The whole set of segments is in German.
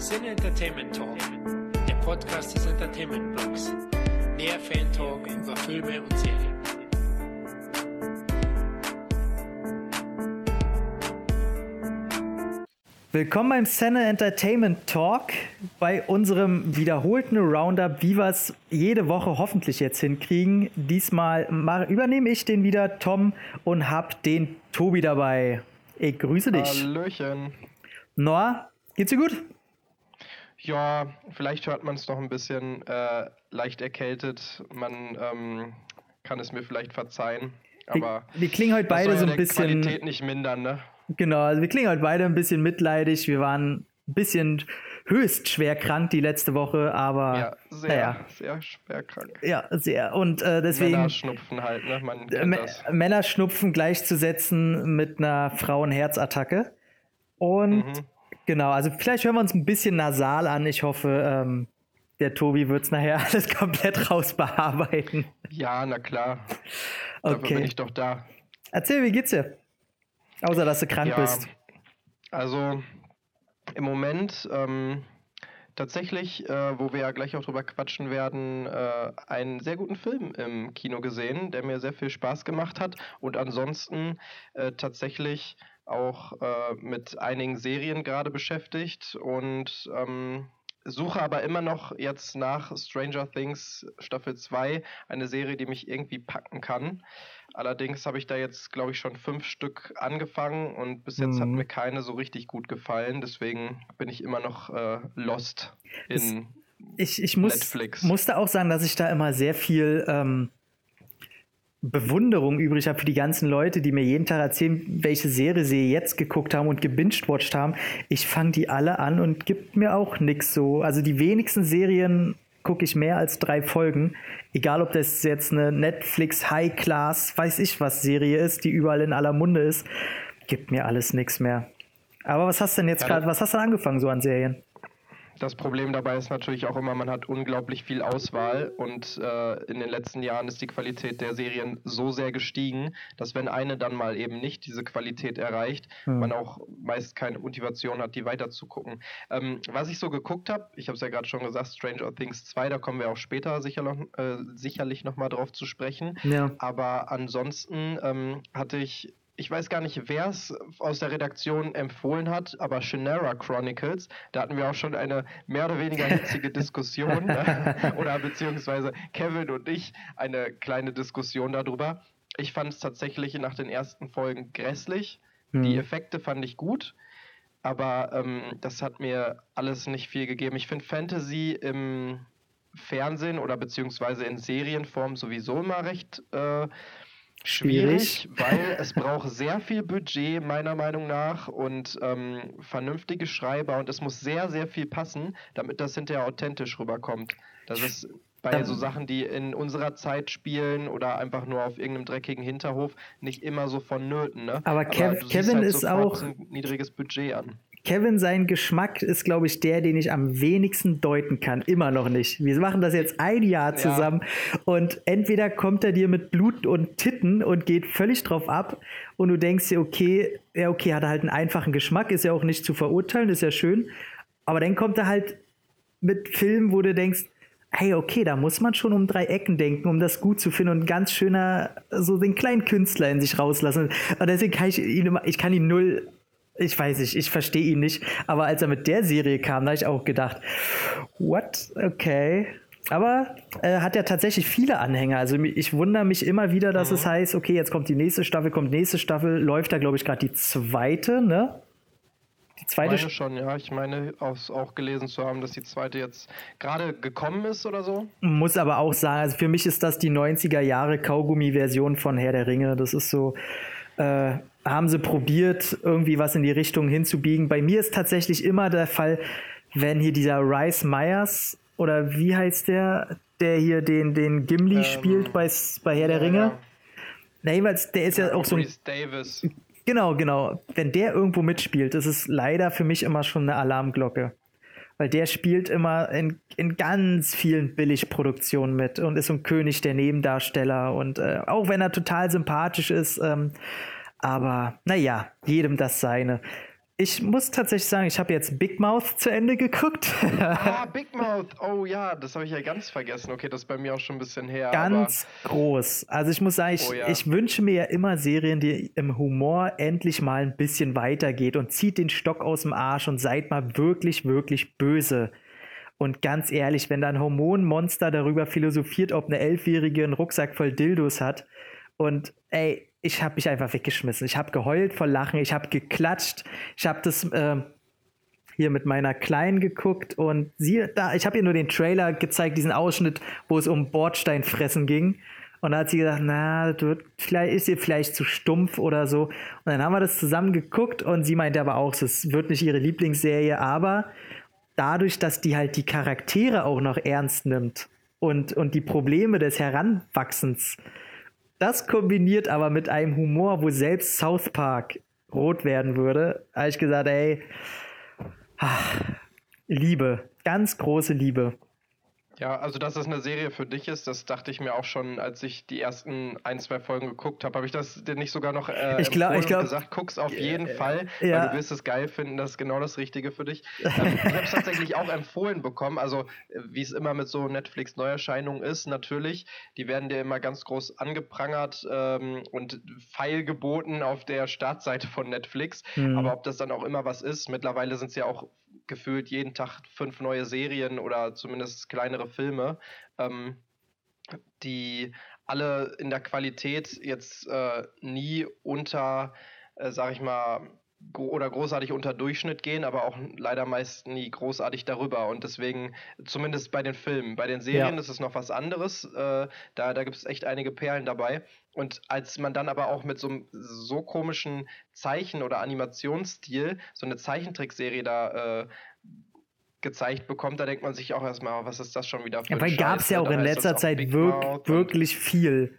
Sin Entertainment Talk, der Podcast des Entertainment Blogs. Mehr Fan Talk über Filme und Serien. Willkommen beim Center Entertainment Talk bei unserem wiederholten Roundup, wie wir es jede Woche hoffentlich jetzt hinkriegen. Diesmal übernehme ich den wieder, Tom, und hab den Tobi dabei. Ich grüße dich. Hallöchen. Noah, geht's dir gut? Ja, vielleicht hört man es noch ein bisschen äh, leicht erkältet. Man ähm, kann es mir vielleicht verzeihen. Aber wir, wir klingen heute beide so ein bisschen. Qualität nicht mindern, ne? Genau, also wir klingen heute beide ein bisschen mitleidig. Wir waren ein bisschen höchst schwer krank die letzte Woche, aber. Ja, sehr, naja. sehr schwer krank. Ja, sehr. Und äh, deswegen. Männerschnupfen halt, ne? Man kennt das. Männerschnupfen gleichzusetzen mit einer Frauenherzattacke. Und mhm. Genau, also vielleicht hören wir uns ein bisschen nasal an. Ich hoffe, ähm, der Tobi wird es nachher alles komplett rausbearbeiten. Ja, na klar. Okay. Dafür bin ich doch da. Erzähl, wie geht's dir? Außer, dass du krank ja, bist. Also, im Moment ähm, tatsächlich, äh, wo wir ja gleich auch drüber quatschen werden, äh, einen sehr guten Film im Kino gesehen, der mir sehr viel Spaß gemacht hat. Und ansonsten äh, tatsächlich auch äh, mit einigen Serien gerade beschäftigt und ähm, suche aber immer noch jetzt nach Stranger Things Staffel 2 eine Serie, die mich irgendwie packen kann. Allerdings habe ich da jetzt, glaube ich, schon fünf Stück angefangen und bis jetzt mhm. hat mir keine so richtig gut gefallen. Deswegen bin ich immer noch äh, lost in ich, ich muss, musste auch sagen, dass ich da immer sehr viel ähm, Bewunderung übrig habe für die ganzen Leute, die mir jeden Tag erzählen, welche Serie sie jetzt geguckt haben und gebinged-watched haben. Ich fange die alle an und gibt mir auch nichts so. Also die wenigsten Serien gucke ich mehr als drei Folgen. Egal, ob das jetzt eine Netflix High Class, weiß ich was Serie ist, die überall in aller Munde ist, gibt mir alles nichts mehr. Aber was hast du denn jetzt ja, gerade, was hast du angefangen so an Serien? Das Problem dabei ist natürlich auch immer, man hat unglaublich viel Auswahl und äh, in den letzten Jahren ist die Qualität der Serien so sehr gestiegen, dass wenn eine dann mal eben nicht diese Qualität erreicht, mhm. man auch meist keine Motivation hat, die weiterzugucken. Ähm, was ich so geguckt habe, ich habe es ja gerade schon gesagt, Stranger Things 2, da kommen wir auch später sicher noch, äh, sicherlich nochmal drauf zu sprechen. Ja. Aber ansonsten ähm, hatte ich ich weiß gar nicht, wer es aus der Redaktion empfohlen hat, aber Shannara Chronicles, da hatten wir auch schon eine mehr oder weniger hitzige Diskussion, ne? oder beziehungsweise Kevin und ich eine kleine Diskussion darüber. Ich fand es tatsächlich nach den ersten Folgen grässlich. Mhm. Die Effekte fand ich gut, aber ähm, das hat mir alles nicht viel gegeben. Ich finde Fantasy im Fernsehen oder beziehungsweise in Serienform sowieso immer recht äh, Schwierig, weil es braucht sehr viel Budget, meiner Meinung nach, und ähm, vernünftige Schreiber und es muss sehr, sehr viel passen, damit das hinterher authentisch rüberkommt. Das ist bei so Sachen, die in unserer Zeit spielen oder einfach nur auf irgendeinem dreckigen Hinterhof, nicht immer so vonnöten. Ne? Aber, Kev Aber Kevin halt ist auch ein niedriges Budget an. Kevin, sein Geschmack ist, glaube ich, der, den ich am wenigsten deuten kann. Immer noch nicht. Wir machen das jetzt ein Jahr zusammen ja. und entweder kommt er dir mit Blut und Titten und geht völlig drauf ab und du denkst dir, okay, ja, okay, hat er halt einen einfachen Geschmack, ist ja auch nicht zu verurteilen, ist ja schön. Aber dann kommt er halt mit Filmen, wo du denkst, hey, okay, da muss man schon um drei Ecken denken, um das gut zu finden und ein ganz schöner, so den kleinen Künstler in sich rauslassen. Und deswegen kann ich ihn, ich kann ihn null ich weiß nicht, ich verstehe ihn nicht. Aber als er mit der Serie kam, da habe ich auch gedacht, what? Okay. Aber äh, hat ja tatsächlich viele Anhänger. Also ich wundere mich immer wieder, dass mhm. es heißt, okay, jetzt kommt die nächste Staffel, kommt nächste Staffel, läuft da, glaube ich, gerade die zweite, ne? Die zweite ich meine schon, ja. Ich meine auch gelesen zu haben, dass die zweite jetzt gerade gekommen ist oder so. Muss aber auch sagen, also für mich ist das die 90er Jahre Kaugummi-Version von Herr der Ringe. Das ist so, äh, haben sie probiert, irgendwie was in die Richtung hinzubiegen. Bei mir ist tatsächlich immer der Fall, wenn hier dieser Rice Myers oder wie heißt der, der hier den, den Gimli ähm, spielt bei, bei Herr der Ringe. Ja. Na, jeweils, der ist ja, ja auch so ein. Davis. Genau, genau. Wenn der irgendwo mitspielt, ist es leider für mich immer schon eine Alarmglocke. Weil der spielt immer in, in ganz vielen Billigproduktionen mit und ist so ein König der Nebendarsteller. Und äh, auch wenn er total sympathisch ist, ähm, aber naja, jedem das seine. ich muss tatsächlich sagen, ich habe jetzt Big Mouth zu Ende geguckt. ah, Big Mouth. Oh ja, das habe ich ja ganz vergessen. Okay, das ist bei mir auch schon ein bisschen her. Ganz groß. Also ich muss sagen, ich, oh, ja. ich wünsche mir ja immer Serien, die im Humor endlich mal ein bisschen weitergeht und zieht den Stock aus dem Arsch und seid mal wirklich, wirklich böse. Und ganz ehrlich, wenn da ein Hormonmonster darüber philosophiert, ob eine Elfjährige einen Rucksack voll Dildos hat und ey, ich habe mich einfach weggeschmissen. Ich habe geheult vor Lachen, ich habe geklatscht, ich habe das äh, hier mit meiner Kleinen geguckt und sie da, ich habe ihr nur den Trailer gezeigt, diesen Ausschnitt, wo es um Bordsteinfressen ging. Und da hat sie gesagt, na, wird, vielleicht ist ihr vielleicht zu stumpf oder so. Und dann haben wir das zusammen geguckt und sie meinte aber auch, es wird nicht ihre Lieblingsserie, aber dadurch, dass die halt die Charaktere auch noch ernst nimmt und, und die Probleme des Heranwachsens das kombiniert aber mit einem Humor, wo selbst South Park rot werden würde, habe ich gesagt, ey, ach, Liebe, ganz große Liebe. Ja, also dass das eine Serie für dich ist, das dachte ich mir auch schon, als ich die ersten ein, zwei Folgen geguckt habe. Habe ich das dir nicht sogar noch äh, ich glaub, ich glaub, gesagt, guck's auf jeden äh, Fall, ja. weil du wirst es geil finden, das ist genau das Richtige für dich. Ähm, ich habe es tatsächlich auch empfohlen bekommen, also äh, wie es immer mit so Netflix-Neuerscheinungen ist, natürlich, die werden dir immer ganz groß angeprangert ähm, und feilgeboten auf der Startseite von Netflix. Mhm. Aber ob das dann auch immer was ist, mittlerweile sind es ja auch gefühlt jeden Tag fünf neue Serien oder zumindest kleinere Filme, ähm, die alle in der Qualität jetzt äh, nie unter, äh, sag ich mal, oder großartig unter Durchschnitt gehen, aber auch leider meist nie großartig darüber. Und deswegen, zumindest bei den Filmen, bei den Serien ja. ist es noch was anderes. Äh, da da gibt es echt einige Perlen dabei. Und als man dann aber auch mit so einem so komischen Zeichen- oder Animationsstil so eine Zeichentrickserie da äh, gezeigt bekommt, da denkt man sich auch erstmal, was ist das schon wieder für ja, Weil gab es ja auch in letzter Zeit wirk wirklich viel.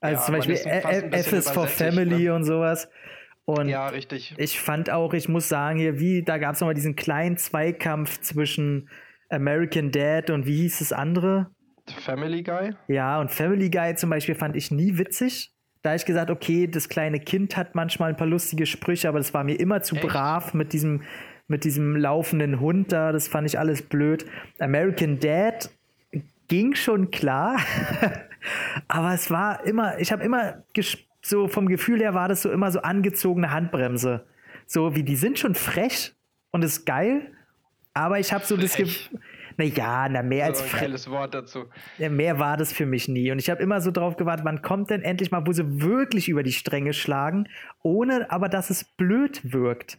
Also ja, zum Beispiel F is for Family ne? und sowas. Und ja, richtig. Ich fand auch, ich muss sagen, hier, wie, da gab es nochmal diesen kleinen Zweikampf zwischen American Dad und wie hieß das andere? Family Guy? Ja, und Family Guy zum Beispiel fand ich nie witzig. Da habe ich gesagt, okay, das kleine Kind hat manchmal ein paar lustige Sprüche, aber das war mir immer zu Echt? brav mit diesem, mit diesem laufenden Hund da. Das fand ich alles blöd. American Dad ging schon klar, aber es war immer, ich habe immer so vom Gefühl her war das so immer so angezogene Handbremse. So wie die sind schon frech und ist geil, aber ich habe so das Gefühl, naja, na mehr so als frech. Wort dazu. Mehr war das für mich nie. Und ich habe immer so drauf gewartet, wann kommt denn endlich mal, wo sie wirklich über die Stränge schlagen, ohne aber dass es blöd wirkt.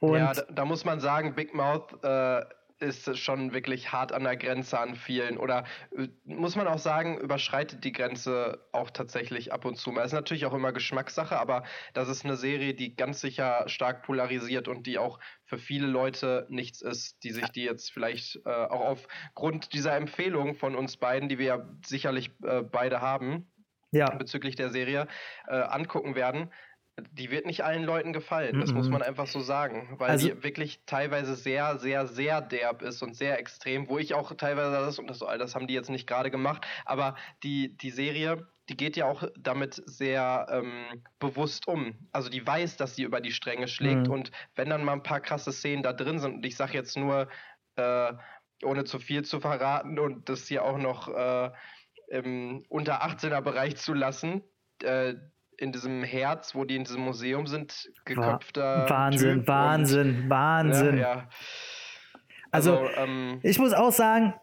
Und ja, da, da, muss man sagen, Big Mouth äh, ist schon wirklich hart an der Grenze an vielen. Oder äh, muss man auch sagen, überschreitet die Grenze auch tatsächlich ab und zu mal. Ist natürlich auch immer Geschmackssache, aber das ist eine Serie, die ganz sicher stark polarisiert und die auch für viele Leute nichts ist, die sich die jetzt vielleicht äh, auch aufgrund dieser Empfehlung von uns beiden, die wir ja sicherlich äh, beide haben, ja. bezüglich der Serie, äh, angucken werden die wird nicht allen Leuten gefallen, das mm -mm. muss man einfach so sagen, weil also, die wirklich teilweise sehr, sehr, sehr derb ist und sehr extrem, wo ich auch teilweise das, und das, das haben die jetzt nicht gerade gemacht, aber die, die Serie, die geht ja auch damit sehr ähm, bewusst um. Also die weiß, dass sie über die Stränge schlägt mm. und wenn dann mal ein paar krasse Szenen da drin sind, und ich sag jetzt nur, äh, ohne zu viel zu verraten und das hier auch noch äh, im unter 18er Bereich zu lassen, äh, in diesem Herz, wo die in diesem Museum sind, geköpfter. Wahnsinn, typ Wahnsinn, und, Wahnsinn. Ja, ja. Also, also ähm, ich muss auch sagen,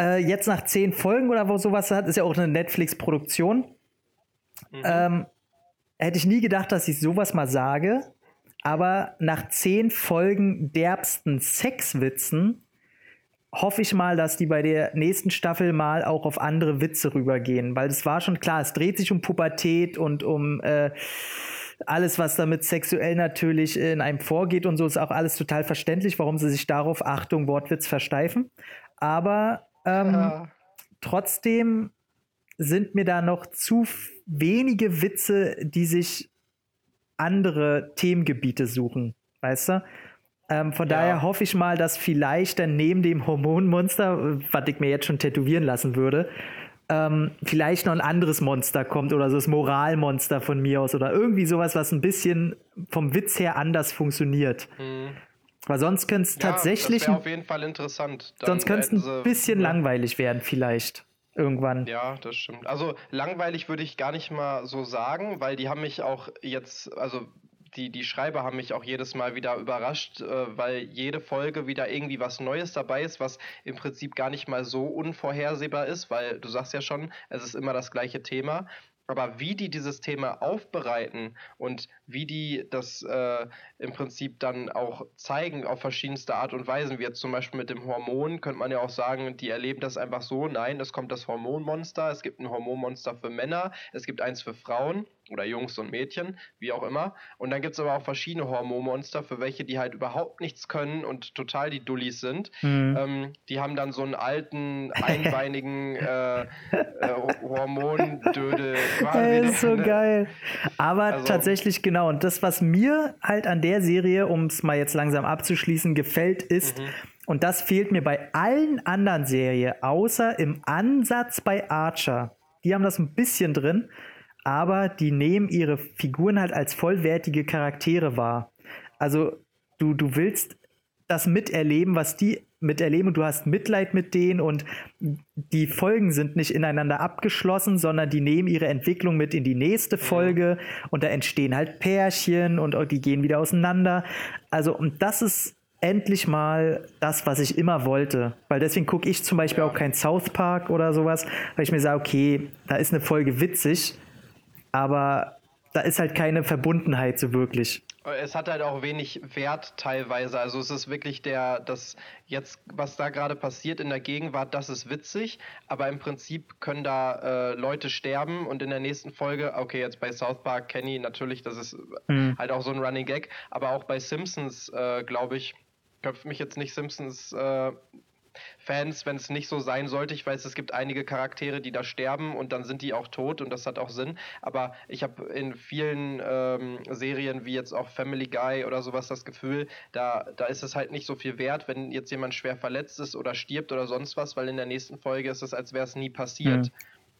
äh, jetzt nach zehn Folgen oder wo sowas hat, ist ja auch eine Netflix-Produktion. Mhm. Ähm, hätte ich nie gedacht, dass ich sowas mal sage. Aber nach zehn Folgen derbsten Sexwitzen hoffe ich mal, dass die bei der nächsten Staffel mal auch auf andere Witze rübergehen, weil es war schon klar, es dreht sich um Pubertät und um äh, alles, was damit sexuell natürlich in einem vorgeht und so ist auch alles total verständlich, warum sie sich darauf, Achtung, Wortwitz versteifen. Aber ähm, ja. trotzdem sind mir da noch zu wenige Witze, die sich andere Themengebiete suchen, weißt du? Ähm, von ja. daher hoffe ich mal, dass vielleicht dann neben dem Hormonmonster, was ich mir jetzt schon tätowieren lassen würde, ähm, vielleicht noch ein anderes Monster kommt oder so das Moralmonster von mir aus oder irgendwie sowas, was ein bisschen vom Witz her anders funktioniert. Mhm. Weil sonst könnte es ja, tatsächlich. Das auf jeden Fall interessant. Dann sonst könnte es ein bisschen ja. langweilig werden, vielleicht. Irgendwann. Ja, das stimmt. Also langweilig würde ich gar nicht mal so sagen, weil die haben mich auch jetzt, also die, die Schreiber haben mich auch jedes Mal wieder überrascht, äh, weil jede Folge wieder irgendwie was Neues dabei ist, was im Prinzip gar nicht mal so unvorhersehbar ist, weil du sagst ja schon, es ist immer das gleiche Thema. Aber wie die dieses Thema aufbereiten und wie die das äh, im Prinzip dann auch zeigen auf verschiedenste Art und Weisen, wie jetzt zum Beispiel mit dem Hormon, könnte man ja auch sagen, die erleben das einfach so, nein, es kommt das Hormonmonster, es gibt ein Hormonmonster für Männer, es gibt eins für Frauen oder Jungs und Mädchen, wie auch immer. Und dann gibt es aber auch verschiedene Hormonmonster, für welche die halt überhaupt nichts können und total die Dullis sind. Mhm. Ähm, die haben dann so einen alten, einbeinigen äh, äh, Hormondödel. Ey, ist so ne? geil. Aber also, tatsächlich genau. Und das, was mir halt an der Serie, um es mal jetzt langsam abzuschließen, gefällt, ist, mhm. und das fehlt mir bei allen anderen Serien, außer im Ansatz bei Archer. Die haben das ein bisschen drin aber die nehmen ihre Figuren halt als vollwertige Charaktere wahr. Also du, du willst das miterleben, was die miterleben und du hast Mitleid mit denen und die Folgen sind nicht ineinander abgeschlossen, sondern die nehmen ihre Entwicklung mit in die nächste Folge und da entstehen halt Pärchen und die gehen wieder auseinander. Also und das ist endlich mal das, was ich immer wollte. Weil deswegen gucke ich zum Beispiel ja. auch kein South Park oder sowas, weil ich mir sage, okay, da ist eine Folge witzig, aber da ist halt keine Verbundenheit so wirklich. Es hat halt auch wenig Wert teilweise. Also es ist wirklich der, das jetzt, was da gerade passiert in der Gegenwart, das ist witzig, aber im Prinzip können da äh, Leute sterben und in der nächsten Folge, okay, jetzt bei South Park, Kenny, natürlich, das ist mhm. halt auch so ein Running Gag, aber auch bei Simpsons, äh, glaube ich, köpft mich jetzt nicht Simpsons äh, Fans, wenn es nicht so sein sollte. Ich weiß, es gibt einige Charaktere, die da sterben und dann sind die auch tot und das hat auch Sinn. Aber ich habe in vielen ähm, Serien wie jetzt auch Family Guy oder sowas das Gefühl, da, da ist es halt nicht so viel wert, wenn jetzt jemand schwer verletzt ist oder stirbt oder sonst was, weil in der nächsten Folge ist es, als wäre es nie passiert. Mhm.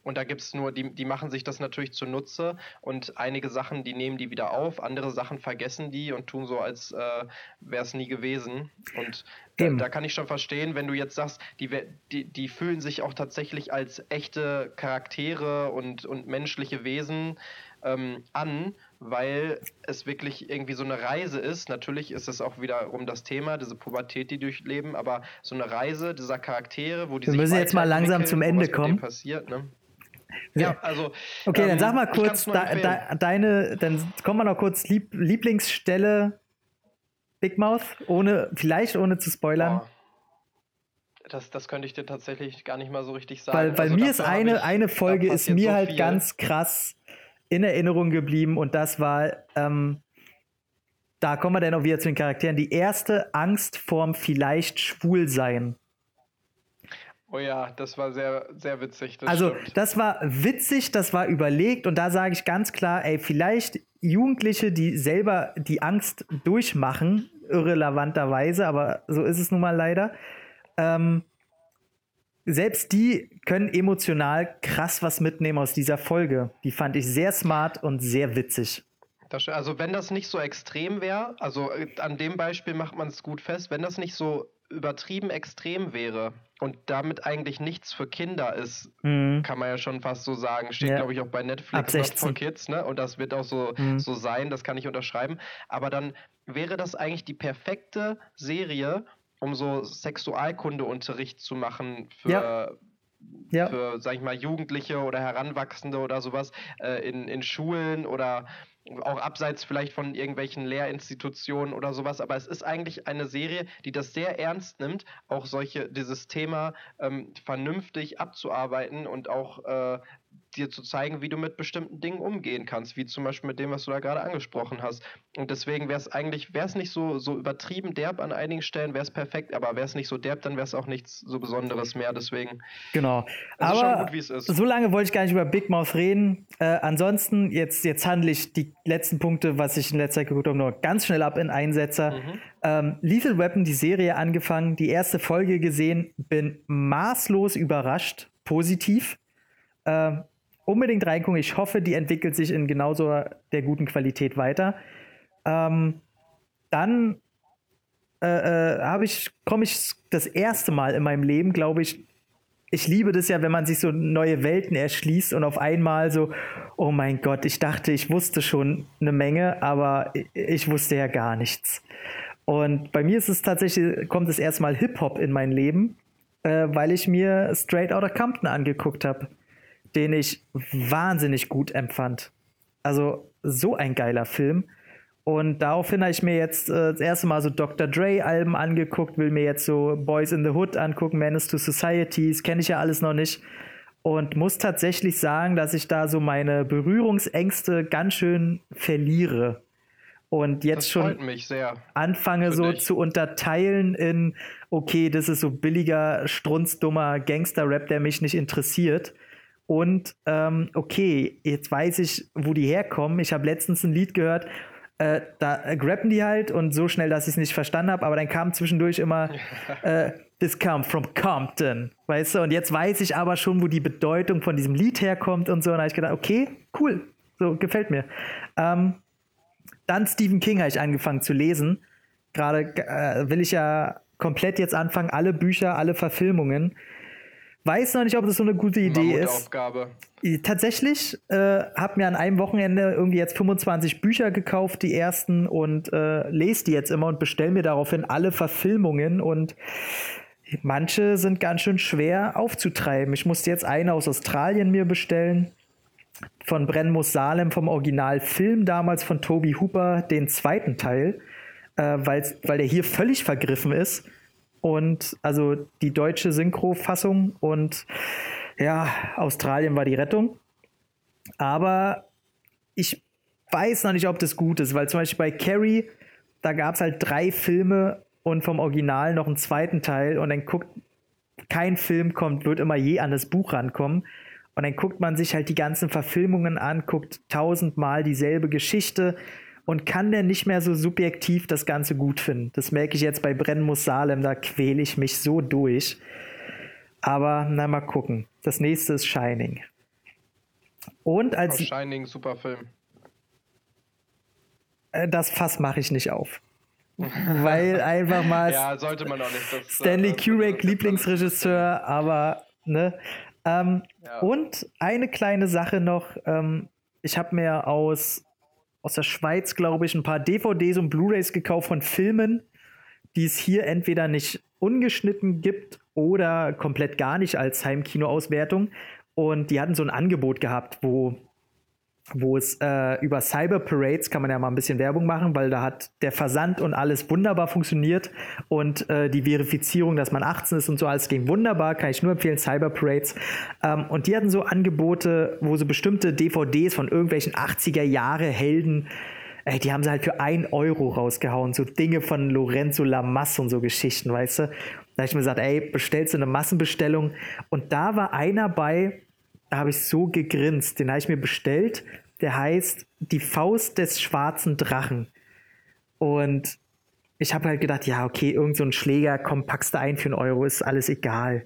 Und da gibt es nur, die, die machen sich das natürlich zunutze und einige Sachen, die nehmen die wieder auf, andere Sachen vergessen die und tun so, als äh, wäre es nie gewesen. Und da, da, kann ich schon verstehen, wenn du jetzt sagst, die, die, die fühlen sich auch tatsächlich als echte Charaktere und, und menschliche Wesen ähm, an, weil es wirklich irgendwie so eine Reise ist. Natürlich ist es auch wiederum das Thema, diese Pubertät, die durchleben, aber so eine Reise dieser Charaktere, wo die Wir müssen jetzt mal langsam zum Ende kommen. Passiert, ne? Ja, also. Okay, ähm, dann sag mal kurz da, da, deine, dann kommen wir noch kurz Lieb Lieblingsstelle Big Mouth, ohne, vielleicht ohne zu spoilern. Boah. Das, das könnte ich dir tatsächlich gar nicht mal so richtig sagen. Weil, weil also mir ist eine, ich, eine Folge ist mir so halt viel. ganz krass in Erinnerung geblieben und das war, ähm, da kommen wir dann auch wieder zu den Charakteren, die erste Angst vorm vielleicht Schwulsein. Oh ja, das war sehr, sehr witzig. Das also, stimmt. das war witzig, das war überlegt und da sage ich ganz klar, ey, vielleicht Jugendliche, die selber die Angst durchmachen, irrelevanterweise, aber so ist es nun mal leider. Ähm, selbst die können emotional krass was mitnehmen aus dieser Folge. Die fand ich sehr smart und sehr witzig. Das, also wenn das nicht so extrem wäre, also äh, an dem Beispiel macht man es gut fest, wenn das nicht so übertrieben extrem wäre und damit eigentlich nichts für Kinder ist, mhm. kann man ja schon fast so sagen. Steht, ja. glaube ich, auch bei Netflix Not for Kids, ne? Und das wird auch so, mhm. so sein, das kann ich unterschreiben. Aber dann wäre das eigentlich die perfekte Serie, um so Sexualkundeunterricht zu machen für. Ja. Ja. für, sag ich mal, Jugendliche oder Heranwachsende oder sowas äh, in, in Schulen oder auch abseits vielleicht von irgendwelchen Lehrinstitutionen oder sowas, aber es ist eigentlich eine Serie, die das sehr ernst nimmt, auch solche, dieses Thema ähm, vernünftig abzuarbeiten und auch äh, dir zu zeigen, wie du mit bestimmten Dingen umgehen kannst, wie zum Beispiel mit dem, was du da gerade angesprochen hast. Und deswegen wäre es eigentlich, wäre es nicht so, so übertrieben derb an einigen Stellen, wäre es perfekt, aber wäre es nicht so derb, dann wäre es auch nichts so Besonderes mehr. Deswegen. Genau. Aber gut, so lange wollte ich gar nicht über Big Mouth reden. Äh, ansonsten, jetzt, jetzt handle ich die letzten Punkte, was ich in letzter Zeit geguckt habe, nur ganz schnell ab in Einsetzer. Mhm. Ähm, Lethal Weapon, die Serie angefangen, die erste Folge gesehen, bin maßlos überrascht, positiv Äh, unbedingt reingucken. Ich hoffe, die entwickelt sich in genauso der guten Qualität weiter. Ähm, dann äh, äh, ich, komme ich das erste Mal in meinem Leben, glaube ich, ich liebe das ja, wenn man sich so neue Welten erschließt und auf einmal so, oh mein Gott, ich dachte, ich wusste schon eine Menge, aber ich wusste ja gar nichts. Und bei mir ist es tatsächlich, kommt es erstmal Hip-Hop in mein Leben, äh, weil ich mir Straight Outta Compton angeguckt habe, den ich wahnsinnig gut empfand. Also so ein geiler Film. Und daraufhin habe ich mir jetzt äh, das erste Mal so Dr. Dre-Alben angeguckt, will mir jetzt so Boys in the Hood angucken, Menace to Societies, kenne ich ja alles noch nicht. Und muss tatsächlich sagen, dass ich da so meine Berührungsängste ganz schön verliere. Und jetzt schon anfange so dich. zu unterteilen in, okay, das ist so billiger, strunzdummer Gangster-Rap, der mich nicht interessiert. Und ähm, okay, jetzt weiß ich, wo die herkommen. Ich habe letztens ein Lied gehört, äh, da grappen die halt und so schnell, dass ich es nicht verstanden habe, aber dann kam zwischendurch immer äh, This come from Compton, weißt du? Und jetzt weiß ich aber schon, wo die Bedeutung von diesem Lied herkommt und so. Und da habe ich gedacht, okay, cool, so gefällt mir. Ähm, dann Stephen King habe ich angefangen zu lesen. Gerade äh, will ich ja komplett jetzt anfangen, alle Bücher, alle Verfilmungen. Weiß noch nicht, ob das so eine gute Idee ist. Tatsächlich äh, habe mir an einem Wochenende irgendwie jetzt 25 Bücher gekauft, die ersten, und äh, lese die jetzt immer und bestelle mir daraufhin alle Verfilmungen und manche sind ganz schön schwer aufzutreiben. Ich musste jetzt eine aus Australien mir bestellen, von Brennmus Salem vom Originalfilm damals von Toby Hooper, den zweiten Teil, äh, weil der hier völlig vergriffen ist und also die deutsche Synchro-Fassung und ja, Australien war die Rettung. Aber ich weiß noch nicht, ob das gut ist, weil zum Beispiel bei Carrie, da gab es halt drei Filme und vom Original noch einen zweiten Teil und dann guckt, kein Film kommt, wird immer je an das Buch rankommen. Und dann guckt man sich halt die ganzen Verfilmungen an, guckt tausendmal dieselbe Geschichte und kann dann nicht mehr so subjektiv das Ganze gut finden. Das merke ich jetzt bei Brennmus Salem, da quäle ich mich so durch. Aber na mal gucken. Das nächste ist Shining. Und als. Oh, Shining, super Film. Äh, das Fass mache ich nicht auf. Weil einfach mal. ja, sollte man auch nicht. Das, Stanley äh, Kubrick, Lieblingsregisseur, aber, ne? Ähm, ja. Und eine kleine Sache noch. Ähm, ich habe mir aus aus der Schweiz, glaube ich, ein paar DVDs und Blu-rays gekauft von Filmen, die es hier entweder nicht ungeschnitten gibt oder komplett gar nicht als Heimkinoauswertung. Und die hatten so ein Angebot gehabt, wo wo es äh, über Cyber Parades kann man ja mal ein bisschen Werbung machen, weil da hat der Versand und alles wunderbar funktioniert und äh, die Verifizierung, dass man 18 ist und so alles ging wunderbar, kann ich nur empfehlen, Cyber Parades. Ähm, und die hatten so Angebote, wo so bestimmte DVDs von irgendwelchen 80er Jahre Helden Ey, die haben sie halt für ein Euro rausgehauen. So Dinge von Lorenzo Lamas und so Geschichten, weißt du? Da habe ich mir gesagt, ey, bestellst du eine Massenbestellung? Und da war einer bei, da habe ich so gegrinst. Den habe ich mir bestellt. Der heißt Die Faust des schwarzen Drachen. Und ich habe halt gedacht, ja, okay, irgend so ein Schläger, komm, packst du ein für einen Euro, ist alles egal.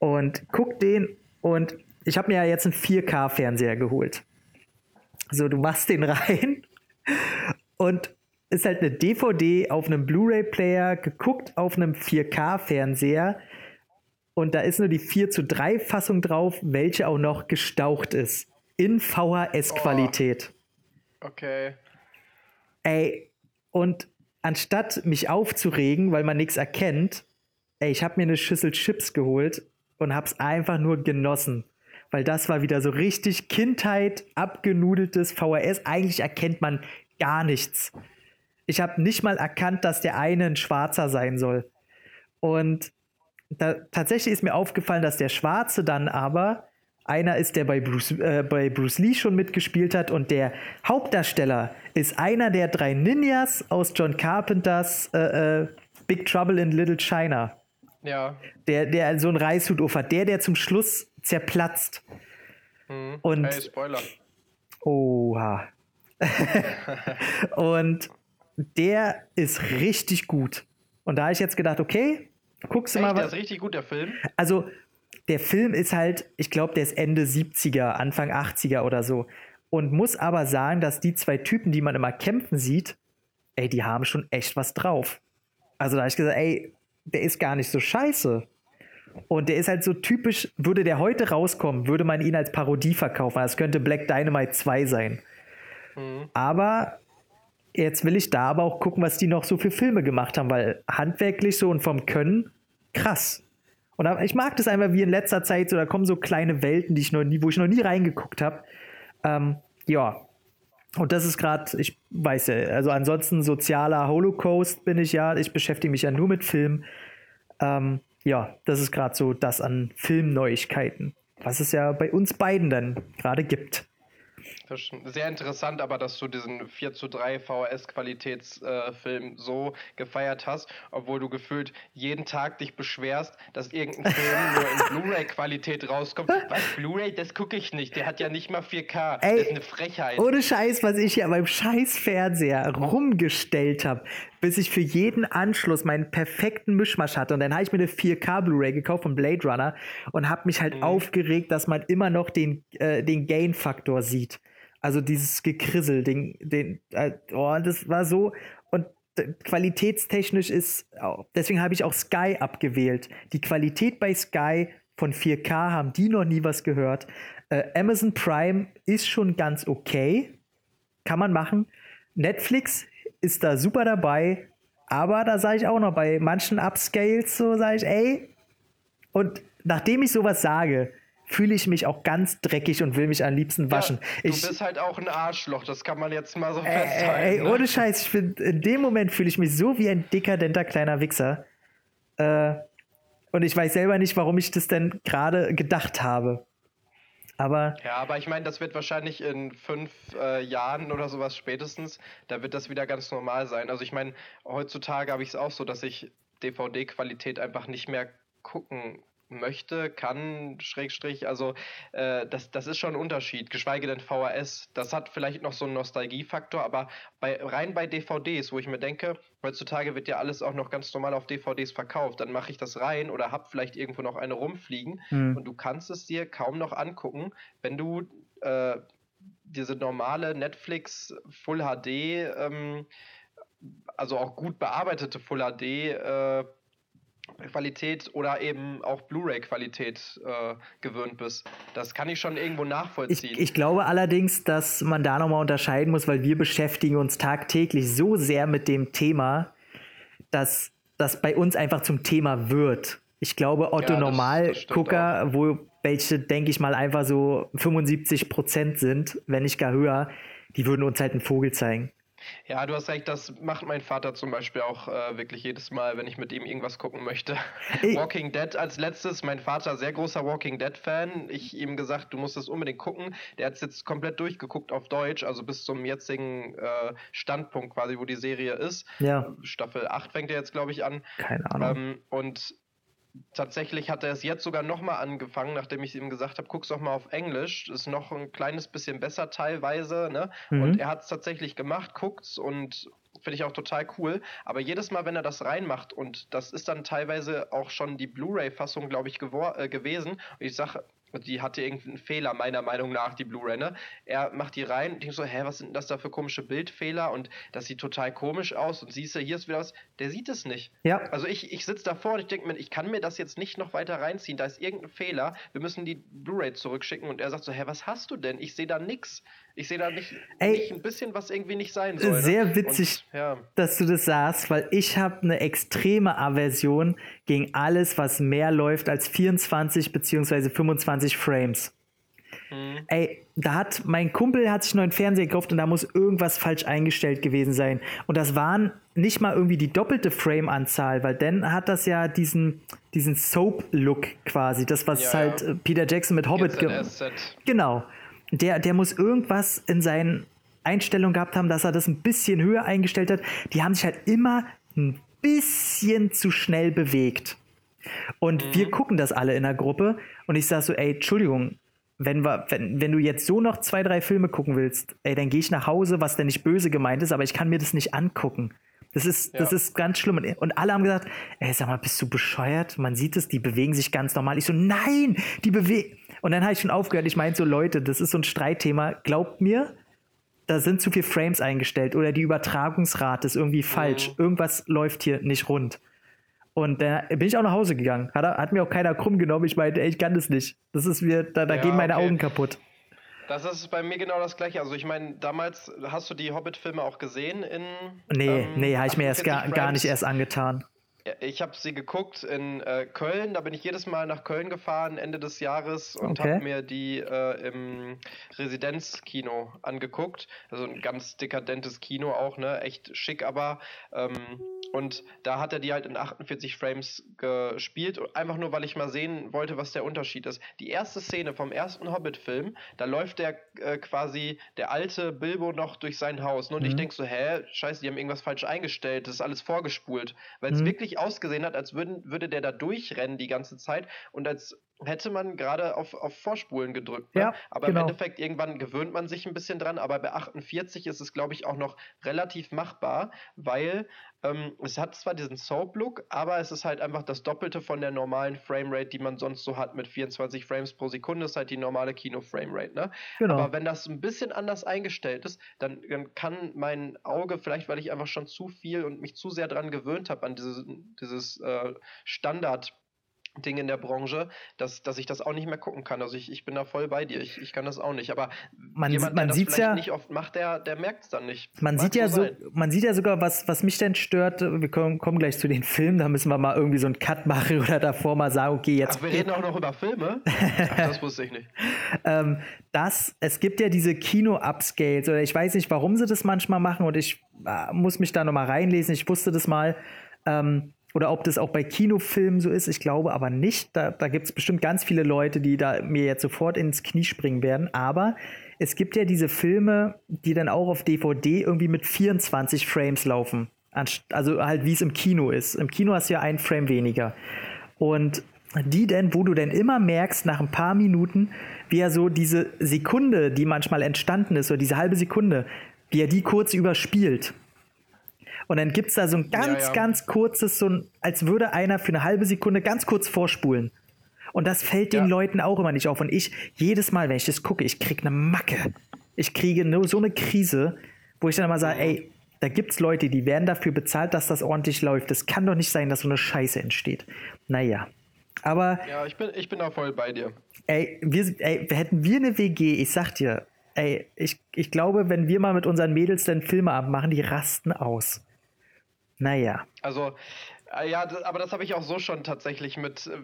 Und guck den und ich habe mir ja jetzt einen 4K-Fernseher geholt. So, du machst den rein und ist halt eine DVD auf einem Blu-ray-Player, geguckt auf einem 4K-Fernseher und da ist nur die 4 zu 3 Fassung drauf, welche auch noch gestaucht ist. In VHS-Qualität. Oh. Okay. Ey, und anstatt mich aufzuregen, weil man nichts erkennt, ey, ich habe mir eine Schüssel Chips geholt und hab's einfach nur genossen. Weil das war wieder so richtig Kindheit, abgenudeltes VHS. Eigentlich erkennt man gar nichts. Ich habe nicht mal erkannt, dass der eine ein Schwarzer sein soll. Und da, tatsächlich ist mir aufgefallen, dass der Schwarze dann aber einer ist, der bei Bruce, äh, bei Bruce Lee schon mitgespielt hat und der Hauptdarsteller ist einer der drei Ninjas aus John Carpenters äh, äh, Big Trouble in Little China. Ja. Der, der so einen Reishut aufhat, der, der zum Schluss zerplatzt. Mhm. Und, hey, Spoiler. Oha. und der ist richtig gut. Und da habe ich jetzt gedacht, okay, Guckst du Echt, mal. Der ist richtig gut, der Film. Also, der Film ist halt, ich glaube, der ist Ende 70er, Anfang 80er oder so. Und muss aber sagen, dass die zwei Typen, die man immer kämpfen sieht, ey, die haben schon echt was drauf. Also da habe ich gesagt, ey, der ist gar nicht so scheiße. Und der ist halt so typisch, würde der heute rauskommen, würde man ihn als Parodie verkaufen. Das könnte Black Dynamite 2 sein. Mhm. Aber jetzt will ich da aber auch gucken, was die noch so für Filme gemacht haben, weil handwerklich so und vom Können krass. Und ich mag das einfach wie in letzter Zeit so, da kommen so kleine Welten, die ich noch nie, wo ich noch nie reingeguckt habe. Ähm, ja. Und das ist gerade, ich weiß ja, also ansonsten sozialer Holocaust bin ich ja, ich beschäftige mich ja nur mit Film. Ähm, ja, das ist gerade so das an Filmneuigkeiten, was es ja bei uns beiden dann gerade gibt. Das sehr interessant, aber dass du diesen 4 zu 3 VHS-Qualitätsfilm äh, so gefeiert hast, obwohl du gefühlt jeden Tag dich beschwerst, dass irgendein Film nur in Blu-ray-Qualität rauskommt. Was, Blu-ray, das gucke ich nicht. Der hat ja nicht mal 4K. Ey, das ist eine Frechheit. Ohne Scheiß, was ich ja beim Scheiß-Fernseher rumgestellt habe, bis ich für jeden Anschluss meinen perfekten Mischmasch hatte. Und dann habe ich mir eine 4K Blu-ray gekauft von Blade Runner und habe mich halt mhm. aufgeregt, dass man immer noch den, äh, den Gain-Faktor sieht. Also dieses Gekrissel, den, den, äh, oh, das war so. Und qualitätstechnisch ist, oh, deswegen habe ich auch Sky abgewählt. Die Qualität bei Sky von 4K haben die noch nie was gehört. Äh, Amazon Prime ist schon ganz okay. Kann man machen. Netflix ist da super dabei. Aber da sage ich auch noch, bei manchen Upscales so sage ich, ey. Und nachdem ich sowas sage, fühle ich mich auch ganz dreckig und will mich am liebsten waschen. Ja, du ich, bist halt auch ein Arschloch, das kann man jetzt mal so äh, festhalten. Ey, ne? ohne Scheiß, ich find, in dem Moment fühle ich mich so wie ein dekadenter kleiner Wichser. Äh, und ich weiß selber nicht, warum ich das denn gerade gedacht habe. Aber ja, aber ich meine, das wird wahrscheinlich in fünf äh, Jahren oder sowas spätestens, da wird das wieder ganz normal sein. Also ich meine, heutzutage habe ich es auch so, dass ich DVD-Qualität einfach nicht mehr gucken möchte, kann, Schrägstrich, also äh, das, das ist schon ein Unterschied, geschweige denn VHS. Das hat vielleicht noch so einen Nostalgiefaktor, aber bei, rein bei DVDs, wo ich mir denke, heutzutage wird ja alles auch noch ganz normal auf DVDs verkauft, dann mache ich das rein oder hab vielleicht irgendwo noch eine rumfliegen mhm. und du kannst es dir kaum noch angucken, wenn du äh, diese normale Netflix Full HD, ähm, also auch gut bearbeitete Full HD äh, Qualität oder eben auch Blu-ray-Qualität äh, gewöhnt bist. Das kann ich schon irgendwo nachvollziehen. Ich, ich glaube allerdings, dass man da nochmal unterscheiden muss, weil wir beschäftigen uns tagtäglich so sehr mit dem Thema, dass das bei uns einfach zum Thema wird. Ich glaube, Otto ja, Normalgucker, wo welche, denke ich mal, einfach so 75 Prozent sind, wenn nicht gar höher, die würden uns halt einen Vogel zeigen. Ja, du hast recht, das macht mein Vater zum Beispiel auch äh, wirklich jedes Mal, wenn ich mit ihm irgendwas gucken möchte. Ey. Walking Dead als letztes, mein Vater sehr großer Walking Dead-Fan. Ich ihm gesagt, du musst es unbedingt gucken. Der hat es jetzt komplett durchgeguckt auf Deutsch, also bis zum jetzigen äh, Standpunkt quasi, wo die Serie ist. Ja. Staffel 8 fängt er jetzt, glaube ich, an. Keine Ahnung. Ähm, und tatsächlich hat er es jetzt sogar nochmal angefangen, nachdem ich ihm gesagt habe, guck's doch mal auf Englisch. Ist noch ein kleines bisschen besser teilweise, ne? Mhm. Und er hat es tatsächlich gemacht, guckt's und finde ich auch total cool. Aber jedes Mal, wenn er das reinmacht, und das ist dann teilweise auch schon die Blu-ray-Fassung, glaube ich, äh, gewesen, und ich sage, die hatte irgendeinen Fehler, meiner Meinung nach, die Blu-ray, ne? Er macht die rein und denkt so, hä, was sind das da für komische Bildfehler? Und das sieht total komisch aus. Und siehst du, hier ist wieder was. Der sieht es nicht. Ja. Also ich, ich sitze davor und ich denke mir, ich kann mir das jetzt nicht noch weiter reinziehen. Da ist irgendein Fehler. Wir müssen die Blu-ray zurückschicken. Und er sagt so, hä, was hast du denn? Ich sehe da nichts. Ich sehe da nicht, Ey, nicht ein bisschen, was irgendwie nicht sein soll. Ne? Sehr witzig, und, ja. dass du das sagst, weil ich habe eine extreme Aversion gegen alles, was mehr läuft als 24 bzw. 25 Frames. Mhm. Ey, da hat mein Kumpel hat sich einen neuen Fernseher gekauft und da muss irgendwas falsch eingestellt gewesen sein. Und das waren nicht mal irgendwie die doppelte Frame-Anzahl, weil dann hat das ja diesen, diesen Soap-Look quasi. Das, was ja, halt ja. Peter Jackson mit Hobbit gemacht Genau der, der muss irgendwas in seinen Einstellungen gehabt haben, dass er das ein bisschen höher eingestellt hat. Die haben sich halt immer ein bisschen zu schnell bewegt. Und mhm. wir gucken das alle in der Gruppe und ich sage so, ey, Entschuldigung, wenn, wir, wenn, wenn du jetzt so noch zwei, drei Filme gucken willst, ey, dann gehe ich nach Hause, was denn nicht böse gemeint ist, aber ich kann mir das nicht angucken. Das ist, ja. das ist ganz schlimm. Und alle haben gesagt, ey, sag mal, bist du bescheuert? Man sieht es, die bewegen sich ganz normal. Ich so, nein, die bewegen. Und dann habe ich schon aufgehört. Ich meinte so, Leute, das ist so ein Streitthema. Glaubt mir, da sind zu viele Frames eingestellt oder die Übertragungsrate ist irgendwie falsch. Mhm. Irgendwas läuft hier nicht rund. Und da bin ich auch nach Hause gegangen. Hat, hat, mir auch keiner krumm genommen. Ich meinte, ey, ich kann das nicht. Das ist mir, da, da ja, gehen meine okay. Augen kaputt. Das ist bei mir genau das gleiche. Also ich meine, damals hast du die Hobbit-Filme auch gesehen in. Nee, ähm, nee, habe ich mir erst gar, gar nicht erst angetan. Ich habe sie geguckt in äh, Köln, da bin ich jedes Mal nach Köln gefahren, Ende des Jahres, und okay. habe mir die äh, im Residenzkino angeguckt. Also ein ganz dekadentes Kino auch, ne? Echt schick, aber. Ähm, und da hat er die halt in 48 Frames gespielt, einfach nur, weil ich mal sehen wollte, was der Unterschied ist. Die erste Szene vom ersten Hobbit-Film, da läuft der äh, quasi der alte Bilbo noch durch sein Haus. Und mhm. ich denke so, hä, scheiße, die haben irgendwas falsch eingestellt, das ist alles vorgespult. Weil es mhm. wirklich ausgesehen hat, als würden, würde der da durchrennen die ganze Zeit und als hätte man gerade auf, auf Vorspulen gedrückt. Ne? Ja, aber genau. im Endeffekt, irgendwann gewöhnt man sich ein bisschen dran, aber bei 48 ist es, glaube ich, auch noch relativ machbar, weil ähm, es hat zwar diesen Soap-Look, aber es ist halt einfach das Doppelte von der normalen Framerate, die man sonst so hat mit 24 Frames pro Sekunde, ist halt die normale Kino-Framerate. Ne? Genau. Aber wenn das ein bisschen anders eingestellt ist, dann, dann kann mein Auge, vielleicht weil ich einfach schon zu viel und mich zu sehr dran gewöhnt habe, an dieses, dieses äh, Standard- Ding in der Branche, dass, dass ich das auch nicht mehr gucken kann. Also ich, ich bin da voll bei dir. Ich, ich kann das auch nicht. Aber man, jemand, man der das ja, nicht oft macht, der, der merkt es dann nicht. Man Mag sieht ja so, man sieht ja sogar, was, was mich denn stört, wir kommen, kommen gleich zu den Filmen, da müssen wir mal irgendwie so einen Cut machen oder davor mal sagen, okay, jetzt. Ach, wir reden auch noch über Filme? Ach, das wusste ich nicht. ähm, das, es gibt ja diese Kino-Upscales oder ich weiß nicht, warum sie das manchmal machen und ich äh, muss mich da nochmal reinlesen. Ich wusste das mal. Ähm, oder ob das auch bei Kinofilmen so ist, ich glaube aber nicht. Da, da gibt es bestimmt ganz viele Leute, die da mir jetzt sofort ins Knie springen werden. Aber es gibt ja diese Filme, die dann auch auf DVD irgendwie mit 24 Frames laufen. Also halt wie es im Kino ist. Im Kino hast du ja einen Frame weniger. Und die denn, wo du denn immer merkst, nach ein paar Minuten, wie er so diese Sekunde, die manchmal entstanden ist, oder diese halbe Sekunde, wie er die kurz überspielt. Und dann gibt es da so ein ganz, ja, ja. ganz kurzes, so ein, als würde einer für eine halbe Sekunde ganz kurz vorspulen. Und das fällt den ja. Leuten auch immer nicht auf. Und ich, jedes Mal, wenn ich das gucke, ich kriege eine Macke. Ich kriege nur so eine Krise, wo ich dann immer sage, ey, da gibt es Leute, die werden dafür bezahlt, dass das ordentlich läuft. Es kann doch nicht sein, dass so eine Scheiße entsteht. Naja. Aber. Ja, ich bin, ich bin da voll bei dir. Ey, wir, ey, hätten wir eine WG, ich sag dir, ey, ich, ich glaube, wenn wir mal mit unseren Mädels dann Filme abmachen, die rasten aus. Naja. Also, äh, ja, aber das habe ich auch so schon tatsächlich mit äh,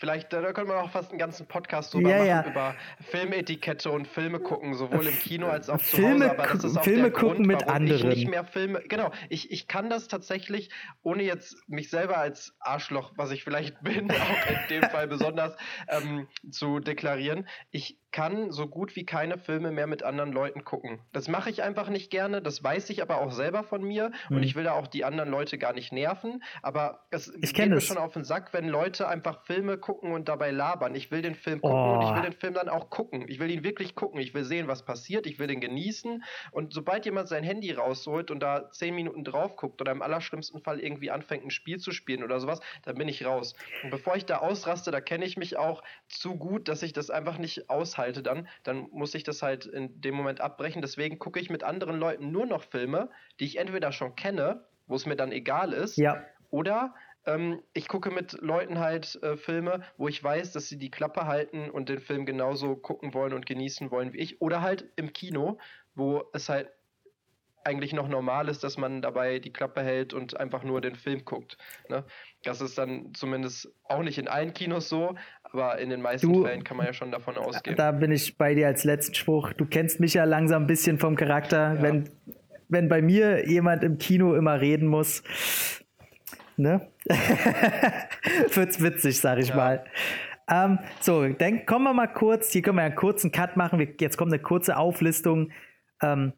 Vielleicht, da können wir auch fast einen ganzen Podcast drüber ja, machen, ja. über Filmetikette und Filme gucken, sowohl im Kino als auch zu Filme, Hause. Aber das ist auch Filme der gucken Grund, mit anderen. Ich nicht mehr Filme, genau, ich, ich kann das tatsächlich, ohne jetzt mich selber als Arschloch, was ich vielleicht bin, auch in dem Fall besonders, ähm, zu deklarieren. Ich kann so gut wie keine Filme mehr mit anderen Leuten gucken. Das mache ich einfach nicht gerne, das weiß ich aber auch selber von mir hm. und ich will da auch die anderen Leute gar nicht nerven, aber es ich geht mir schon auf den Sack, wenn Leute einfach Filme gucken, gucken und dabei labern. Ich will den Film gucken oh. und ich will oh. den Film dann auch gucken. Ich will ihn wirklich gucken. Ich will sehen, was passiert. Ich will den genießen. Und sobald jemand sein Handy rausholt und da zehn Minuten drauf guckt oder im allerschlimmsten Fall irgendwie anfängt, ein Spiel zu spielen oder sowas, dann bin ich raus. Und bevor ich da ausraste, da kenne ich mich auch zu gut, dass ich das einfach nicht aushalte dann. Dann muss ich das halt in dem Moment abbrechen. Deswegen gucke ich mit anderen Leuten nur noch Filme, die ich entweder schon kenne, wo es mir dann egal ist, ja. oder ähm, ich gucke mit Leuten halt äh, Filme, wo ich weiß, dass sie die Klappe halten und den Film genauso gucken wollen und genießen wollen wie ich. Oder halt im Kino, wo es halt eigentlich noch normal ist, dass man dabei die Klappe hält und einfach nur den Film guckt. Ne? Das ist dann zumindest auch nicht in allen Kinos so, aber in den meisten du, Fällen kann man ja schon davon ausgehen. Da bin ich bei dir als letzten Spruch. Du kennst mich ja langsam ein bisschen vom Charakter. Ja. Wenn, wenn bei mir jemand im Kino immer reden muss, ne? Wird's witzig, sag ich ja. mal. Ähm, so, dann kommen wir mal kurz, hier können wir einen kurzen Cut machen. Jetzt kommt eine kurze Auflistung. Ähm,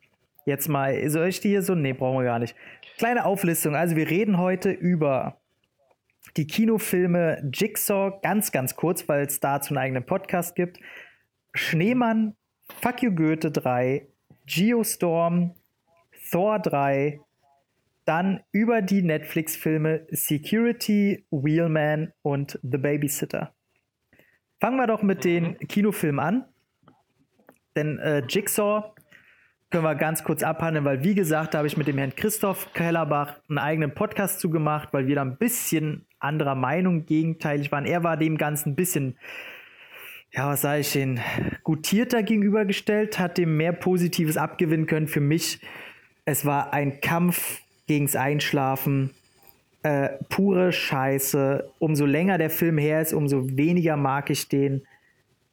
jetzt mal, soll ich die hier so? Nee, brauchen wir gar nicht. Kleine Auflistung. Also, wir reden heute über die Kinofilme Jigsaw, ganz, ganz kurz, weil es dazu einen eigenen Podcast gibt. Schneemann, Fuck You Goethe 3, Geostorm, Thor 3, dann über die Netflix-Filme Security, Wheelman und The Babysitter. Fangen wir doch mit mhm. den Kinofilmen an. Denn äh, Jigsaw können wir ganz kurz abhandeln, weil wie gesagt, da habe ich mit dem Herrn Christoph Kellerbach einen eigenen Podcast zugemacht, weil wir da ein bisschen anderer Meinung gegenteilig waren. Er war dem Ganzen ein bisschen, ja, was sage ich denn, gutierter gegenübergestellt, hat dem mehr Positives abgewinnen können. Für mich, es war ein Kampf gegens Einschlafen. Äh, pure Scheiße. Umso länger der Film her ist, umso weniger mag ich den.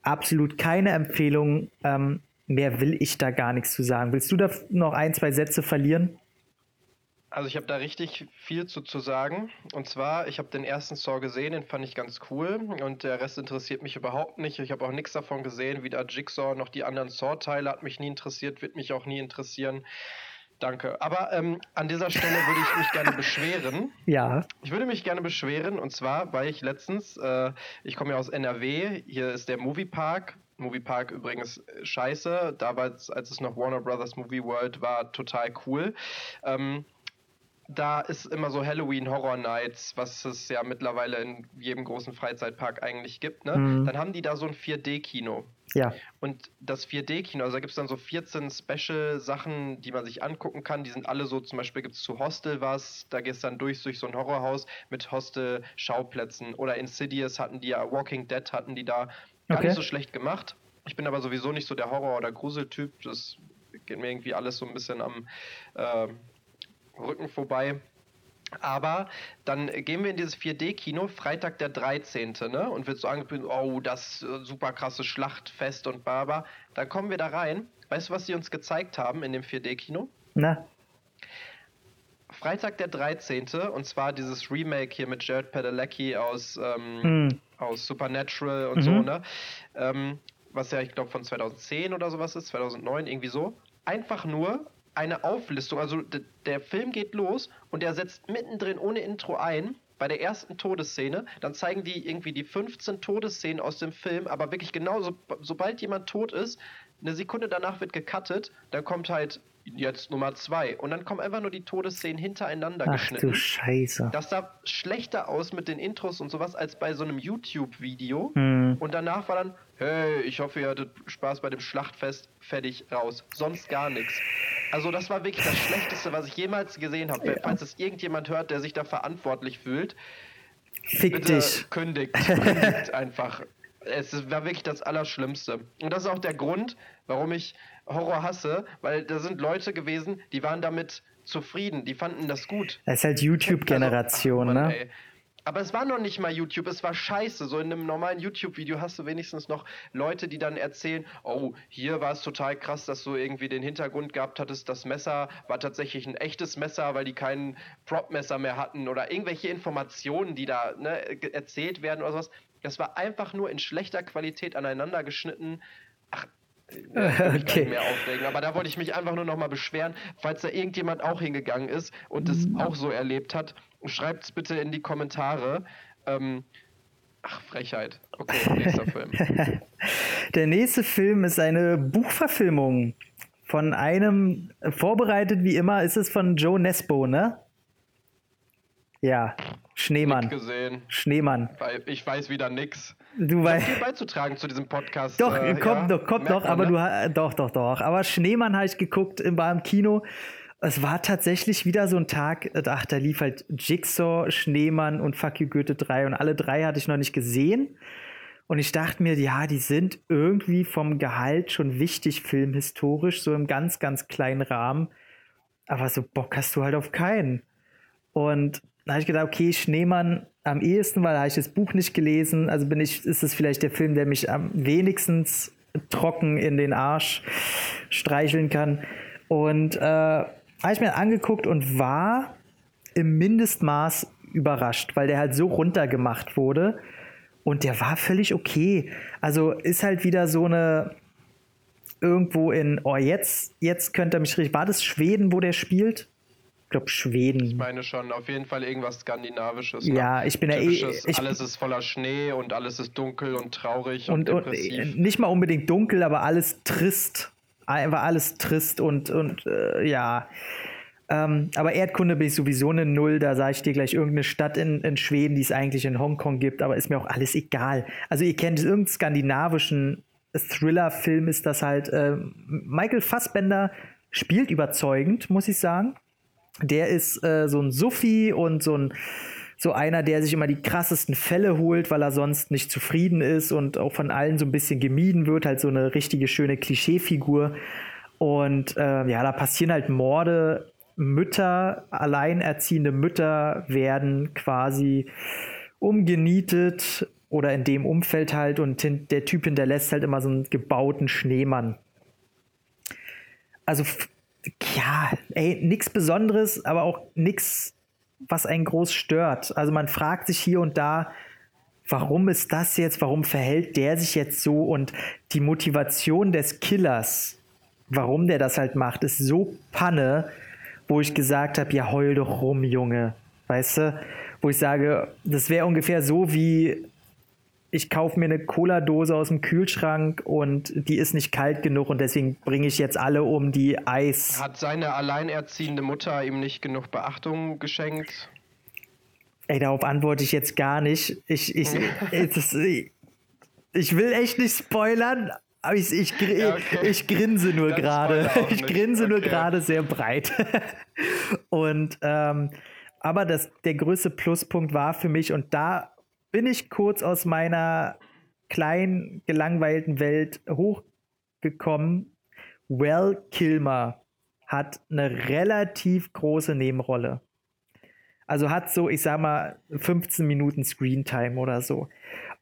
Absolut keine Empfehlung. Ähm, mehr will ich da gar nichts zu sagen. Willst du da noch ein, zwei Sätze verlieren? Also ich habe da richtig viel zu, zu sagen. Und zwar, ich habe den ersten Saw gesehen, den fand ich ganz cool. Und der Rest interessiert mich überhaupt nicht. Ich habe auch nichts davon gesehen. Weder Jigsaw noch die anderen Saw-Teile hat mich nie interessiert, wird mich auch nie interessieren. Danke. Aber ähm, an dieser Stelle würde ich mich gerne beschweren. Ja. Ich würde mich gerne beschweren. Und zwar, weil ich letztens, äh, ich komme ja aus NRW, hier ist der Moviepark. Moviepark übrigens scheiße. Damals, als es noch Warner Brothers Movie World war, total cool. Ähm, da ist immer so Halloween Horror Nights, was es ja mittlerweile in jedem großen Freizeitpark eigentlich gibt. Ne? Mhm. Dann haben die da so ein 4D-Kino. Ja. Und das 4D-Kino, also da gibt es dann so 14 Special-Sachen, die man sich angucken kann. Die sind alle so, zum Beispiel gibt es zu Hostel was, da gehst du dann durch, durch so ein Horrorhaus mit Hostel-Schauplätzen. Oder Insidious hatten die ja, Walking Dead hatten die da. Gar okay. nicht so schlecht gemacht. Ich bin aber sowieso nicht so der Horror- oder Gruseltyp. Das geht mir irgendwie alles so ein bisschen am. Äh, Rücken vorbei. Aber dann gehen wir in dieses 4D-Kino, Freitag der 13. Ne? Und wird so angekündigt, oh, das äh, super krasse Schlachtfest und Baba. Dann kommen wir da rein. Weißt du, was sie uns gezeigt haben in dem 4D-Kino? Na. Freitag der 13. Und zwar dieses Remake hier mit Jared Padalecki aus, ähm, mm. aus Supernatural und mhm. so, ne? Ähm, was ja, ich glaube, von 2010 oder sowas ist, 2009, irgendwie so. Einfach nur eine Auflistung. Also der Film geht los und er setzt mittendrin ohne Intro ein bei der ersten Todesszene, dann zeigen die irgendwie die 15 Todesszenen aus dem Film, aber wirklich genauso, sobald jemand tot ist, eine Sekunde danach wird gecuttet, dann kommt halt jetzt Nummer zwei. Und dann kommen einfach nur die Todesszenen hintereinander Ach, geschnitten. Du Scheiße. Das sah schlechter aus mit den Intros und sowas als bei so einem YouTube-Video. Hm. Und danach war dann, hey, ich hoffe, ihr hattet Spaß bei dem Schlachtfest, fertig, raus. Sonst gar nichts. Also das war wirklich das Schlechteste, was ich jemals gesehen habe. Ja. Falls es irgendjemand hört, der sich da verantwortlich fühlt, Fick bitte dich. kündigt, kündigt einfach. Es war wirklich das Allerschlimmste. Und das ist auch der Grund, warum ich Horror hasse, weil da sind Leute gewesen, die waren damit zufrieden, die fanden das gut. Das ist halt YouTube-Generation, also, ne? Aber es war noch nicht mal YouTube, es war scheiße. So in einem normalen YouTube-Video hast du wenigstens noch Leute, die dann erzählen, oh, hier war es total krass, dass du irgendwie den Hintergrund gehabt hattest, das Messer war tatsächlich ein echtes Messer, weil die kein Prop-Messer mehr hatten oder irgendwelche Informationen, die da ne, erzählt werden oder sowas. Das war einfach nur in schlechter Qualität aneinander geschnitten. Ach, okay. mehr aufregen. Aber da wollte ich mich einfach nur noch mal beschweren, falls da irgendjemand auch hingegangen ist und es mhm. auch so erlebt hat. Schreibt es bitte in die Kommentare. Ähm, ach, Frechheit. Okay, nächster Film. Der nächste Film ist eine Buchverfilmung von einem, vorbereitet wie immer, ist es von Joe Nesbo, ne? Ja, Schneemann. Nicht gesehen. Schneemann. Ich weiß wieder nix. Du weißt. viel beizutragen zu diesem Podcast. Doch, äh, kommt ja, noch, kommt noch, aber ne? du doch, doch, doch. Aber Schneemann habe ich geguckt, war im Kino. Es war tatsächlich wieder so ein Tag, ach, da lief halt Jigsaw, Schneemann und Fuck You Goethe 3 und alle drei hatte ich noch nicht gesehen. Und ich dachte mir, ja, die sind irgendwie vom Gehalt schon wichtig filmhistorisch, so im ganz, ganz kleinen Rahmen. Aber so Bock hast du halt auf keinen. Und da habe ich gedacht, okay, Schneemann am ehesten, weil da habe ich das Buch nicht gelesen. Also bin ich, ist es vielleicht der Film, der mich am wenigsten trocken in den Arsch streicheln kann. Und äh, habe ich mir angeguckt und war im Mindestmaß überrascht, weil der halt so runtergemacht wurde. Und der war völlig okay. Also ist halt wieder so eine irgendwo in, oh, jetzt, jetzt könnte er mich richtig. War das Schweden, wo der spielt? Ich glaube Schweden. Ich meine schon, auf jeden Fall irgendwas Skandinavisches. Ne? Ja, ich bin ja eh. Ich, alles ist voller Schnee und alles ist dunkel und traurig und, und depressiv. Und nicht mal unbedingt dunkel, aber alles trist. Einfach alles trist und, und äh, ja. Ähm, aber Erdkunde bin ich sowieso eine Null. Da sage ich dir gleich irgendeine Stadt in, in Schweden, die es eigentlich in Hongkong gibt, aber ist mir auch alles egal. Also ihr kennt irgendeinen skandinavischen Thriller-Film, ist das halt. Äh, Michael Fassbender spielt überzeugend, muss ich sagen. Der ist äh, so ein Suffi und so ein so einer, der sich immer die krassesten Fälle holt, weil er sonst nicht zufrieden ist und auch von allen so ein bisschen gemieden wird, halt so eine richtige schöne Klischeefigur. Und äh, ja, da passieren halt Morde. Mütter, alleinerziehende Mütter werden quasi umgenietet oder in dem Umfeld halt und der Typ hinterlässt halt immer so einen gebauten Schneemann. Also ja, ey, nichts Besonderes, aber auch nichts was einen groß stört. Also man fragt sich hier und da, warum ist das jetzt, warum verhält der sich jetzt so? Und die Motivation des Killers, warum der das halt macht, ist so Panne, wo ich gesagt habe, ja heul doch rum, Junge, weißt du, wo ich sage, das wäre ungefähr so wie ich kaufe mir eine Cola-Dose aus dem Kühlschrank und die ist nicht kalt genug und deswegen bringe ich jetzt alle um die Eis. Hat seine alleinerziehende Mutter ihm nicht genug Beachtung geschenkt? Ey, darauf antworte ich jetzt gar nicht. Ich, ich, das, ich will echt nicht spoilern, aber ich, ich, ja, okay. ich grinse nur gerade. Ich grinse okay. nur gerade sehr breit. und ähm, aber das, der größte Pluspunkt war für mich, und da bin ich kurz aus meiner kleinen, gelangweilten Welt hochgekommen. Well Kilmer hat eine relativ große Nebenrolle. Also hat so, ich sag mal, 15 Minuten Screentime oder so.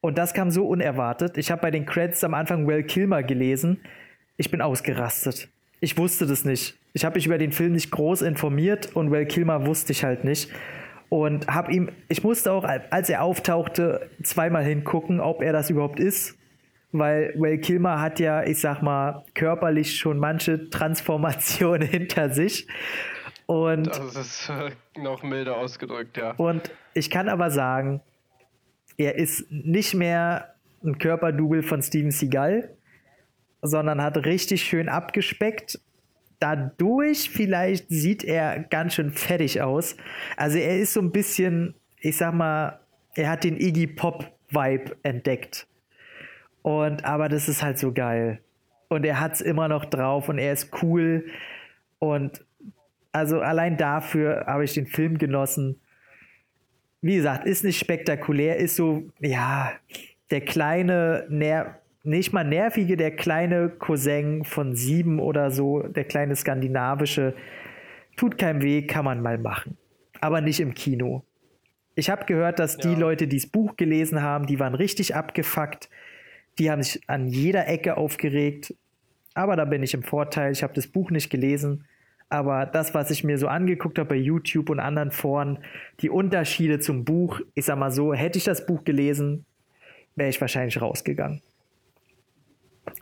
Und das kam so unerwartet. Ich habe bei den Credits am Anfang Well Kilmer gelesen. Ich bin ausgerastet. Ich wusste das nicht. Ich habe mich über den Film nicht groß informiert und Well Kilmer wusste ich halt nicht und habe ihm, ich musste auch, als er auftauchte, zweimal hingucken, ob er das überhaupt ist, weil Will Kilmer hat ja, ich sag mal, körperlich schon manche Transformationen hinter sich. Und das ist äh, noch milder ausgedrückt, ja. Und ich kann aber sagen, er ist nicht mehr ein Körperdouble von Steven Seagal, sondern hat richtig schön abgespeckt dadurch vielleicht sieht er ganz schön fertig aus. Also er ist so ein bisschen, ich sag mal, er hat den Iggy Pop Vibe entdeckt. Und aber das ist halt so geil. Und er hat es immer noch drauf und er ist cool. Und also allein dafür habe ich den Film genossen. Wie gesagt, ist nicht spektakulär, ist so, ja, der kleine, ner nicht mal nervige, der kleine Cousin von sieben oder so, der kleine skandinavische, tut keinem weh, kann man mal machen. Aber nicht im Kino. Ich habe gehört, dass die Leute, die das Buch gelesen haben, die waren richtig abgefuckt. Die haben sich an jeder Ecke aufgeregt. Aber da bin ich im Vorteil. Ich habe das Buch nicht gelesen. Aber das, was ich mir so angeguckt habe bei YouTube und anderen Foren, die Unterschiede zum Buch, ich sag mal so, hätte ich das Buch gelesen, wäre ich wahrscheinlich rausgegangen.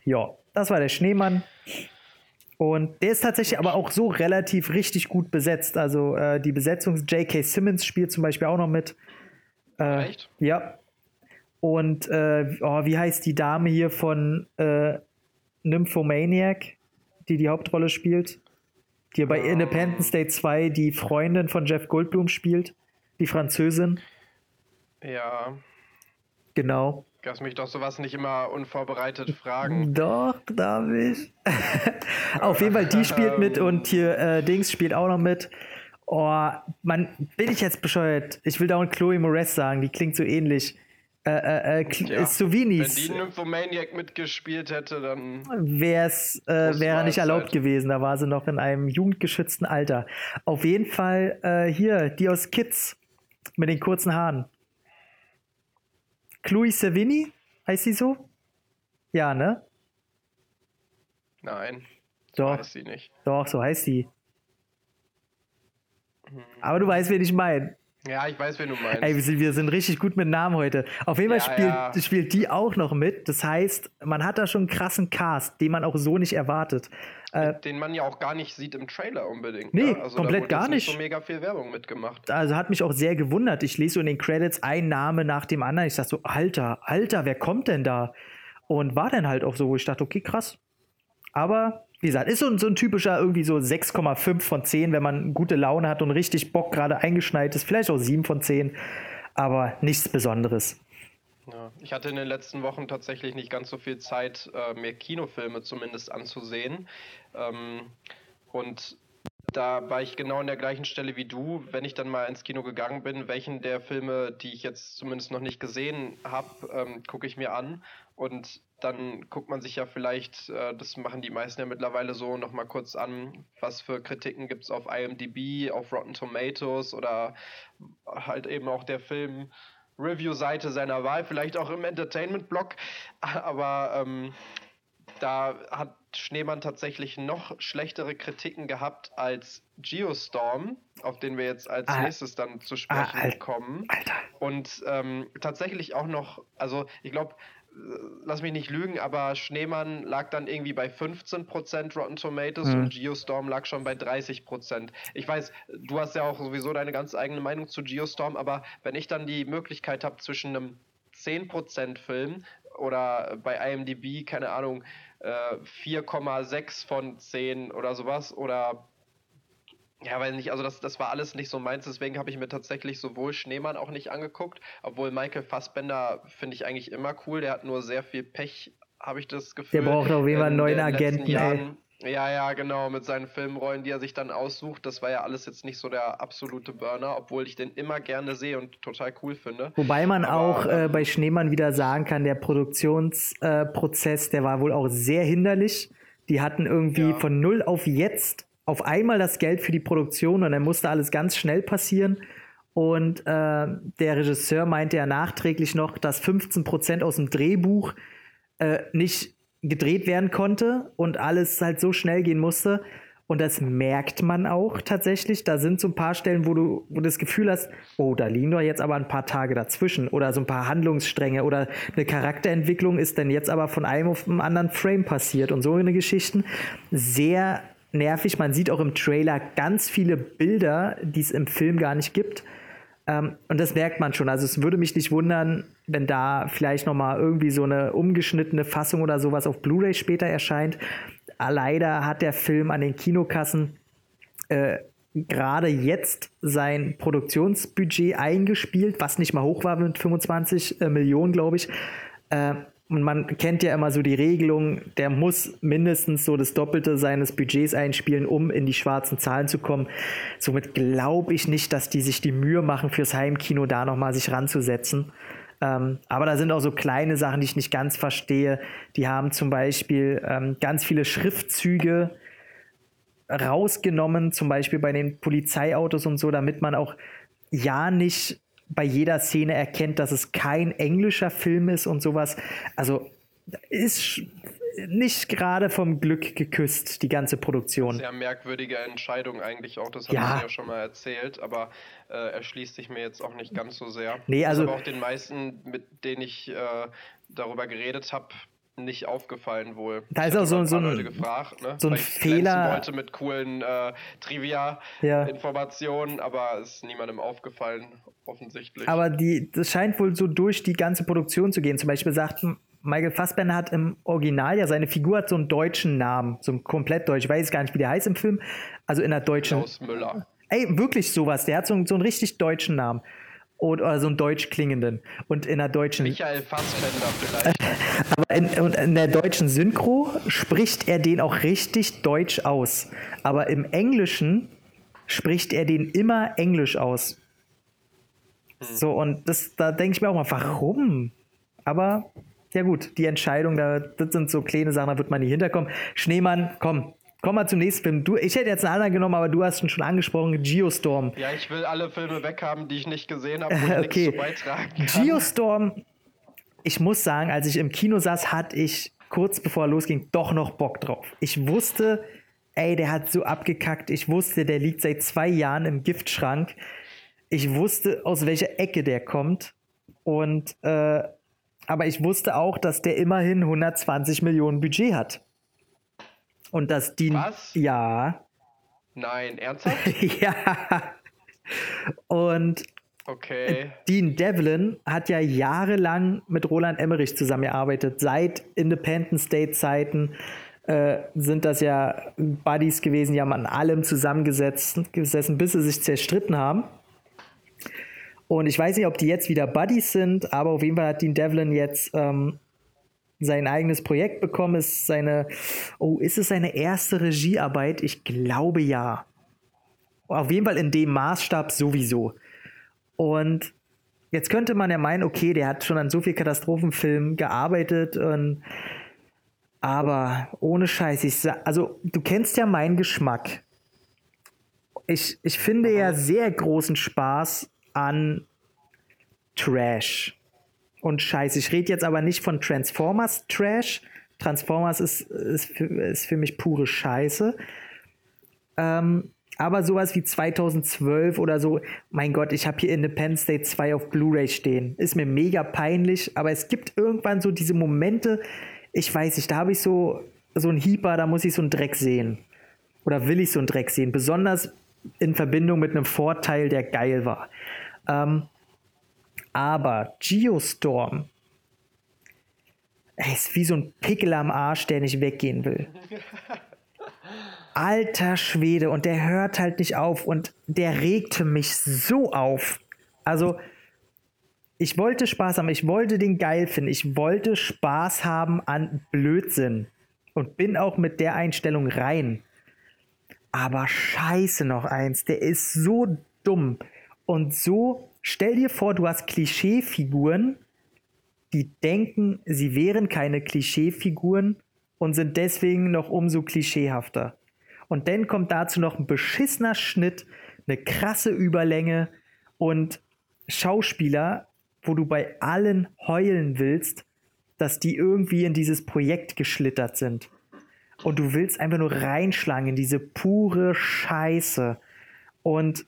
Ja, das war der Schneemann. Und der ist tatsächlich aber auch so relativ richtig gut besetzt. Also äh, die Besetzung, J.K. Simmons spielt zum Beispiel auch noch mit. Äh, Echt? Ja. Und äh, oh, wie heißt die Dame hier von äh, Nymphomaniac, die die Hauptrolle spielt? Die bei um. Independence Day 2 die Freundin von Jeff Goldblum spielt, die Französin. Ja. Genau. Lass mich doch sowas nicht immer unvorbereitet fragen. Doch, darf ich. Auf jeden Fall, die spielt mit und hier äh, Dings spielt auch noch mit. Oh, man, bin ich jetzt bescheuert? Ich will dauernd Chloe Moretz sagen, die klingt so ähnlich. Äh, äh, äh ja, Souvenirs. Wenn die Nymphomaniac mitgespielt hätte, dann. Wär's, äh, wäre nicht erlaubt halt. gewesen. Da war sie noch in einem jugendgeschützten Alter. Auf jeden Fall äh, hier, die aus Kids mit den kurzen Haaren. Chloe Sevigny? Heißt sie so? Ja, ne? Nein. So Doch. heißt sie nicht. Doch, so heißt sie. Hm. Aber du weißt, wen ich meine. Ja, ich weiß, wen du meinst. Ey, wir sind, wir sind richtig gut mit Namen heute. Auf jeden Fall ja, spielt, ja. spielt die auch noch mit. Das heißt, man hat da schon einen krassen Cast, den man auch so nicht erwartet. Äh, den man ja auch gar nicht sieht im Trailer unbedingt. Nee, ne? also komplett gar nicht. so mega viel Werbung mitgemacht. Also hat mich auch sehr gewundert. Ich lese so in den Credits ein Name nach dem anderen. Ich dachte so, Alter, Alter, wer kommt denn da? Und war dann halt auch so, wo ich dachte, okay, krass. Aber wie gesagt, ist so, so ein typischer irgendwie so 6,5 von 10, wenn man gute Laune hat und richtig Bock gerade eingeschneit ist. Vielleicht auch 7 von 10, aber nichts Besonderes. Ja, ich hatte in den letzten Wochen tatsächlich nicht ganz so viel Zeit, äh, mir Kinofilme zumindest anzusehen. Ähm, und da war ich genau an der gleichen Stelle wie du. Wenn ich dann mal ins Kino gegangen bin, welchen der Filme, die ich jetzt zumindest noch nicht gesehen habe, ähm, gucke ich mir an. Und dann guckt man sich ja vielleicht, äh, das machen die meisten ja mittlerweile so, nochmal kurz an, was für Kritiken gibt es auf IMDb, auf Rotten Tomatoes oder halt eben auch der Film. Review-Seite seiner Wahl, vielleicht auch im Entertainment-Blog, aber ähm, da hat Schneemann tatsächlich noch schlechtere Kritiken gehabt als Geostorm, auf den wir jetzt als ah, nächstes dann zu sprechen ah, kommen. Alter. Und ähm, tatsächlich auch noch, also ich glaube, lass mich nicht lügen, aber Schneemann lag dann irgendwie bei 15% Rotten Tomatoes mhm. und Geostorm lag schon bei 30%. Ich weiß, du hast ja auch sowieso deine ganz eigene Meinung zu Geostorm, aber wenn ich dann die Möglichkeit habe zwischen einem 10% Film oder bei IMDb, keine Ahnung, 4,6 äh, von 10 oder sowas oder ja, weiß nicht, also das, das war alles nicht so meins, deswegen habe ich mir tatsächlich sowohl Schneemann auch nicht angeguckt, obwohl Michael Fassbender finde ich eigentlich immer cool, der hat nur sehr viel Pech, habe ich das Gefühl. Der braucht auf jeden Fall einen neuen Agenten, Jahren, ja, ja, genau, mit seinen Filmrollen, die er sich dann aussucht. Das war ja alles jetzt nicht so der absolute Burner, obwohl ich den immer gerne sehe und total cool finde. Wobei man Aber, auch äh, bei Schneemann wieder sagen kann, der Produktionsprozess, äh, der war wohl auch sehr hinderlich. Die hatten irgendwie ja. von null auf jetzt auf einmal das Geld für die Produktion und dann musste alles ganz schnell passieren. Und äh, der Regisseur meinte ja nachträglich noch, dass 15 Prozent aus dem Drehbuch äh, nicht gedreht werden konnte und alles halt so schnell gehen musste. Und das merkt man auch tatsächlich. Da sind so ein paar Stellen, wo du, wo du das Gefühl hast, oh, da liegen doch jetzt aber ein paar Tage dazwischen oder so ein paar Handlungsstränge oder eine Charakterentwicklung ist denn jetzt aber von einem auf einen anderen Frame passiert und so eine Geschichten. Sehr nervig. Man sieht auch im Trailer ganz viele Bilder, die es im Film gar nicht gibt. Ähm, und das merkt man schon. Also es würde mich nicht wundern, wenn da vielleicht noch mal irgendwie so eine umgeschnittene Fassung oder sowas auf Blu-ray später erscheint. Leider hat der Film an den Kinokassen äh, gerade jetzt sein Produktionsbudget eingespielt, was nicht mal hoch war mit 25 äh, Millionen, glaube ich. Äh, und man kennt ja immer so die Regelung, der muss mindestens so das Doppelte seines Budgets einspielen, um in die schwarzen Zahlen zu kommen. Somit glaube ich nicht, dass die sich die Mühe machen, fürs Heimkino da nochmal sich ranzusetzen. Ähm, aber da sind auch so kleine Sachen, die ich nicht ganz verstehe. Die haben zum Beispiel ähm, ganz viele Schriftzüge rausgenommen, zum Beispiel bei den Polizeiautos und so, damit man auch ja nicht bei jeder Szene erkennt, dass es kein englischer Film ist und sowas. Also ist nicht gerade vom Glück geküsst, die ganze Produktion. Sehr merkwürdige Entscheidung eigentlich auch, das habe ja. ich ja schon mal erzählt, aber äh, erschließt sich mir jetzt auch nicht ganz so sehr. Nee, also aber auch den meisten, mit denen ich äh, darüber geredet habe, nicht aufgefallen wohl. Da ist auch so, so ein, gefragt, ne? so ein Fehler. Leute mit coolen äh, Trivia-Informationen, ja. aber ist niemandem aufgefallen, offensichtlich. Aber die, das scheint wohl so durch die ganze Produktion zu gehen. Zum Beispiel sagt Michael Fassbender hat im Original ja seine Figur hat so einen deutschen Namen, so einen komplett deutsch. Ich weiß gar nicht, wie der heißt im Film. Also in der deutschen. Klaus Müller. Ey, wirklich sowas. Der hat so, so einen richtig deutschen Namen oder so einen deutsch klingenden. Und in der deutschen. Michael Fassbender vielleicht. Aber in, und in der deutschen Synchro spricht er den auch richtig deutsch aus. Aber im Englischen spricht er den immer englisch aus. Hm. So, und das, da denke ich mir auch mal, warum? Aber ja gut, die Entscheidung, da, das sind so kleine Sachen, da wird man nicht hinterkommen. Schneemann, komm, Kommen wir zum nächsten Film. Du, ich hätte jetzt einen anderen genommen, aber du hast ihn schon angesprochen, Geostorm. Ja, ich will alle Filme weghaben, die ich nicht gesehen habe, wo ich okay. nichts beitragen kann. Geostorm, ich muss sagen, als ich im Kino saß, hatte ich kurz bevor er losging doch noch Bock drauf. Ich wusste, ey, der hat so abgekackt. Ich wusste, der liegt seit zwei Jahren im Giftschrank. Ich wusste, aus welcher Ecke der kommt. Und, äh, aber ich wusste auch, dass der immerhin 120 Millionen Budget hat. Und das Dean. Was? Ja. Nein, ernsthaft? ja. Und okay. Dean Devlin hat ja jahrelang mit Roland Emmerich zusammengearbeitet, seit Independence Day Zeiten. äh, sind das ja Buddies gewesen, die haben an allem zusammengesessen, gesessen, bis sie sich zerstritten haben. Und ich weiß nicht, ob die jetzt wieder Buddies sind, aber auf jeden Fall hat Dean Devlin jetzt ähm, sein eigenes Projekt bekommen. Ist seine, oh, ist es seine erste Regiearbeit? Ich glaube ja. Auf jeden Fall in dem Maßstab sowieso. Und jetzt könnte man ja meinen, okay, der hat schon an so viel Katastrophenfilmen gearbeitet und aber ohne Scheiß, ich sag, also du kennst ja meinen Geschmack. Ich, ich finde ja sehr großen Spaß an Trash und Scheiß. Ich rede jetzt aber nicht von Transformers Trash. Transformers ist, ist, für, ist für mich pure Scheiße. Ähm, aber sowas wie 2012 oder so, mein Gott, ich habe hier Independence Day 2 auf Blu-ray stehen. Ist mir mega peinlich, aber es gibt irgendwann so diese Momente, ich weiß nicht, da habe ich so, so einen Hieper, da muss ich so einen Dreck sehen. Oder will ich so einen Dreck sehen. Besonders in Verbindung mit einem Vorteil, der geil war. Ähm, aber Geostorm ist wie so ein Pickel am Arsch, der nicht weggehen will. Alter Schwede, und der hört halt nicht auf und der regte mich so auf. Also, ich wollte Spaß haben, ich wollte den geil finden, ich wollte Spaß haben an Blödsinn und bin auch mit der Einstellung rein. Aber scheiße noch eins, der ist so dumm und so, stell dir vor, du hast Klischeefiguren, die denken, sie wären keine Klischeefiguren und sind deswegen noch umso klischeehafter. Und dann kommt dazu noch ein beschissener Schnitt, eine krasse Überlänge und Schauspieler, wo du bei allen heulen willst, dass die irgendwie in dieses Projekt geschlittert sind. Und du willst einfach nur reinschlagen in diese pure Scheiße. Und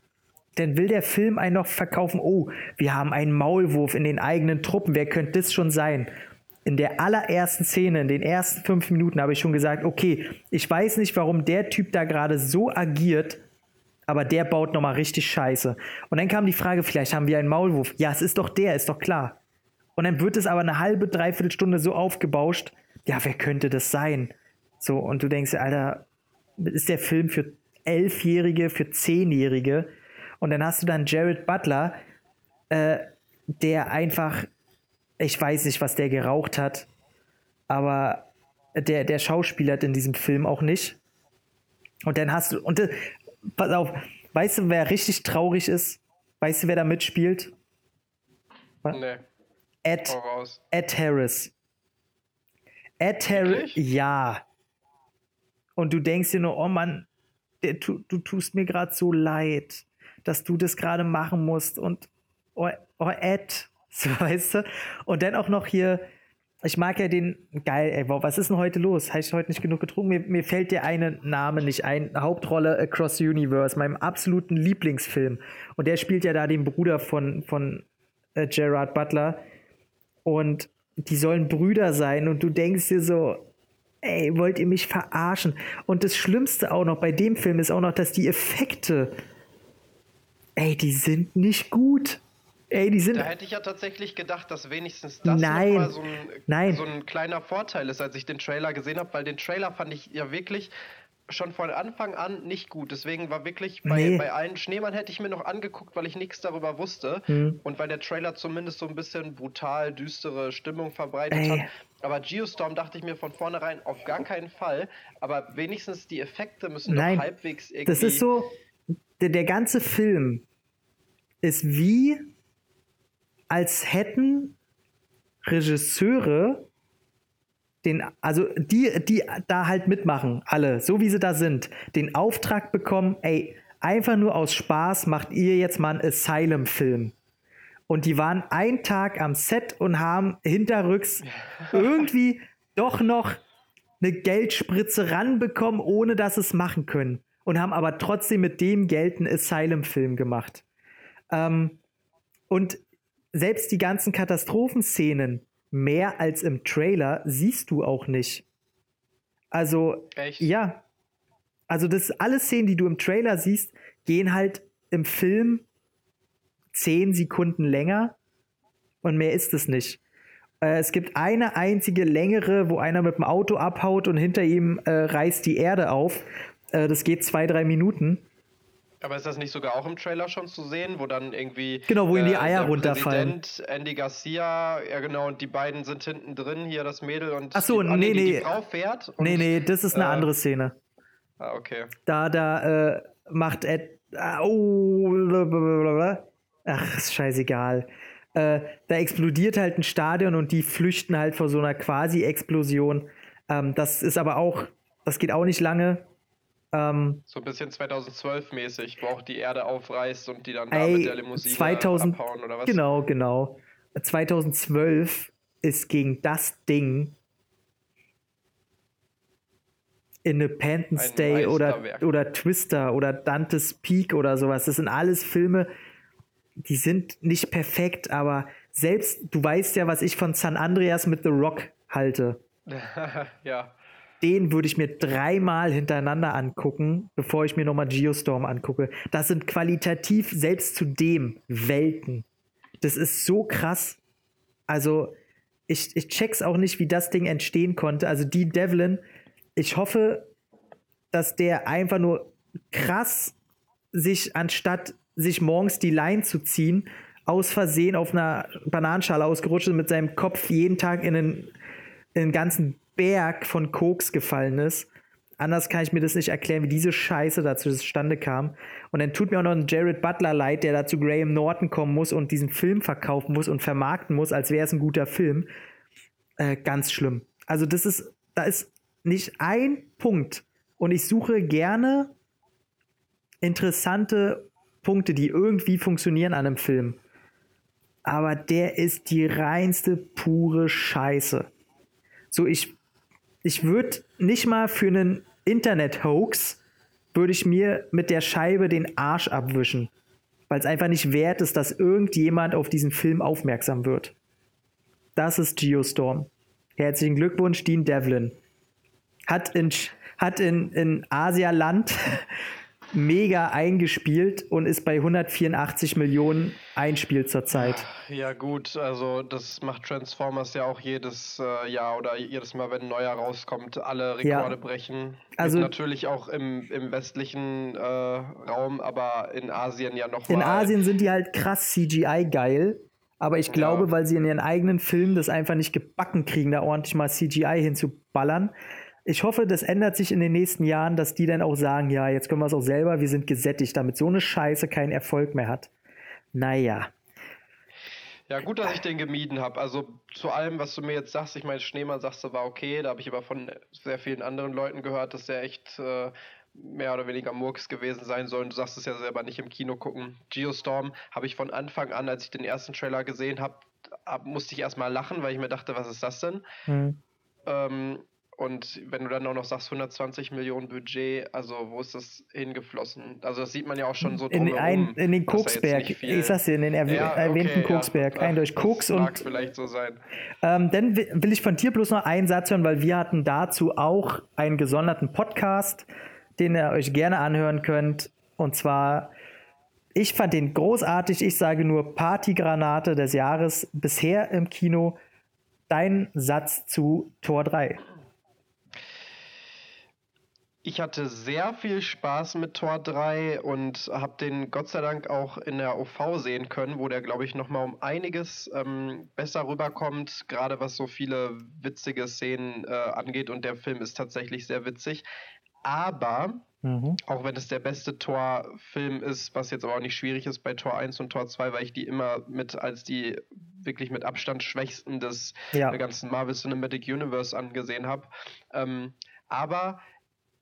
dann will der Film einen noch verkaufen, oh, wir haben einen Maulwurf in den eigenen Truppen, wer könnte das schon sein? In der allerersten Szene, in den ersten fünf Minuten habe ich schon gesagt, okay, ich weiß nicht, warum der Typ da gerade so agiert, aber der baut nochmal richtig scheiße. Und dann kam die Frage, vielleicht haben wir einen Maulwurf. Ja, es ist doch der, ist doch klar. Und dann wird es aber eine halbe, dreiviertel Stunde so aufgebauscht, ja, wer könnte das sein? So, und du denkst, Alter, ist der Film für Elfjährige, für Zehnjährige? Und dann hast du dann Jared Butler, äh, der einfach, ich weiß nicht, was der geraucht hat, aber der, der Schauspieler hat in diesem Film auch nicht. Und dann hast du, und pass auf, weißt du, wer richtig traurig ist? Weißt du, wer da mitspielt? Nee. Ed, Ed Harris. Ed Harris, ja. Und du denkst dir nur, oh Mann, der, du, du tust mir gerade so leid, dass du das gerade machen musst. Und oh, oh Ed, so weißt du. Und dann auch noch hier ich mag ja den, geil, ey, wow, was ist denn heute los? Habe ich heute nicht genug getrunken? Mir, mir fällt der eine Name nicht ein. Hauptrolle Across the Universe, meinem absoluten Lieblingsfilm. Und der spielt ja da den Bruder von, von äh, Gerard Butler. Und die sollen Brüder sein. Und du denkst dir so, ey, wollt ihr mich verarschen? Und das Schlimmste auch noch bei dem Film ist auch noch, dass die Effekte, ey, die sind nicht gut. Ey, die sind. Da hätte ich ja tatsächlich gedacht, dass wenigstens das nein, so ein, so ein kleiner Vorteil ist, als ich den Trailer gesehen habe, weil den Trailer fand ich ja wirklich schon von Anfang an nicht gut. Deswegen war wirklich bei, nee. bei allen Schneemann hätte ich mir noch angeguckt, weil ich nichts darüber wusste. Hm. Und weil der Trailer zumindest so ein bisschen brutal, düstere Stimmung verbreitet Ey. hat. Aber Geostorm dachte ich mir von vornherein auf gar keinen Fall. Aber wenigstens die Effekte müssen Nein, doch halbwegs irgendwie. Das ist so. Der, der ganze Film ist wie als hätten Regisseure den, also die, die da halt mitmachen, alle, so wie sie da sind, den Auftrag bekommen, ey, einfach nur aus Spaß macht ihr jetzt mal einen Asylum-Film. Und die waren einen Tag am Set und haben hinterrücks irgendwie doch noch eine Geldspritze ranbekommen, ohne dass sie es machen können. Und haben aber trotzdem mit dem Geld einen Asylum-Film gemacht. Ähm, und selbst die ganzen Katastrophenszenen, mehr als im Trailer, siehst du auch nicht. Also, Echt? ja. Also, das alle Szenen, die du im Trailer siehst, gehen halt im Film zehn Sekunden länger und mehr ist es nicht. Äh, es gibt eine einzige längere, wo einer mit dem Auto abhaut und hinter ihm äh, reißt die Erde auf. Äh, das geht zwei, drei Minuten. Aber ist das nicht sogar auch im Trailer schon zu sehen, wo dann irgendwie. Genau, wo ihm die äh, Eier runterfallen. Präsident, Andy Garcia, ja genau, und die beiden sind hinten drin, hier das Mädel und Ach so, die, nee, nee. die Frau fährt. Und, nee, nee, das ist eine äh, andere Szene. Ah, okay. Da, da äh, macht Ed. Äh, oh, blablabla. ach, ist scheißegal. Äh, da explodiert halt ein Stadion und die flüchten halt vor so einer Quasi-Explosion. Ähm, das ist aber auch, das geht auch nicht lange. Ähm, so ein bisschen 2012-mäßig, wo auch die Erde aufreißt und die dann ey, da mit der Limousine 2000, abhauen oder was? Genau, genau. 2012 ist gegen das Ding Independence Ein Day oder, oder Twister oder Dante's Peak oder sowas. Das sind alles Filme, die sind nicht perfekt, aber selbst, du weißt ja, was ich von San Andreas mit The Rock halte. ja. Den würde ich mir dreimal hintereinander angucken, bevor ich mir nochmal Geostorm angucke. Das sind qualitativ selbst zu dem Welten. Das ist so krass. Also, ich, ich check's auch nicht, wie das Ding entstehen konnte. Also, die Devlin, ich hoffe, dass der einfach nur krass sich, anstatt sich morgens die Line zu ziehen, aus Versehen auf einer Bananenschale ausgerutscht ist, mit seinem Kopf jeden Tag in den, in den ganzen Berg von Koks gefallen ist. Anders kann ich mir das nicht erklären, wie diese Scheiße dazu zustande kam. Und dann tut mir auch noch ein Jared Butler leid, der da zu Graham Norton kommen muss und diesen Film verkaufen muss und vermarkten muss, als wäre es ein guter Film. Äh, ganz schlimm. Also das ist, da ist nicht ein Punkt. Und ich suche gerne interessante Punkte, die irgendwie funktionieren an einem Film. Aber der ist die reinste pure Scheiße. So, ich ich würde nicht mal für einen Internet-Hoax würde ich mir mit der Scheibe den Arsch abwischen. Weil es einfach nicht wert ist, dass irgendjemand auf diesen Film aufmerksam wird. Das ist Geostorm. Herzlichen Glückwunsch, Dean Devlin. Hat in, hat in, in Asialand mega eingespielt und ist bei 184 Millionen einspielt zurzeit. Ja gut, also das macht Transformers ja auch jedes äh, Jahr oder jedes Mal, wenn ein neuer rauskommt, alle Rekorde ja. brechen. Also Mit natürlich auch im, im westlichen äh, Raum, aber in Asien ja noch In Asien sind die halt krass CGI geil. Aber ich glaube, ja. weil sie in ihren eigenen Filmen das einfach nicht gebacken kriegen, da ordentlich mal CGI hinzuballern, ich hoffe, das ändert sich in den nächsten Jahren, dass die dann auch sagen, ja, jetzt können wir es auch selber, wir sind gesättigt, damit so eine Scheiße keinen Erfolg mehr hat. Naja. Ja, gut, dass ich den gemieden habe. Also zu allem, was du mir jetzt sagst, ich meine, Schneemann sagst du, war okay, da habe ich aber von sehr vielen anderen Leuten gehört, dass der echt äh, mehr oder weniger Murks gewesen sein soll. Und du sagst es ja selber nicht im Kino gucken. Geostorm habe ich von Anfang an, als ich den ersten Trailer gesehen habe, musste ich erstmal lachen, weil ich mir dachte, was ist das denn? Mhm. Ähm, und wenn du dann auch noch sagst 120 Millionen Budget, also wo ist das hingeflossen? Also das sieht man ja auch schon so in, ein, in den Koksberg. Ich sag's dir, in den erwäh ja, okay, erwähnten Koksberg. Ja. Eindeutig Koks und. Mag vielleicht so sein. Ähm, dann will ich von dir bloß noch einen Satz hören, weil wir hatten dazu auch einen gesonderten Podcast, den ihr euch gerne anhören könnt. Und zwar, ich fand den großartig. Ich sage nur Partygranate des Jahres bisher im Kino. Dein Satz zu Tor 3. Ich hatte sehr viel Spaß mit Tor 3 und habe den Gott sei Dank auch in der OV sehen können, wo der, glaube ich, nochmal um einiges ähm, besser rüberkommt, gerade was so viele witzige Szenen äh, angeht. Und der Film ist tatsächlich sehr witzig. Aber, mhm. auch wenn es der beste Tor-Film ist, was jetzt aber auch nicht schwierig ist bei Tor 1 und Tor 2, weil ich die immer mit als die wirklich mit Abstand schwächsten des ja. ganzen Marvel Cinematic Universe angesehen habe. Ähm, aber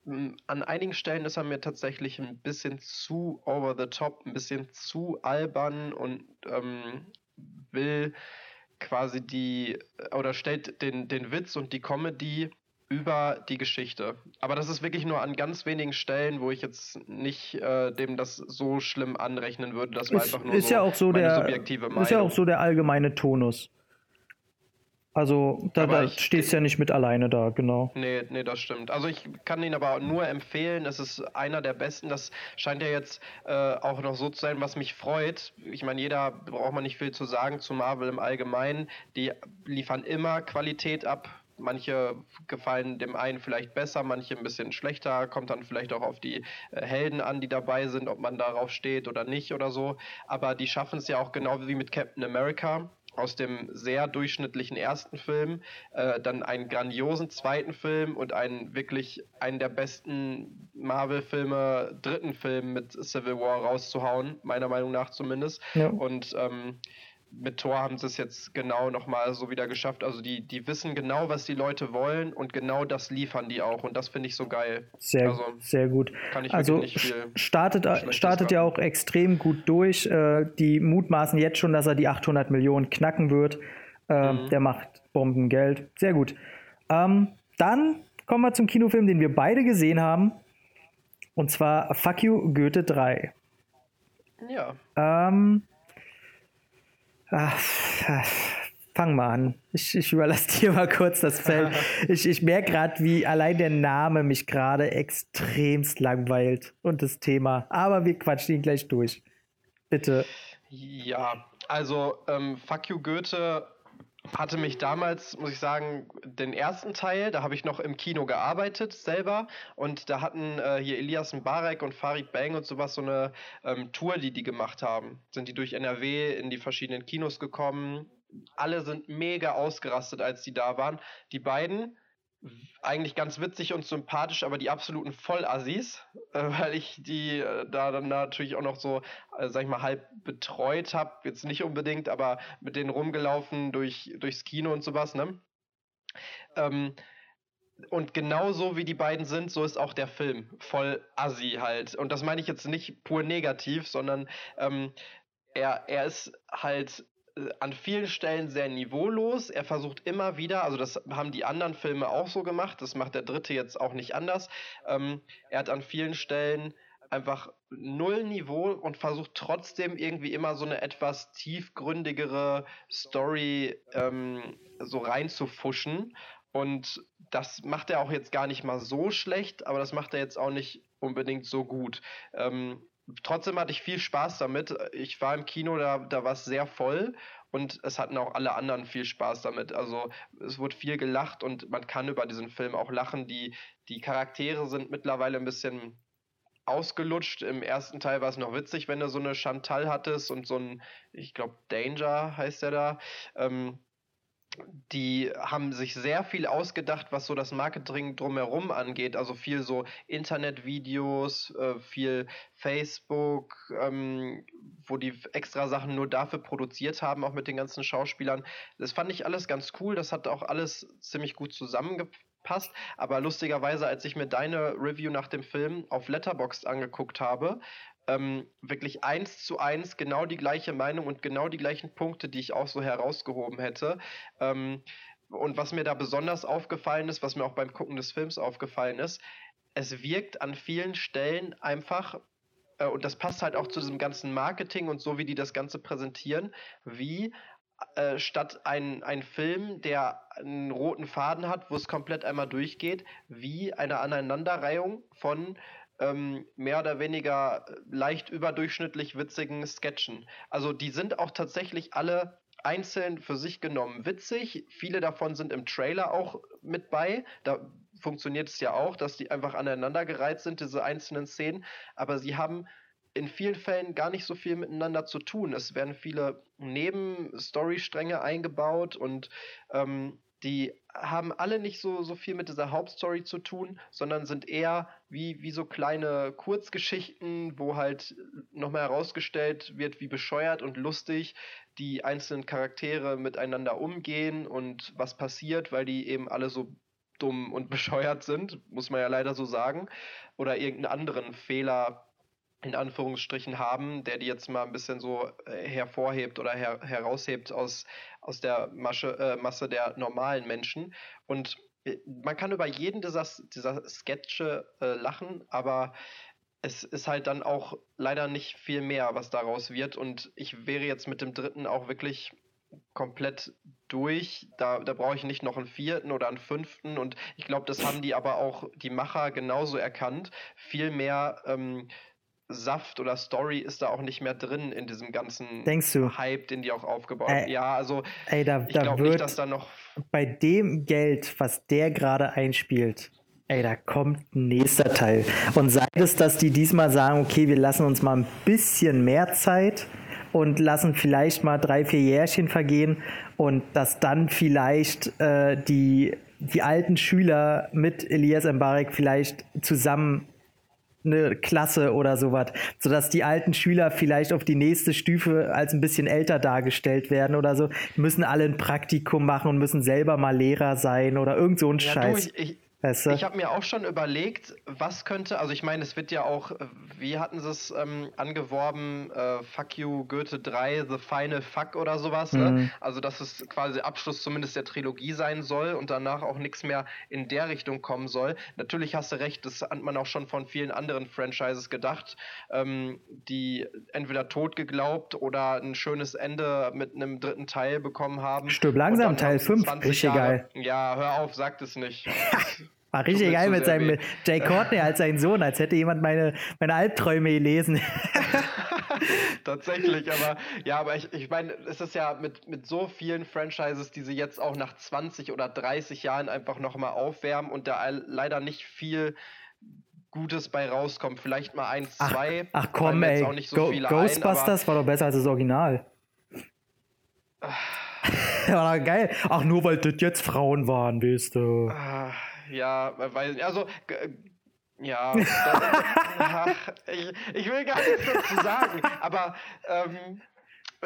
an einigen Stellen ist er mir tatsächlich ein bisschen zu over the top, ein bisschen zu albern und ähm, will quasi die oder stellt den, den Witz und die Comedy über die Geschichte. Aber das ist wirklich nur an ganz wenigen Stellen, wo ich jetzt nicht äh, dem das so schlimm anrechnen würde. Das war ist, einfach nur ist so, ja auch so der, subjektive Meinung. Ist ja auch so der allgemeine Tonus. Also da, da ich, stehst du ja nicht mit alleine da, genau. Nee, nee, das stimmt. Also ich kann ihn aber nur empfehlen. Es ist einer der besten. Das scheint ja jetzt äh, auch noch so zu sein, was mich freut. Ich meine, jeder braucht man nicht viel zu sagen zu Marvel im Allgemeinen. Die liefern immer Qualität ab. Manche gefallen dem einen vielleicht besser, manche ein bisschen schlechter. Kommt dann vielleicht auch auf die äh, Helden an, die dabei sind, ob man darauf steht oder nicht oder so. Aber die schaffen es ja auch genau wie mit Captain America aus dem sehr durchschnittlichen ersten Film, äh, dann einen grandiosen zweiten Film und einen wirklich einen der besten Marvel-Filme, dritten Film mit Civil War rauszuhauen, meiner Meinung nach zumindest. Ja. Und ähm, mit Thor haben sie es jetzt genau nochmal so wieder geschafft. Also die, die wissen genau, was die Leute wollen und genau das liefern die auch. Und das finde ich so geil. Sehr, also, sehr gut. also startet, startet ja auch extrem gut durch. Äh, die mutmaßen jetzt schon, dass er die 800 Millionen knacken wird. Äh, mhm. Der macht Bombengeld. Sehr gut. Ähm, dann kommen wir zum Kinofilm, den wir beide gesehen haben. Und zwar Fuck You Goethe 3. Ja. Ähm, Ach, fang mal an. Ich, ich überlasse dir mal kurz das Feld. ich, ich merke gerade, wie allein der Name mich gerade extremst langweilt und das Thema. Aber wir quatschen ihn gleich durch. Bitte. Ja, also ähm, Fuck You Goethe hatte mich damals, muss ich sagen, den ersten Teil, da habe ich noch im Kino gearbeitet selber und da hatten äh, hier Elias Mbarek und Farid Bang und sowas so eine ähm, Tour, die die gemacht haben. Sind die durch NRW in die verschiedenen Kinos gekommen. Alle sind mega ausgerastet, als die da waren. Die beiden eigentlich ganz witzig und sympathisch, aber die absoluten Vollassis, äh, weil ich die äh, da dann natürlich auch noch so, äh, sag ich mal, halb betreut habe. Jetzt nicht unbedingt, aber mit denen rumgelaufen durch, durchs Kino und sowas, ne? Ähm, und genauso wie die beiden sind, so ist auch der Film voll assi halt. Und das meine ich jetzt nicht pur negativ, sondern ähm, er, er ist halt an vielen Stellen sehr niveaulos. Er versucht immer wieder, also das haben die anderen Filme auch so gemacht, das macht der dritte jetzt auch nicht anders. Ähm, er hat an vielen Stellen einfach null Niveau und versucht trotzdem irgendwie immer so eine etwas tiefgründigere Story ähm, so reinzufuschen. Und das macht er auch jetzt gar nicht mal so schlecht, aber das macht er jetzt auch nicht unbedingt so gut. Ähm, trotzdem hatte ich viel Spaß damit. Ich war im Kino, da, da war es sehr voll und es hatten auch alle anderen viel Spaß damit. Also es wurde viel gelacht und man kann über diesen Film auch lachen. Die, die Charaktere sind mittlerweile ein bisschen ausgelutscht. Im ersten Teil war es noch witzig, wenn du so eine Chantal hattest und so ein, ich glaube, Danger heißt der da. Ähm, die haben sich sehr viel ausgedacht, was so das Marketing drumherum angeht. Also viel so Internetvideos, äh, viel Facebook, ähm, wo die extra Sachen nur dafür produziert haben, auch mit den ganzen Schauspielern. Das fand ich alles ganz cool. Das hat auch alles ziemlich gut zusammengepasst. Aber lustigerweise, als ich mir deine Review nach dem Film auf Letterboxd angeguckt habe, ähm, wirklich eins zu eins genau die gleiche Meinung und genau die gleichen Punkte, die ich auch so herausgehoben hätte. Ähm, und was mir da besonders aufgefallen ist, was mir auch beim Gucken des Films aufgefallen ist, es wirkt an vielen Stellen einfach, äh, und das passt halt auch zu diesem ganzen Marketing und so, wie die das Ganze präsentieren, wie äh, statt ein, ein Film, der einen roten Faden hat, wo es komplett einmal durchgeht, wie eine Aneinanderreihung von ähm, mehr oder weniger äh, leicht überdurchschnittlich witzigen Sketchen. Also die sind auch tatsächlich alle einzeln für sich genommen witzig. Viele davon sind im Trailer auch mit bei. Da funktioniert es ja auch, dass die einfach aneinandergereiht sind, diese einzelnen Szenen. Aber sie haben in vielen Fällen gar nicht so viel miteinander zu tun. Es werden viele Nebenstorystränge eingebaut und ähm, die haben alle nicht so, so viel mit dieser Hauptstory zu tun, sondern sind eher wie, wie so kleine Kurzgeschichten, wo halt nochmal herausgestellt wird, wie bescheuert und lustig die einzelnen Charaktere miteinander umgehen und was passiert, weil die eben alle so dumm und bescheuert sind, muss man ja leider so sagen, oder irgendeinen anderen Fehler in Anführungsstrichen haben, der die jetzt mal ein bisschen so äh, hervorhebt oder her heraushebt aus, aus der Masche, äh, Masse der normalen Menschen. Und äh, man kann über jeden dieser, dieser Sketche äh, lachen, aber es ist halt dann auch leider nicht viel mehr, was daraus wird. Und ich wäre jetzt mit dem dritten auch wirklich komplett durch. Da, da brauche ich nicht noch einen vierten oder einen fünften. Und ich glaube, das haben die aber auch die Macher genauso erkannt. Viel mehr ähm, Saft oder Story ist da auch nicht mehr drin in diesem ganzen Denkst du? Hype, den die auch aufgebaut haben. Ja, also ey, da, ich glaube wird nicht, dass da noch. bei dem Geld, was der gerade einspielt, ey, da kommt ein nächster Teil. Und sei es, dass die diesmal sagen, okay, wir lassen uns mal ein bisschen mehr Zeit und lassen vielleicht mal drei, vier Jährchen vergehen und dass dann vielleicht äh, die, die alten Schüler mit Elias Mbarek vielleicht zusammen eine Klasse oder sowas, sodass die alten Schüler vielleicht auf die nächste Stufe als ein bisschen älter dargestellt werden oder so, müssen alle ein Praktikum machen und müssen selber mal Lehrer sein oder irgend so ein Ja, Scheiß. du, ich, ich, weißt du? Ich habe mir auch schon überlegt, was könnte, also ich meine, es wird ja auch, äh, wie hatten sie es ähm, angeworben, äh, Fuck You Goethe 3, The Final Fuck oder sowas, Mhm. ne? Also dass es quasi Abschluss zumindest der Trilogie sein soll und danach auch nichts mehr in der Richtung kommen soll. Natürlich hast du recht, das hat man auch schon von vielen anderen Franchises gedacht, ähm, die entweder tot geglaubt oder ein schönes Ende mit einem dritten Teil bekommen haben. Stirb langsam, Teil haben sie 5, 20 richtig Jahre- geil. Ja, hör auf, sagt es nicht. War Tut richtig geil mit seinem weh. Jay Courtney als sein Sohn, als hätte jemand meine, meine Albträume gelesen. Tatsächlich, aber ja, aber ich, ich meine, es ist ja mit, mit so vielen Franchises, die sie jetzt auch nach 20 oder 30 Jahren einfach nochmal aufwärmen und da leider nicht viel Gutes bei rauskommt. Vielleicht mal eins, Ach, zwei. ach komm, ey. so Go Ghostbusters war doch besser als das Original. war doch geil. Ach, nur weil das jetzt Frauen waren, weißt du. Ja, weil, also, g- ja, da, ach, ich, ich will gar nichts dazu sagen, aber ähm,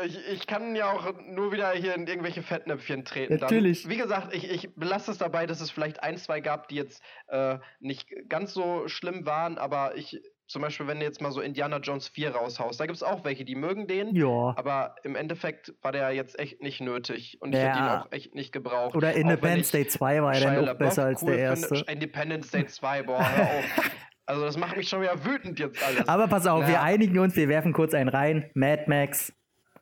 ich, ich kann ja auch nur wieder hier in irgendwelche Fettnäpfchen treten. Natürlich. Dann. Wie gesagt, ich, ich belasse es dabei, dass es vielleicht ein, zwei gab, die jetzt äh, nicht ganz so schlimm waren, aber ich, zum Beispiel, wenn du jetzt mal so Indiana Jones 4 raushaust, da gibt es auch welche, die mögen den, Ja. aber im Endeffekt war der jetzt echt nicht nötig und ich hätte ihn Ja. auch echt nicht gebraucht. Oder Independence Day 2 war ja dann auch besser als cool der finde. erste. Independence Day 2, boah, hör auf. Also das macht mich schon wieder wütend jetzt alles. Aber pass auf, wir Naja. einigen uns, wir werfen kurz einen rein. Mad Max.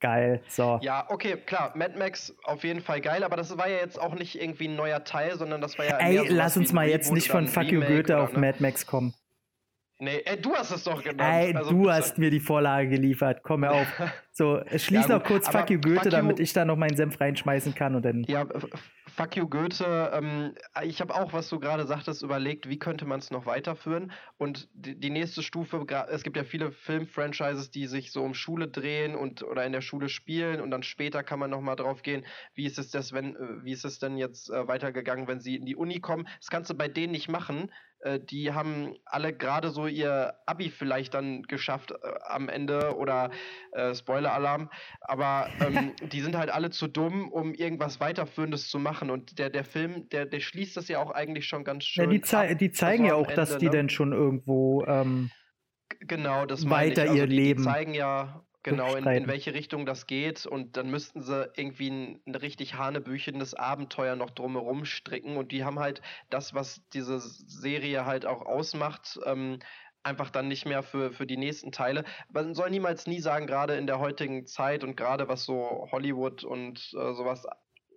Geil. So. Ja, okay, klar, Mad Max auf jeden Fall geil, aber das war ja jetzt auch nicht irgendwie ein neuer Teil, sondern das war ja Ey, lass uns mal jetzt nicht von Fuck You Goethe auf ne? Mad Max kommen. Nee, ey, du hast es doch genannt. Ey, Also du bitte. hast mir die Vorlage geliefert. Komm mir auf. So, schließ Ja, noch kurz Fuck You Goethe, Fuck You- damit ich da noch meinen Senf reinschmeißen kann und dann. Ja, fuck you Goethe. Ähm, ich habe auch, was du gerade sagtest, überlegt, wie könnte man es noch weiterführen. Und die, die nächste Stufe, es gibt ja viele Film-Franchises, die sich so um Schule drehen und oder in der Schule spielen und dann später kann man nochmal drauf gehen, wie ist es das, wenn, äh, wie ist es denn jetzt äh, weitergegangen, wenn sie in die Uni kommen. Das kannst du bei denen nicht machen. Äh, die haben alle gerade so ihr Abi vielleicht dann geschafft äh, am Ende oder äh, Spoiler-Alarm, aber ähm, die sind halt alle zu dumm, um irgendwas weiterführendes zu machen und der, der Film, der, der schließt das ja auch eigentlich schon ganz Ja, schön die, zei ab, die zeigen ja auch, dass Ende, die ne? denn schon irgendwo. Ähm, genau, das weiter ich. Also ihr die, Leben Die zeigen ja genau, in, in welche Richtung das geht. Und dann müssten sie irgendwie ein, ein richtig hanebüchendes Abenteuer noch drumherum stricken. Und die haben halt das, was diese Serie halt auch ausmacht, ähm, einfach dann nicht mehr für, für die nächsten Teile. Man soll niemals nie sagen, gerade in der heutigen Zeit und gerade was so Hollywood und äh, sowas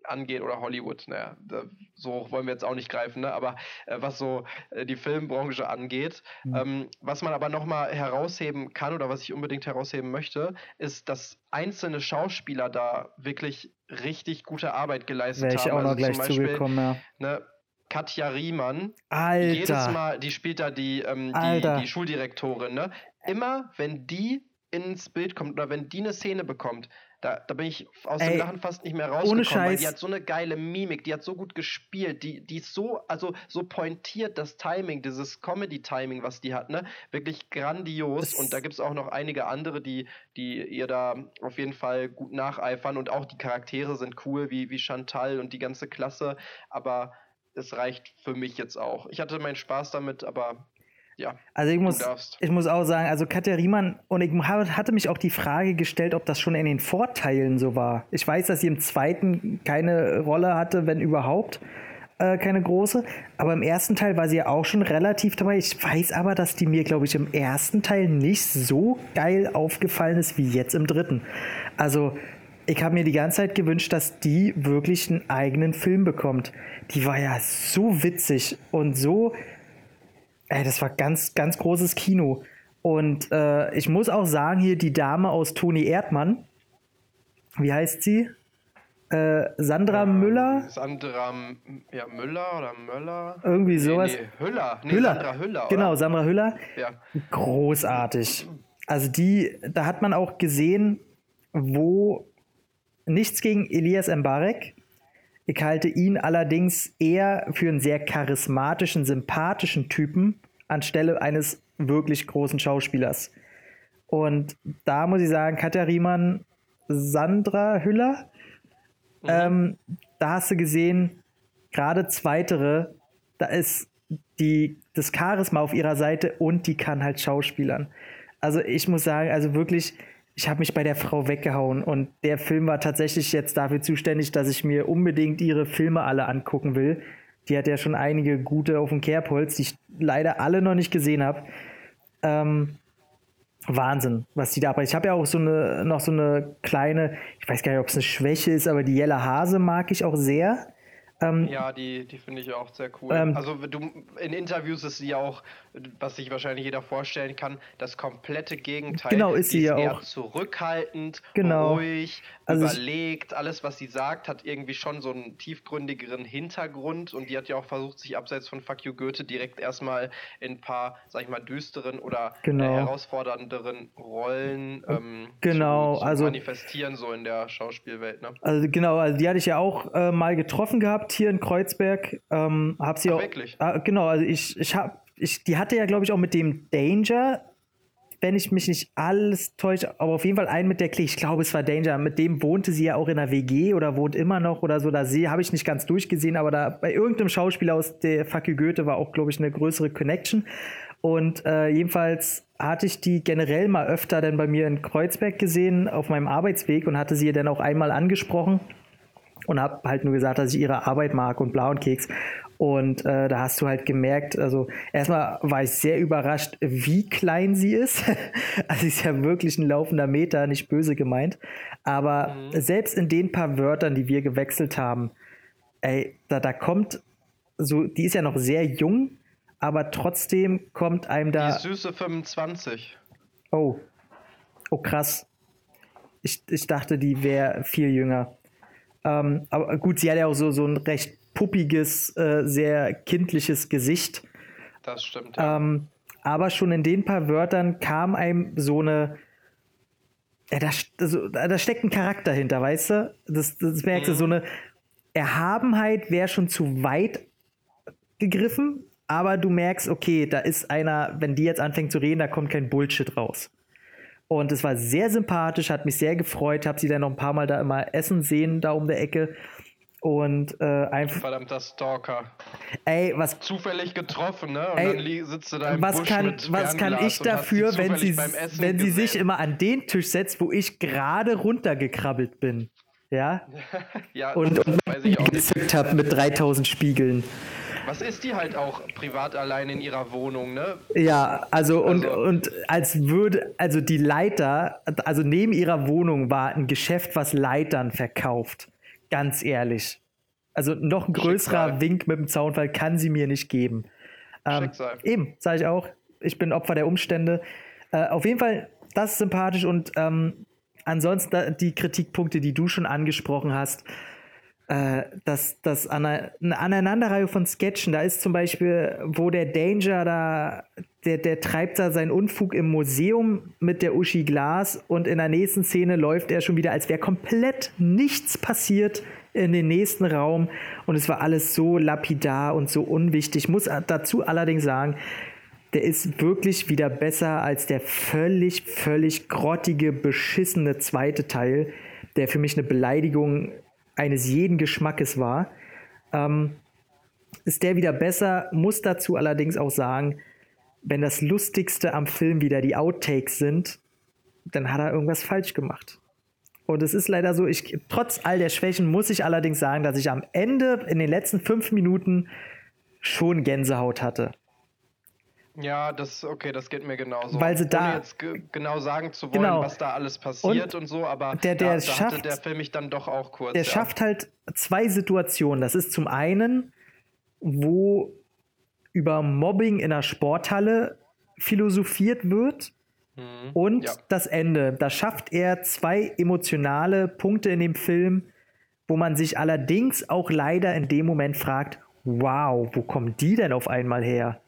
angeht oder Hollywood, naja, da, so wollen wir jetzt auch nicht greifen, ne? aber äh, was so äh, die Filmbranche angeht, Mhm. ähm, was man aber nochmal herausheben kann oder was ich unbedingt herausheben möchte, ist, dass einzelne Schauspieler da wirklich richtig gute Arbeit geleistet Wäre ich haben. auch noch Also gleich zum Beispiel, zugekommen, ja. ne, Katja Riemann, jedes Alter. Mal, die spielt da die, ähm, die, die Schuldirektorin, ne? Immer, wenn die ins Bild kommt oder wenn die eine Szene bekommt, da, da bin ich aus Ey, dem Lachen fast nicht mehr rausgekommen, weil Scheiß. die hat so eine geile Mimik, die hat so gut gespielt, die, die ist so, also so pointiert, das Timing, dieses Comedy-Timing, was die hat, ne? Wirklich grandios. Das- und da gibt es auch noch einige andere, die, die ihr da auf jeden Fall gut nacheifern und auch die Charaktere sind cool, wie, wie Chantal und die ganze Klasse, aber es reicht für mich jetzt auch. Ich hatte meinen Spaß damit, aber ja, Also ich muss, ich muss auch sagen, also Katja Riemann, und ich ha- hatte mich auch die Frage gestellt, ob das schon in den Vorteilen so war. Ich weiß, dass sie im zweiten keine Rolle hatte, wenn überhaupt, äh, keine große. Aber im ersten Teil war sie ja auch schon relativ dabei. Ich weiß aber, dass die mir, glaube ich, im ersten Teil nicht so geil aufgefallen ist wie jetzt im dritten. Also ich habe mir die ganze Zeit gewünscht, dass die wirklich einen eigenen Film bekommt. Die war ja so witzig und so, ey, das war ganz, ganz großes Kino. Und äh, ich muss auch sagen, hier die Dame aus Toni Erdmann, wie heißt sie? Äh, Sandra ähm, Müller? Sandra ja, Müller oder Möller? Irgendwie sowas. Nee, nee, Hüller. Nee, Hüller. Sandra Hüller. Oder? Genau, Sandra Hüller. Ja. Großartig. Also die, da hat man auch gesehen, wo nichts gegen Elias Mbarek. Ich halte ihn allerdings eher für einen sehr charismatischen, sympathischen Typen anstelle eines wirklich großen Schauspielers. Und da muss ich sagen, Katja Riemann, Sandra Hüller, mhm. ähm, da hast du gesehen, gerade zweitere, da ist die, das Charisma auf ihrer Seite und die kann halt Schauspielern. Also ich muss sagen, also wirklich, ich habe mich bei der Frau weggehauen und der Film war tatsächlich jetzt dafür zuständig, dass ich mir unbedingt ihre Filme alle angucken will. Die hat ja schon einige gute auf dem Kerbholz, die ich leider alle noch nicht gesehen habe. Ähm, Wahnsinn, was die da aber Ich habe ja auch so eine, noch so eine kleine, ich weiß gar nicht, ob es eine Schwäche ist, aber die Jelle Hase mag ich auch sehr. Ähm, ja, die, die finde ich auch sehr cool. Ähm, also du, in Interviews ist sie ja auch, was sich wahrscheinlich jeder vorstellen kann, das komplette Gegenteil. Genau, ist sie ist ja auch. zurückhaltend, genau. ruhig, also überlegt. Alles, was sie sagt, hat irgendwie schon so einen tiefgründigeren Hintergrund und die hat ja auch versucht, sich abseits von Fuck You Goethe direkt erstmal in ein paar, sag ich mal, düsteren oder genau. äh, herausfordernderen Rollen ähm, genau, zu, zu also, manifestieren, so in der Schauspielwelt. Ne? Also genau, also die hatte ich ja auch äh, mal getroffen gehabt hier in Kreuzberg. Ähm, hab sie Ach, auch. Wirklich? Äh, genau, also ich, ich habe, ich, die hatte ja, glaube ich, auch mit dem Danger, wenn ich mich nicht alles täusche, aber auf jeden Fall einen mit der Klee. Ich glaube, es war Danger. Mit dem wohnte sie ja auch in der WG oder wohnt immer noch oder so. Da habe ich nicht ganz durchgesehen, aber da bei irgendeinem Schauspieler aus der Fuck Goethe war auch, glaube ich, eine größere Connection. Und äh, jedenfalls hatte ich die generell mal öfter dann bei mir in Kreuzberg gesehen auf meinem Arbeitsweg und hatte sie dann auch einmal angesprochen und habe halt nur gesagt, dass ich ihre Arbeit mag und blau und Keks. Und äh, da hast du halt gemerkt, also erstmal war ich sehr überrascht, wie klein sie ist. also sie ist ja wirklich ein laufender Meter, nicht böse gemeint. Aber mhm. selbst in den paar Wörtern, die wir gewechselt haben, ey, da, da kommt so, die ist ja noch sehr jung, aber trotzdem kommt einem da. Die süße 25. Oh. Oh, krass. Ich, ich dachte, die wäre viel jünger. Ähm, aber gut, sie hat ja auch so, so ein recht puppiges, äh, sehr kindliches Gesicht. Das stimmt. Ja. Ähm, aber schon in den paar Wörtern kam einem so eine. Ja, da, also, da steckt ein Charakter hinter, weißt du? Das, das merkst du, mhm. so eine Erhabenheit wäre schon zu weit gegriffen, aber du merkst, okay, da ist einer, wenn die jetzt anfängt zu reden, da kommt kein Bullshit raus. Und es war sehr sympathisch, hat mich sehr gefreut, habe sie dann noch ein paar Mal da immer essen sehen, da um der Ecke. Und äh, einfach. Verdammter Stalker. Ey, was. Zufällig getroffen, ne? Und ey, dann sitzt du da im was Busch kann, mit Was kann ich dafür, wenn sie, wenn sie sich immer an den Tisch setzt, wo ich gerade runtergekrabbelt bin? Ja? ja, und, und gezückt habe mit 3000 Spiegeln. Was ist die halt auch privat allein in ihrer Wohnung, ne? Ja, also, und, also. und als würde, also die Leiter, also neben ihrer Wohnung war ein Geschäft, was Leitern verkauft. Ganz ehrlich. Also noch ein größerer Schicksal. Wink mit dem Zaunfall kann sie mir nicht geben. Ähm, eben, sage ich auch. Ich bin Opfer der Umstände. Äh, auf jeden Fall, das ist sympathisch und ähm, ansonsten die Kritikpunkte, die du schon angesprochen hast, äh, das, das eine, Aneinanderreihe von Sketchen. Da ist zum Beispiel, wo der Danger da, der, der treibt da seinen Unfug im Museum mit der Uschi Glas und in der nächsten Szene läuft er schon wieder, als wäre komplett nichts passiert in den nächsten Raum und es war alles so lapidar und so unwichtig. Ich muss dazu allerdings sagen, der ist wirklich wieder besser als der völlig, völlig grottige, beschissene zweite Teil, der für mich eine Beleidigung eines jeden Geschmackes war. Ähm, ist der wieder besser, muss dazu allerdings auch sagen, wenn das Lustigste am Film wieder die Outtakes sind, dann hat er irgendwas falsch gemacht. Und es ist leider so, ich, trotz all der Schwächen muss ich allerdings sagen, dass ich am Ende in den letzten fünf Minuten schon Gänsehaut hatte. Ja, das okay, das geht mir genauso. Weil sie da Ohne jetzt genau sagen zu wollen, genau. was da alles passiert und, und so, aber der, der da, da schafft, der Film mich dann doch auch kurz. Der ja. schafft halt zwei Situationen. Das ist zum einen, wo über Mobbing in der Sporthalle philosophiert wird. Mhm. Und Ja. das Ende. Da schafft er zwei emotionale Punkte in dem Film, wo man sich allerdings auch leider in dem Moment fragt, wow, wo kommen die denn auf einmal her?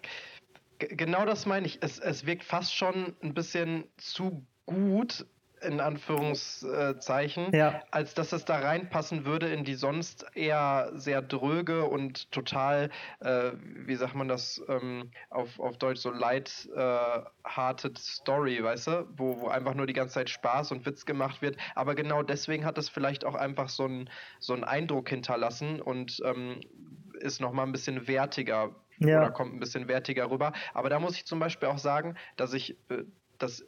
Genau das meine ich. Es, es wirkt fast schon ein bisschen zu gut, in Anführungszeichen, Ja. als dass es da reinpassen würde in die sonst eher sehr dröge und total, äh, wie sagt man das ähm, auf, auf Deutsch, so light-hearted Story, weißt du? Wo, wo einfach nur die ganze Zeit Spaß und Witz gemacht wird. Aber genau deswegen hat es vielleicht auch einfach so einen so einen Eindruck hinterlassen und ähm, ist nochmal ein bisschen wertiger Ja. oder kommt ein bisschen wertiger rüber. Aber da muss ich zum Beispiel auch sagen, dass ich äh, das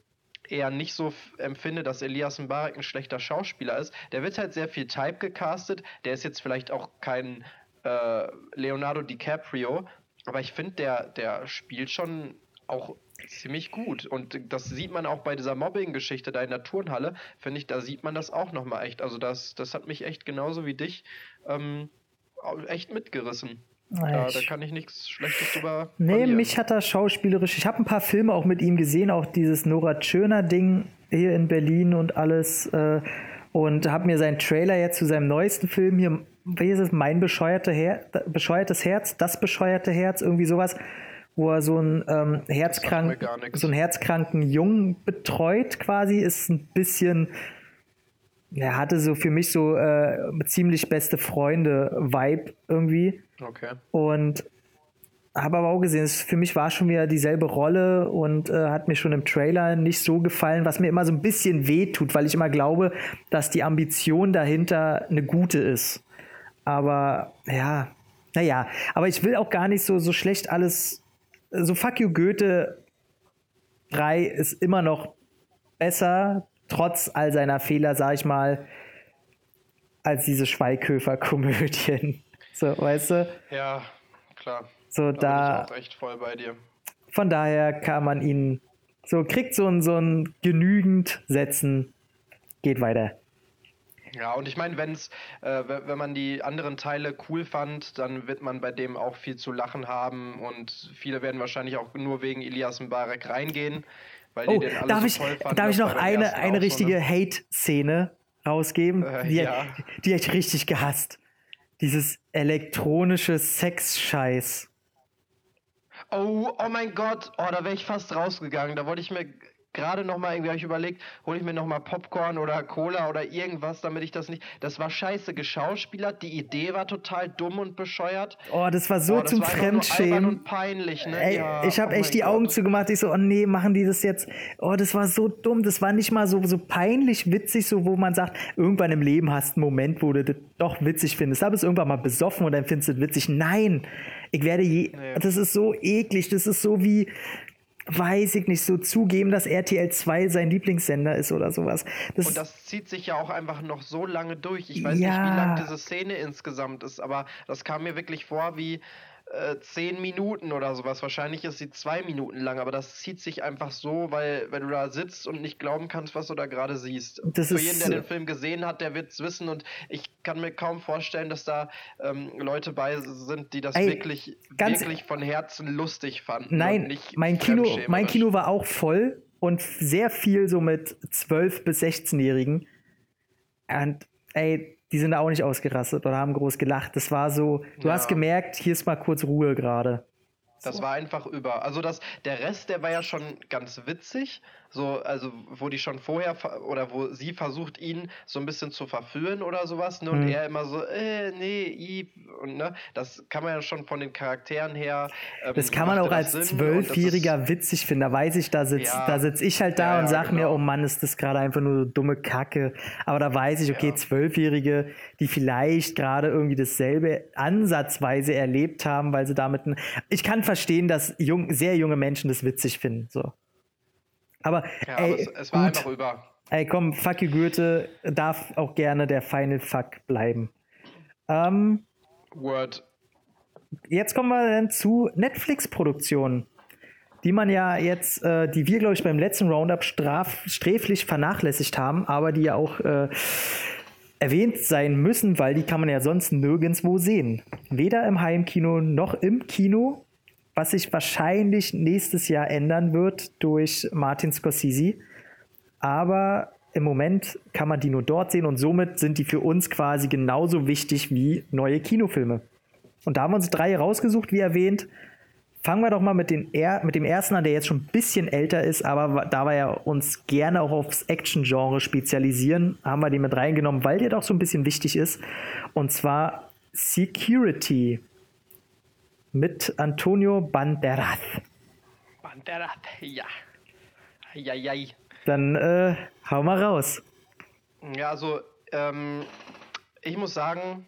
eher nicht so empfinde, dass Elias Mbarek ein schlechter Schauspieler ist. Der wird halt sehr viel Type gecastet. Der ist jetzt vielleicht auch kein äh, Leonardo DiCaprio, aber ich finde, der, der spielt schon auch ziemlich gut. Und das sieht man auch bei dieser Mobbing-Geschichte da in der Turnhalle, finde ich, da sieht man das auch nochmal echt. Also das, das hat mich echt genauso wie dich ähm, echt mitgerissen. Da, da Ich- kann ich nichts Schlechtes drüber Nee, verlieren. mich hat er schauspielerisch. Ich habe ein paar Filme auch mit ihm gesehen, auch dieses Nora Tschirner-Ding hier in Berlin und alles. Äh, und habe mir seinen Trailer jetzt zu seinem neuesten Film hier, wie ist es, Mein bescheuerte Her bescheuertes Herz, das bescheuerte Herz, irgendwie sowas, wo er so einen ähm, herzkrank, so einen herzkranken Jungen betreut quasi, ist ein bisschen. Er hatte so für mich so äh, ziemlich beste Freunde-Vibe irgendwie. Okay. Und habe aber auch gesehen, es für mich war schon wieder dieselbe Rolle und äh, hat mir schon im Trailer nicht so gefallen, was mir immer so ein bisschen weh tut, weil ich immer glaube, dass die Ambition dahinter eine gute ist. Aber ja, naja, aber ich will auch gar nicht so, so schlecht alles. So Fuck you Goethe 3 ist immer noch besser, trotz all seiner Fehler, sag ich mal, als diese Schweighöfer-Komödien. So, weißt du? Ja, klar. So, Da da, bin ich auch echt voll bei dir. von daher kann man ihn so, kriegt so ein, so ein genügend setzen, geht weiter. Ja, und ich meine, wenn's, äh, we- wenn man die anderen Teile cool fand, dann wird man bei dem auch viel zu lachen haben und viele werden wahrscheinlich auch nur wegen Elias Mbarek reingehen, weil Oh, die den alle darf so ich, toll fanden. darf ich noch eine, eine so, richtige ne? Hate-Szene rausgeben? Äh, die, ja. die hab ich richtig gehasst. Dieses elektronische Sex-Scheiß. Oh, oh mein Gott, oh, da wäre ich fast rausgegangen. Da wollte ich mir gerade noch mal irgendwie hab ich überlegt, hole ich mir noch mal Popcorn oder Cola oder irgendwas, damit ich das nicht. Das war scheiße geschauspielert. Die Idee war total dumm und bescheuert. Oh, das war so oh, das zum war Fremdschämen. und peinlich, ne? Ey, ja, ich habe oh echt die Gott. Augen zugemacht. Ich so, oh nee, machen die das jetzt? Oh, das war so dumm. Das war nicht mal so, so peinlich witzig, so wo man sagt, irgendwann im Leben hast du einen Moment, wo du das doch witzig findest. Da bist du irgendwann mal besoffen und dann findest du das witzig. Nein, ich werde je. Nee. Das ist so eklig. Das ist so wie. Weiß ich nicht, so zugeben, dass RTL 2 sein Lieblingssender ist oder sowas. Das, Und das zieht sich ja auch einfach noch so lange durch. Ich weiß Ja. nicht, wie lang diese Szene insgesamt ist, aber das kam mir wirklich vor wie äh, zehn Minuten oder sowas. Wahrscheinlich ist sie zwei Minuten lang, aber das zieht sich einfach so, weil, weil du da sitzt und nicht glauben kannst, was du da gerade siehst. Das Für jeden, der den Film gesehen hat, der wird es wissen und ich kann mir kaum vorstellen, dass da ähm, Leute bei sind, die das Ey, wirklich, wirklich von Herzen lustig fanden. Nein, mein Kino, mein. Kino war auch voll und sehr viel so mit 12- bis 16-Jährigen. Und ey, die sind auch nicht ausgerastet oder haben groß gelacht. Das war so, du Ja. hast gemerkt, hier ist mal kurz Ruhe gerade. Das war einfach über. Also das, der Rest, der war ja schon ganz witzig. So, also wo die schon vorher oder wo sie versucht, ihn so ein bisschen zu verführen oder sowas, ne? Und Mhm. er immer so, äh, nee, i, und ne, das kann man ja schon von den Charakteren her. Ähm, Das kann man auch als ist- Zwölfjähriger witzig finden. Da weiß ich, da sitze Ja. da sitz ich halt da Ja, und sag mir, genau. oh Mann, ist das gerade einfach nur so dumme Kacke. Aber da weiß ich, okay. Zwölfjährige, die vielleicht gerade irgendwie dasselbe ansatzweise erlebt haben, weil sie damit. Ich kann verstehen, dass jung, sehr junge Menschen das witzig finden. So. Aber, Ja, ey, aber es, es war gut. einfach über. Ey, komm, fuck you Goethe darf auch gerne der Final Fuck bleiben. Ähm, Word. jetzt kommen wir dann zu Netflix-Produktionen, die man ja jetzt, äh, die wir, glaube ich, beim letzten Roundup straf, sträflich vernachlässigt haben, aber die ja auch äh, erwähnt sein müssen, weil die kann man ja sonst nirgendwo sehen. Weder im Heimkino noch im Kino, was sich wahrscheinlich nächstes Jahr ändern wird durch Martin Scorsese. Aber im Moment kann man die nur dort sehen und somit sind die für uns quasi genauso wichtig wie neue Kinofilme. Und da haben wir uns drei rausgesucht, wie erwähnt. Fangen wir doch mal mit, den er mit dem ersten an, der jetzt schon ein bisschen älter ist, aber da wir ja uns gerne auch aufs Action-Genre spezialisieren, haben wir den mit reingenommen, weil der doch so ein bisschen wichtig ist. Und zwar Security mit Antonio Banderas. Banderas, ja. Eieiei. Dann äh, hau mal raus. Ja, also ähm, ich muss sagen,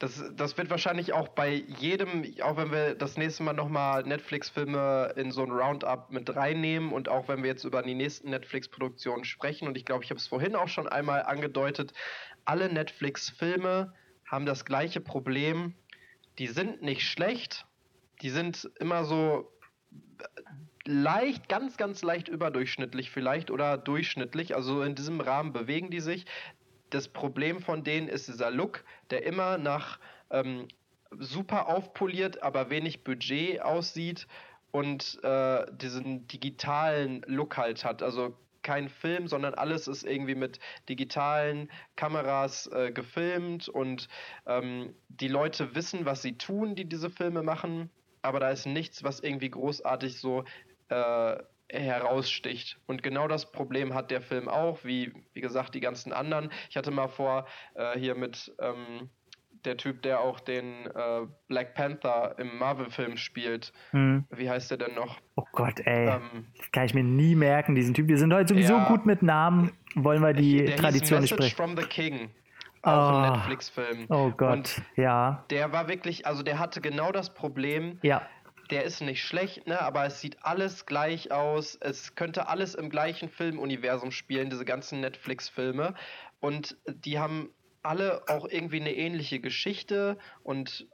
das, das wird wahrscheinlich auch bei jedem, auch wenn wir das nächste Mal nochmal Netflix-Filme in so ein Roundup mit reinnehmen und auch wenn wir jetzt über die nächsten Netflix-Produktionen sprechen, und ich glaube, ich habe es vorhin auch schon einmal angedeutet, alle Netflix-Filme haben das gleiche Problem. Die sind nicht schlecht, die sind immer so leicht, ganz, ganz leicht überdurchschnittlich vielleicht oder durchschnittlich. Also in diesem Rahmen bewegen die sich das Problem von denen ist dieser Look, der immer nach ähm, super aufpoliert, aber wenig Budget aussieht und äh, diesen digitalen Look halt hat. Also kein Film, sondern alles ist irgendwie mit digitalen Kameras äh, gefilmt und ähm, die Leute wissen, was sie tun, die diese Filme machen, aber da ist nichts, was irgendwie großartig so äh, heraussticht. Und genau das Problem hat der Film auch, wie, wie gesagt, die ganzen anderen. Ich hatte mal vor, äh, hier mit ähm, der Typ, der auch den äh, Black Panther im Marvel-Film spielt. Hm. Wie heißt der denn noch? Oh Gott, ey. Ähm, kann ich mir nie merken, diesen Typ. Wir sind heute sowieso ja, gut mit Namen. Wollen wir die der Tradition hieß Message from the King. Auch oh. ein Netflix-Film. Oh Gott, Und ja. Der war wirklich, also der hatte genau das Problem. Ja der ist nicht schlecht, ne, aber es sieht alles gleich aus. Es könnte alles im gleichen Filmuniversum spielen, diese ganzen Netflix-Filme. Und die haben alle auch irgendwie eine ähnliche Geschichte und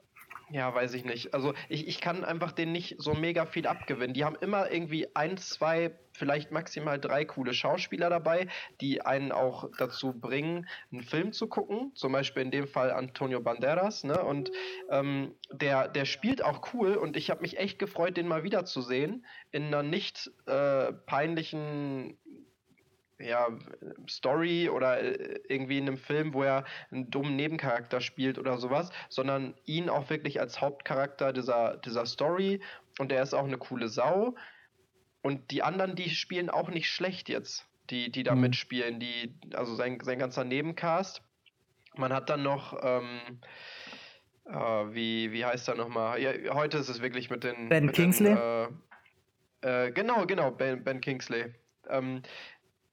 ja, weiß ich nicht. Also ich, ich kann einfach denen nicht so mega viel abgewinnen. Die haben immer irgendwie ein, zwei, vielleicht maximal drei coole Schauspieler dabei, die einen auch dazu bringen, einen Film zu gucken. Zum Beispiel in dem Fall Antonio Banderas. Ne? Und ähm, der, der spielt auch cool und ich habe mich echt gefreut, den mal wiederzusehen. In einer nicht äh, peinlichen ja, Story oder äh, irgendwie in einem Film, wo er einen dummen Nebencharakter spielt oder sowas, sondern ihn auch wirklich als Hauptcharakter dieser, dieser Story und er ist auch eine coole Sau. Und die anderen, die spielen auch nicht schlecht jetzt, die, die da mhm. mitspielen, die, also sein, sein ganzer Nebencast. Man hat dann noch, ähm, äh, wie, wie heißt er nochmal? Ja, heute ist es wirklich mit den. Ben mit Kingsley? Den, äh, äh, genau, genau, Ben, ben Kingsley. Ähm,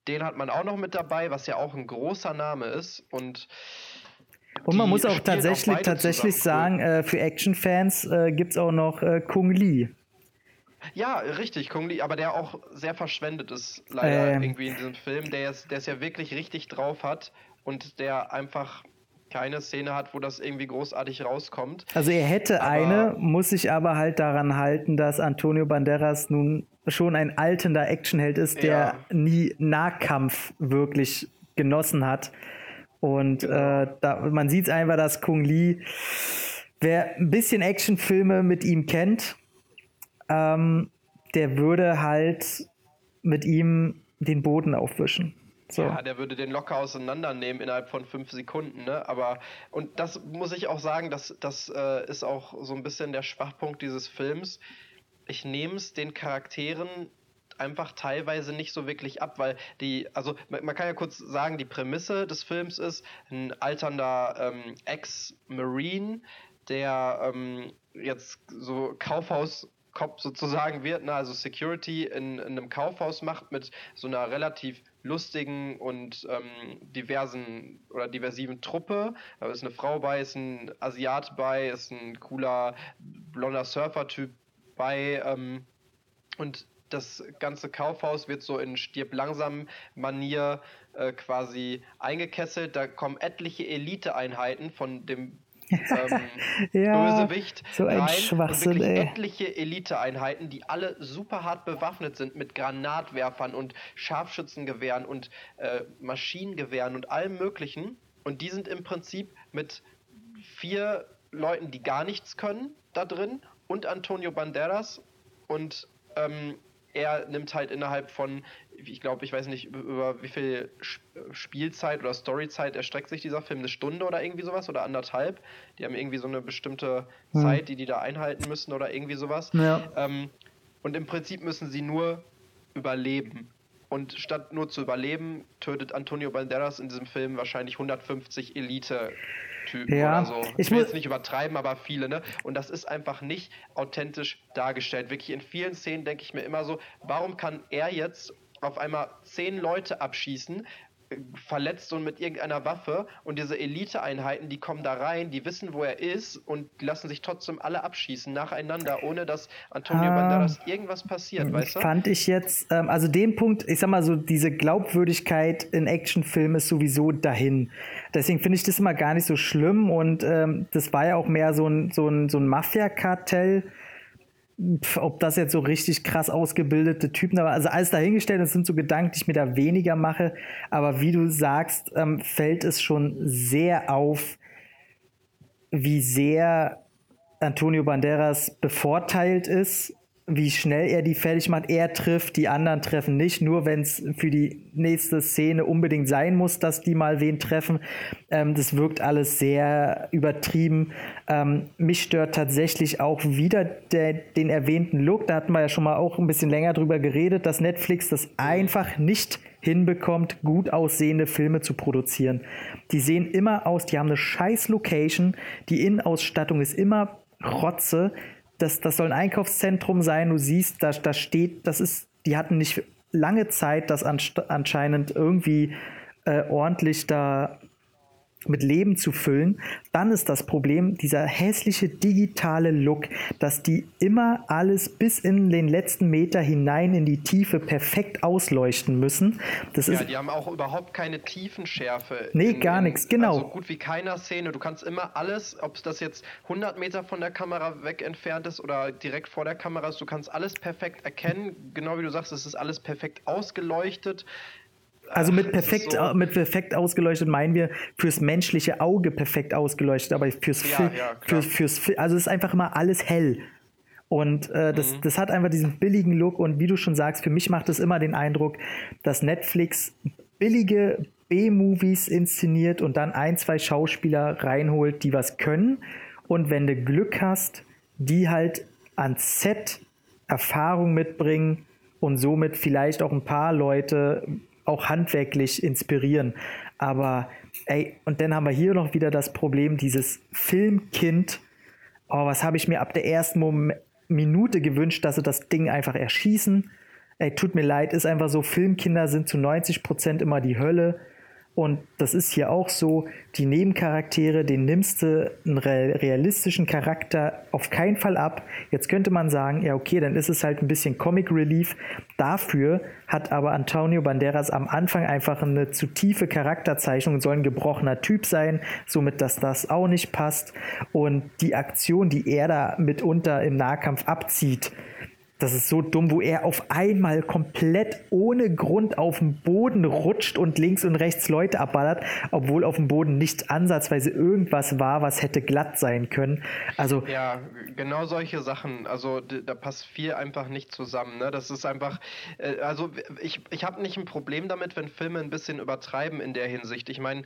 den hat man auch noch mit dabei, was ja auch ein großer Name ist. Und und man muss auch tatsächlich, auch tatsächlich sagen, äh, für Action-Fans äh, gibt es auch noch äh, Kung Lee. Ja, richtig, Kung Lee, aber der auch sehr verschwendet ist, leider ähm. irgendwie in diesem Film, der es ja wirklich richtig drauf hat und der einfach keine Szene hat, wo das irgendwie großartig rauskommt. Also er hätte aber eine, muss sich aber halt daran halten, dass Antonio Banderas nun schon ein altender Actionheld ist, der ja. nie Nahkampf wirklich genossen hat. Und genau. äh, da, man sieht es einfach, dass Kung Lee, wer ein bisschen Actionfilme mit ihm kennt, ähm, der würde halt mit ihm den Boden aufwischen. So. Ja, der würde den locker auseinandernehmen innerhalb von fünf Sekunden, ne? Aber, und das muss ich auch sagen, das, das äh, ist auch so ein bisschen der Schwachpunkt dieses Films. Ich nehme es den Charakteren einfach teilweise nicht so wirklich ab, weil die, also man, kann ja kurz sagen, die Prämisse des Films ist, ein alternder ähm, Ex-Marine, der ähm, jetzt so Kaufhaus Cop sozusagen wird, ne? also Security in, in, einem Kaufhaus macht mit so einer relativ lustigen und ähm, diversen oder diversiven Truppe. Da ist eine Frau bei, ist ein Asiat bei, ist ein cooler blonder Surfer-Typ bei. Ähm, und das ganze Kaufhaus wird so in stirb langsam Manier äh, quasi eingekesselt. Da kommen etliche Eliteeinheiten von dem ähm, ja, Bösewicht so ein rein Schwachsinn, und wirklich ey. etliche Eliteeinheiten, die alle super hart bewaffnet sind mit Granatwerfern und Scharfschützengewehren und äh, Maschinengewehren und allem möglichen. Und die sind im Prinzip mit vier Leuten, die gar nichts können, da drin und Antonio Banderas und ähm, er nimmt halt innerhalb von, ich glaube, ich weiß nicht, über wie viel Spielzeit oder Storyzeit erstreckt sich dieser Film, eine Stunde oder irgendwie sowas oder anderthalb. Die haben irgendwie so eine bestimmte hm. Zeit, die die da einhalten müssen oder irgendwie sowas. Ja. Ähm, und im Prinzip müssen sie nur überleben. Und statt nur zu überleben, tötet Antonio Banderas in diesem Film wahrscheinlich 150 Elite Typen ja, oder so. Ich will jetzt nicht übertreiben, aber viele, ne? Und das ist einfach nicht authentisch dargestellt. Wirklich in vielen Szenen denke ich mir immer so, warum kann er jetzt auf einmal zehn Leute abschießen, verletzt und mit irgendeiner Waffe und diese Eliteeinheiten, die kommen da rein, die wissen, wo er ist und lassen sich trotzdem alle abschießen nacheinander, ohne dass Antonio ah, Banderas irgendwas passiert, weißt du? Fand ich jetzt, ähm, also den Punkt, ich sag mal so, diese Glaubwürdigkeit in Actionfilmen ist sowieso dahin. Deswegen finde ich das immer gar nicht so schlimm und ähm, das war ja auch mehr so ein, so ein, so ein Mafia-Kartell ob das jetzt so richtig krass ausgebildete Typen, aber also alles dahingestellt, das sind so Gedanken, die ich mir da weniger mache. Aber wie du sagst, ähm, fällt es schon sehr auf, wie sehr Antonio Banderas bevorteilt ist wie schnell er die fertig macht. Er trifft, die anderen treffen nicht, nur wenn es für die nächste Szene unbedingt sein muss, dass die mal wen treffen. Ähm, das wirkt alles sehr übertrieben. Ähm, mich stört tatsächlich auch wieder der, den erwähnten Look. Da hatten wir ja schon mal auch ein bisschen länger drüber geredet, dass Netflix das einfach nicht hinbekommt, gut aussehende Filme zu produzieren. Die sehen immer aus, die haben eine scheiß Location, die Innenausstattung ist immer Rotze das, das soll ein Einkaufszentrum sein. Du siehst, da, da steht, das ist, die hatten nicht lange Zeit, das anscheinend irgendwie äh, ordentlich da mit Leben zu füllen, dann ist das Problem dieser hässliche digitale Look, dass die immer alles bis in den letzten Meter hinein in die Tiefe perfekt ausleuchten müssen. Das ja, ist die haben auch überhaupt keine Tiefenschärfe. Nee, in, gar nichts, genau. So gut wie keiner Szene. Du kannst immer alles, ob das jetzt 100 Meter von der Kamera weg entfernt ist oder direkt vor der Kamera ist, du kannst alles perfekt erkennen. Genau wie du sagst, es ist alles perfekt ausgeleuchtet. Also mit perfekt, so. mit perfekt ausgeleuchtet meinen wir fürs menschliche Auge perfekt ausgeleuchtet, aber fürs, ja, ja, fürs, fürs also es ist einfach immer alles hell. Und äh, das, mhm. das hat einfach diesen billigen Look und wie du schon sagst, für mich macht es immer den Eindruck, dass Netflix billige B-Movies inszeniert und dann ein, zwei Schauspieler reinholt, die was können. Und wenn du Glück hast, die halt an Set Erfahrung mitbringen und somit vielleicht auch ein paar Leute auch handwerklich inspirieren. Aber ey, und dann haben wir hier noch wieder das Problem, dieses Filmkind. Oh, was habe ich mir ab der ersten Mom Minute gewünscht, dass sie das Ding einfach erschießen. Ey, tut mir leid, ist einfach so, Filmkinder sind zu 90 Prozent immer die Hölle. Und das ist hier auch so, die Nebencharaktere, den nimmst du einen realistischen Charakter auf keinen Fall ab. Jetzt könnte man sagen, ja okay, dann ist es halt ein bisschen Comic Relief. Dafür hat aber Antonio Banderas am Anfang einfach eine zu tiefe Charakterzeichnung, soll ein gebrochener Typ sein, somit dass das auch nicht passt. Und die Aktion, die er da mitunter im Nahkampf abzieht, das ist so dumm, wo er auf einmal komplett ohne Grund auf dem Boden rutscht und links und rechts Leute abballert, obwohl auf dem Boden nicht ansatzweise irgendwas war, was hätte glatt sein können. Also ja, genau solche Sachen. Also da passt viel einfach nicht zusammen. Ne? Das ist einfach, äh, also ich, ich habe nicht ein Problem damit, wenn Filme ein bisschen übertreiben in der Hinsicht. Ich meine,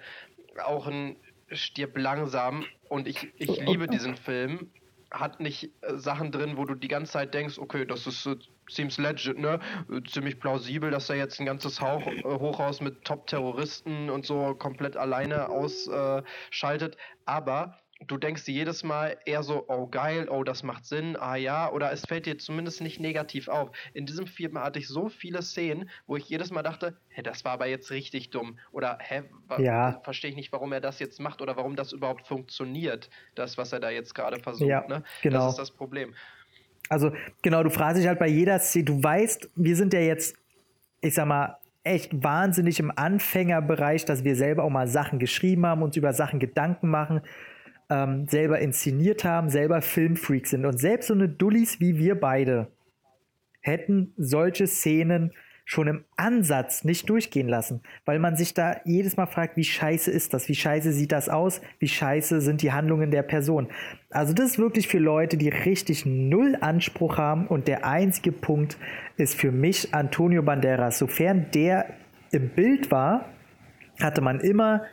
auch ein Stirb langsam und ich, ich liebe diesen Film hat nicht äh, Sachen drin, wo du die ganze Zeit denkst, okay, das ist äh, seems legit, ne? Ziemlich plausibel, dass er jetzt ein ganzes Hauch, äh, Hochhaus mit Top-Terroristen und so komplett alleine ausschaltet. Äh, Aber du denkst dir jedes Mal eher so, oh geil, oh das macht Sinn, ah ja, oder es fällt dir zumindest nicht negativ auf. In diesem Film hatte ich so viele Szenen, wo ich jedes Mal dachte, hä, das war aber jetzt richtig dumm. Oder hä, ja. verstehe ich nicht, warum er das jetzt macht oder warum das überhaupt funktioniert, das, was er da jetzt gerade versucht. Ja, ne? genau. Das ist das Problem. Also genau, du fragst dich halt bei jeder Szene, du weißt, wir sind ja jetzt, ich sag mal, echt wahnsinnig im Anfängerbereich, dass wir selber auch mal Sachen geschrieben haben, uns über Sachen Gedanken machen ähm, selber inszeniert haben, selber Filmfreaks sind. Und selbst so eine Dullis wie wir beide hätten solche Szenen schon im Ansatz nicht durchgehen lassen, weil man sich da jedes Mal fragt, wie scheiße ist das, wie scheiße sieht das aus, wie scheiße sind die Handlungen der Person. Also das ist wirklich für Leute, die richtig null Anspruch haben und der einzige Punkt ist für mich Antonio Banderas. Sofern der im Bild war, hatte man immer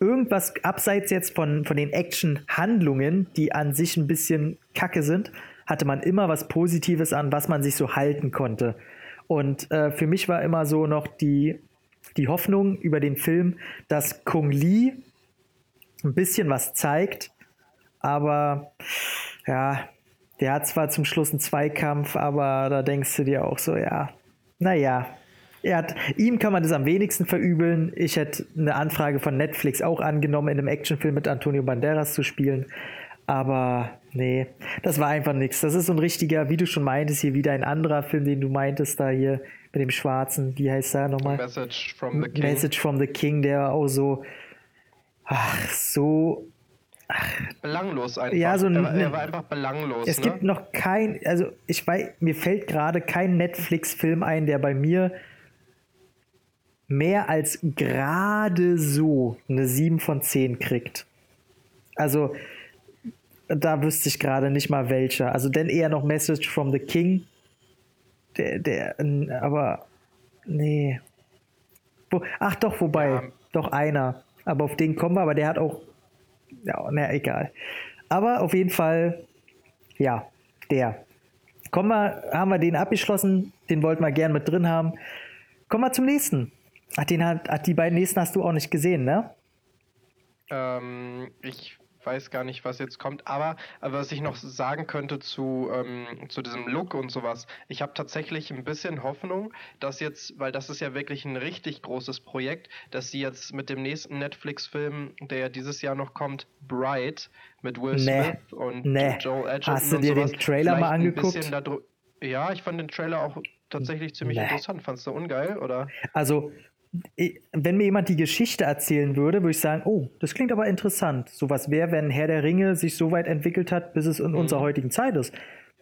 irgendwas abseits jetzt von, von den Action-Handlungen, die an sich ein bisschen kacke sind, hatte man immer was Positives an, was man sich so halten konnte. Und äh, für mich war immer so noch die, die Hoffnung über den Film, dass Kung Lee ein bisschen was zeigt, aber ja, der hat zwar zum Schluss einen Zweikampf, aber da denkst du dir auch so, ja, naja, hat, ihm kann man das am wenigsten verübeln. Ich hätte eine Anfrage von Netflix auch angenommen, in einem Actionfilm mit Antonio Banderas zu spielen. Aber nee, das war einfach nichts. Das ist so ein richtiger, wie du schon meintest, hier wieder ein anderer Film, den du meintest, da hier mit dem Schwarzen. Wie heißt der nochmal? Message from the King. Message from the King, der auch so, ach, so. Ach, belanglos einfach. Ja, so er, er war einfach belanglos. Es ne? gibt noch kein, also ich weiß, mir fällt gerade kein Netflix-Film ein, der bei mir mehr als gerade so eine 7 von 10 kriegt. Also, da wüsste ich gerade nicht mal welcher. Also denn eher noch Message from the King. Der, der, aber nee. Wo, ach doch, wobei, ja. doch einer. Aber auf den kommen wir, aber der hat auch, ja, na egal. Aber auf jeden Fall, ja, der. Kommen wir, haben wir den abgeschlossen, den wollten wir gern mit drin haben. Kommen wir zum nächsten. Ach, den hat, ach, die beiden nächsten hast du auch nicht gesehen, ne? Ähm, ich weiß gar nicht, was jetzt kommt. Aber, was ich noch sagen könnte zu, ähm, zu diesem Look und sowas, ich habe tatsächlich ein bisschen Hoffnung, dass jetzt, weil das ist ja wirklich ein richtig großes Projekt, dass sie jetzt mit dem nächsten Netflix-Film, der ja dieses Jahr noch kommt, Bright, mit Will nee. Smith und nee. Joel Edgerton Hast du dir den Trailer mal angeguckt? Ja, ich fand den Trailer auch tatsächlich ziemlich nee. interessant. Fandest du ungeil, oder? Also, wenn mir jemand die Geschichte erzählen würde, würde ich sagen, oh, das klingt aber interessant. So was wäre, wenn Herr der Ringe sich so weit entwickelt hat, bis es in mhm. unserer heutigen Zeit ist.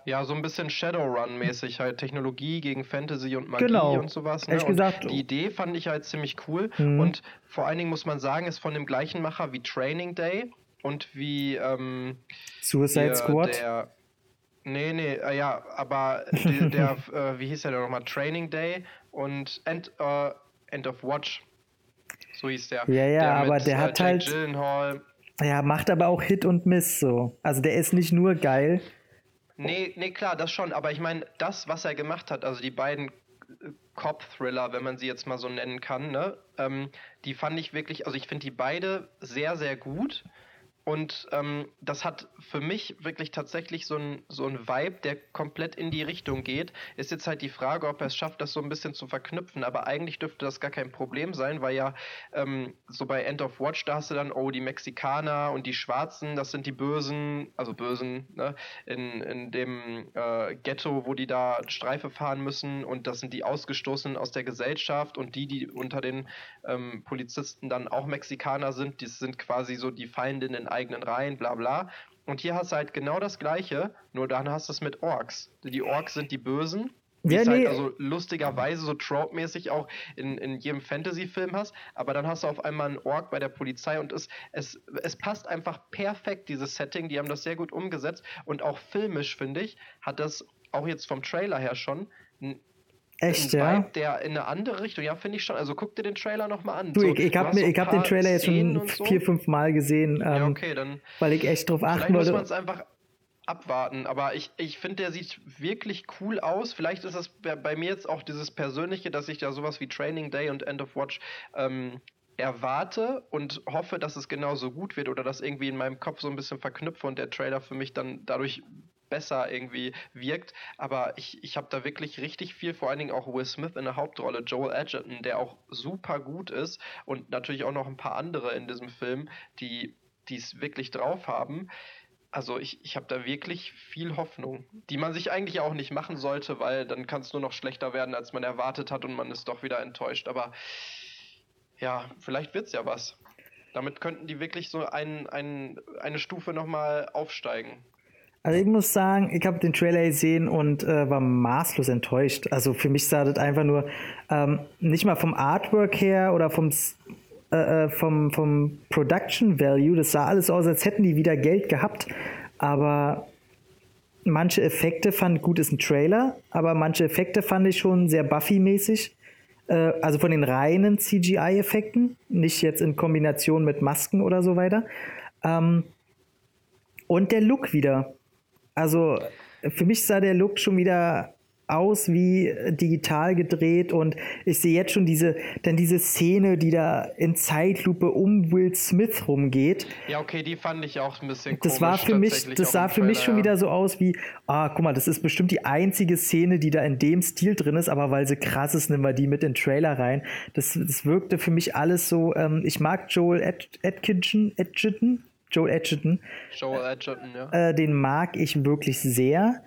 Ja, so ein bisschen Shadowrun-mäßig, halt Technologie gegen Fantasy und Magie genau. und sowas. Ne? Ehrlich gesagt, die Idee fand ich halt ziemlich cool. Mhm. Und vor allen Dingen muss man sagen, ist von dem gleichen Macher wie Training Day und wie ähm, Suicide der, Squad. Der, nee, nee, äh, ja, aber der, der äh, wie hieß der nochmal? Training Day und End, äh, End of Watch. So hieß der. Ja, ja, der aber mit, der äh, hat Jake halt. Gyllenhaal. Ja, macht aber auch Hit und Miss so. Also der ist nicht nur geil. Nee, nee, klar, das schon. Aber ich meine, das, was er gemacht hat, also die beiden äh, Cop-Thriller, wenn man sie jetzt mal so nennen kann, ne? Ähm, die fand ich wirklich, also ich finde die beide sehr, sehr gut. Und ähm, das hat für mich wirklich tatsächlich so ein, so ein Vibe, der komplett in die Richtung geht. Ist jetzt halt die Frage, ob er es schafft, das so ein bisschen zu verknüpfen. Aber eigentlich dürfte das gar kein Problem sein, weil ja ähm, so bei End of Watch, da hast du dann, oh, die Mexikaner und die Schwarzen, das sind die Bösen, also Bösen, ne, in, in dem äh, Ghetto, wo die da Streife fahren müssen. Und das sind die Ausgestoßenen aus der Gesellschaft und die, die unter den ähm, Polizisten dann auch Mexikaner sind, die sind quasi so die Feindinnen eigenen Reihen, bla bla. Und hier hast du halt genau das Gleiche, nur dann hast du es mit Orks. Die Orks sind die Bösen. Ja, halt nee. halt also lustigerweise so trope-mäßig auch in, in jedem Fantasy-Film hast, aber dann hast du auf einmal einen Ork bei der Polizei und es, es, es passt einfach perfekt, dieses Setting, die haben das sehr gut umgesetzt und auch filmisch, finde ich, hat das auch jetzt vom Trailer her schon Echt, ja? Der in eine andere Richtung, ja, finde ich schon. Also guck dir den Trailer nochmal an. Du, so, ich, ich habe so hab den Trailer jetzt schon so. vier, fünf Mal gesehen, ähm, ja, okay, dann weil ich echt drauf achten vielleicht wollte. muss man es einfach abwarten, aber ich, ich finde, der sieht wirklich cool aus. Vielleicht ist es bei mir jetzt auch dieses Persönliche, dass ich da sowas wie Training Day und End of Watch ähm, erwarte und hoffe, dass es genauso gut wird oder das irgendwie in meinem Kopf so ein bisschen verknüpfe und der Trailer für mich dann dadurch besser irgendwie wirkt. Aber ich, ich habe da wirklich richtig viel, vor allen Dingen auch Will Smith in der Hauptrolle, Joel Edgerton, der auch super gut ist und natürlich auch noch ein paar andere in diesem Film, die es wirklich drauf haben. Also ich, ich habe da wirklich viel Hoffnung, die man sich eigentlich auch nicht machen sollte, weil dann kann es nur noch schlechter werden, als man erwartet hat und man ist doch wieder enttäuscht. Aber ja, vielleicht wird es ja was. Damit könnten die wirklich so ein, ein, eine Stufe nochmal aufsteigen. Also ich muss sagen, ich habe den Trailer gesehen und äh, war maßlos enttäuscht. Also für mich sah das einfach nur ähm, nicht mal vom Artwork her oder vom, äh, äh, vom, vom Production Value, das sah alles aus, als hätten die wieder Geld gehabt. Aber manche Effekte fand gut, ist ein Trailer, aber manche Effekte fand ich schon sehr Buffy-mäßig. Äh, also von den reinen CGI-Effekten, nicht jetzt in Kombination mit Masken oder so weiter. Ähm, und der Look wieder. Also für mich sah der Look schon wieder aus wie digital gedreht und ich sehe jetzt schon diese, dann diese Szene, die da in Zeitlupe um Will Smith rumgeht. Ja, okay, die fand ich auch ein bisschen Das war für mich, das sah für Trailer, mich schon ja. wieder so aus wie, ah, guck mal, das ist bestimmt die einzige Szene, die da in dem Stil drin ist, aber weil sie krass ist, nehmen wir die mit in den Trailer rein. Das, das wirkte für mich alles so, ähm, ich mag Joel Ed Edgerton, Edgerton, Joel Edgerton. Joel Edgerton, ja. Äh, den mag ich wirklich sehr.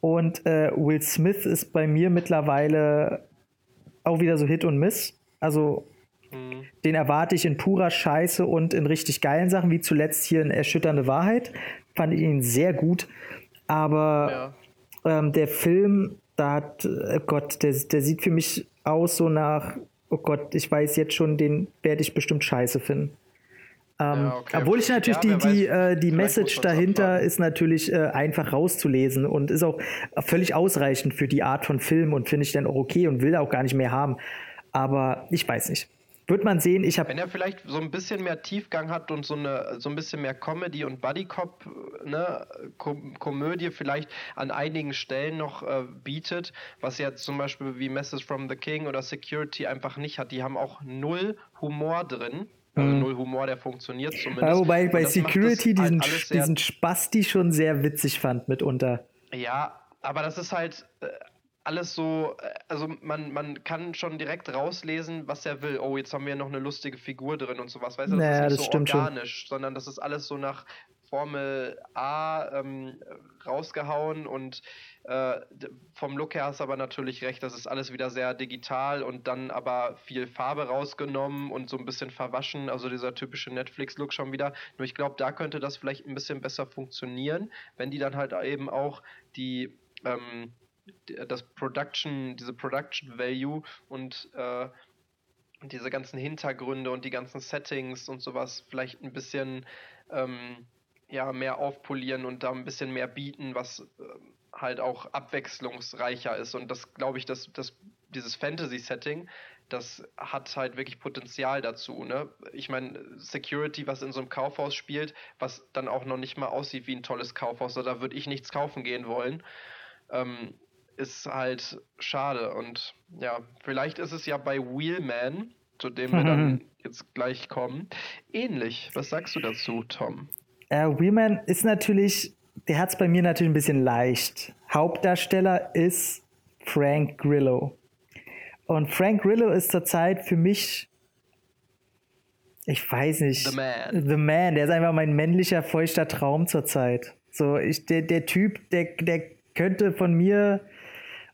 Und äh, Will Smith ist bei mir mittlerweile auch wieder so Hit und Miss. Also mhm. den erwarte ich in purer Scheiße und in richtig geilen Sachen, wie zuletzt hier in Erschütternde Wahrheit. Fand ich ihn sehr gut. Aber ja. ähm, der Film, da hat, äh, Gott, der, der sieht für mich aus so nach, oh Gott, ich weiß jetzt schon, den werde ich bestimmt scheiße finden. Ähm, ja, okay. Obwohl ich natürlich ja, die, die, weiß, äh, die Message dahinter ist natürlich äh, einfach rauszulesen und ist auch völlig ausreichend für die Art von Film und finde ich dann auch okay und will auch gar nicht mehr haben. Aber ich weiß nicht. Wird man sehen, ich habe. Wenn er vielleicht so ein bisschen mehr Tiefgang hat und so eine so ein bisschen mehr Comedy und Buddy-Cop, ne, Kom Komödie vielleicht an einigen Stellen noch äh, bietet, was ja zum Beispiel wie Message from the King oder Security einfach nicht hat. Die haben auch null Humor drin. Also mhm. null Humor, der funktioniert zumindest. Ja, wobei ich bei Security halt diesen, diesen Spasti schon sehr witzig fand mitunter. Ja, aber das ist halt äh, alles so, äh, also man, man kann schon direkt rauslesen, was er will. Oh, jetzt haben wir noch eine lustige Figur drin und sowas. Weißt du, das naja, ist nicht das so organisch, schon. sondern das ist alles so nach Formel A ähm, rausgehauen und äh, vom Look her hast du aber natürlich recht, das ist alles wieder sehr digital und dann aber viel Farbe rausgenommen und so ein bisschen verwaschen, also dieser typische Netflix-Look schon wieder. Nur ich glaube, da könnte das vielleicht ein bisschen besser funktionieren, wenn die dann halt eben auch die ähm, das Production, diese Production Value und äh, diese ganzen Hintergründe und die ganzen Settings und sowas vielleicht ein bisschen ähm, ja, mehr aufpolieren und da ein bisschen mehr bieten, was äh, halt auch abwechslungsreicher ist. Und das glaube ich, dass, dass dieses Fantasy-Setting, das hat halt wirklich Potenzial dazu. Ne? Ich meine, Security, was in so einem Kaufhaus spielt, was dann auch noch nicht mal aussieht wie ein tolles Kaufhaus, da würde ich nichts kaufen gehen wollen, ähm, ist halt schade. Und ja, vielleicht ist es ja bei Wheelman, zu dem wir dann jetzt gleich kommen, ähnlich. Was sagst du dazu, Tom? Äh, Wheelman ist natürlich, der hat es bei mir natürlich ein bisschen leicht. Hauptdarsteller ist Frank Grillo. Und Frank Grillo ist zurzeit für mich, ich weiß nicht, The Man. The Man, der ist einfach mein männlicher, feuchter Traum zurzeit. So, ich, der, der Typ, der, der könnte von mir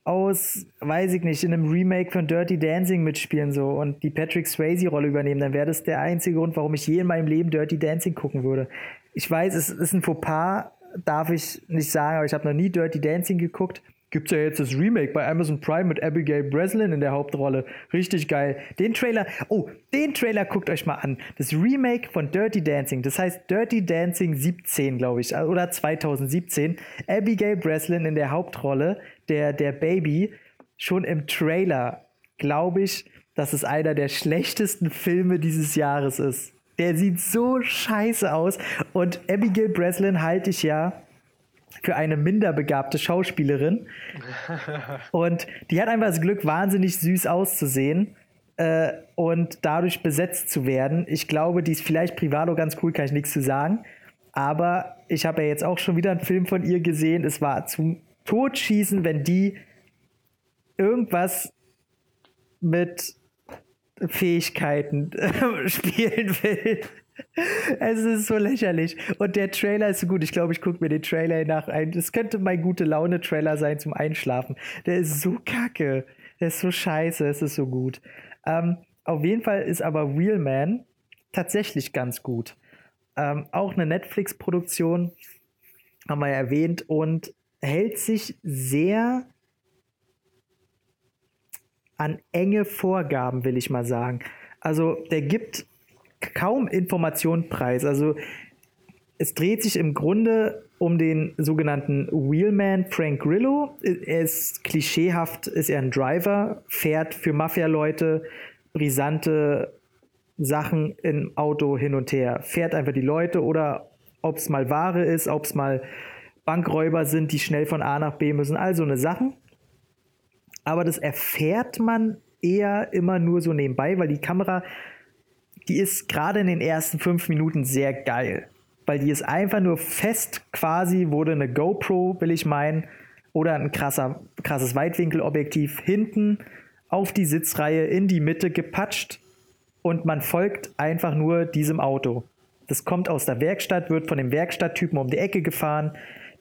aus, weiß ich nicht, in einem Remake von Dirty Dancing mitspielen so und die Patrick Swayze-Rolle übernehmen, dann wäre das der einzige Grund, warum ich je in meinem Leben Dirty Dancing gucken würde ich weiß, es ist ein Fauxpas, darf ich nicht sagen, aber ich habe noch nie Dirty Dancing geguckt. Gibt's ja jetzt das Remake bei Amazon Prime mit Abigail Breslin in der Hauptrolle. Richtig geil. Den Trailer, oh, den Trailer guckt euch mal an. Das Remake von Dirty Dancing, das heißt Dirty Dancing 17, glaube ich, oder 2017. Abigail Breslin in der Hauptrolle, der, der Baby, schon im Trailer, glaube ich, dass es einer der schlechtesten Filme dieses Jahres ist. Der sieht so scheiße aus. Und Abigail Breslin halte ich ja für eine minder begabte Schauspielerin. und die hat einfach das Glück, wahnsinnig süß auszusehen äh, und dadurch besetzt zu werden. Ich glaube, die ist vielleicht privat ganz cool, kann ich nichts zu sagen. Aber ich habe ja jetzt auch schon wieder einen Film von ihr gesehen. Es war zum Totschießen, wenn die irgendwas mit Fähigkeiten spielen will. Es ist so lächerlich. Und der Trailer ist so gut. Ich glaube, ich gucke mir den Trailer nach ein. Das könnte mein gute Laune-Trailer sein zum Einschlafen. Der ist so kacke. Der ist so scheiße. Es ist so gut. Ähm, auf jeden Fall ist aber Wheelman tatsächlich ganz gut. Ähm, auch eine Netflix-Produktion, haben wir ja erwähnt, und hält sich sehr an enge Vorgaben, will ich mal sagen. Also der gibt kaum Informationen preis. Also es dreht sich im Grunde um den sogenannten Wheelman Frank Grillo. Er ist klischeehaft, ist er ein Driver, fährt für Mafia-Leute brisante Sachen im Auto hin und her, fährt einfach die Leute oder ob es mal Ware ist, ob es mal Bankräuber sind, die schnell von A nach B müssen, all so eine Sachen. Aber das erfährt man eher immer nur so nebenbei, weil die Kamera, die ist gerade in den ersten fünf Minuten sehr geil. Weil die ist einfach nur fest, quasi wurde eine GoPro, will ich meinen, oder ein krasser, krasses Weitwinkelobjektiv hinten auf die Sitzreihe in die Mitte gepatscht und man folgt einfach nur diesem Auto. Das kommt aus der Werkstatt, wird von dem Werkstatttypen um die Ecke gefahren.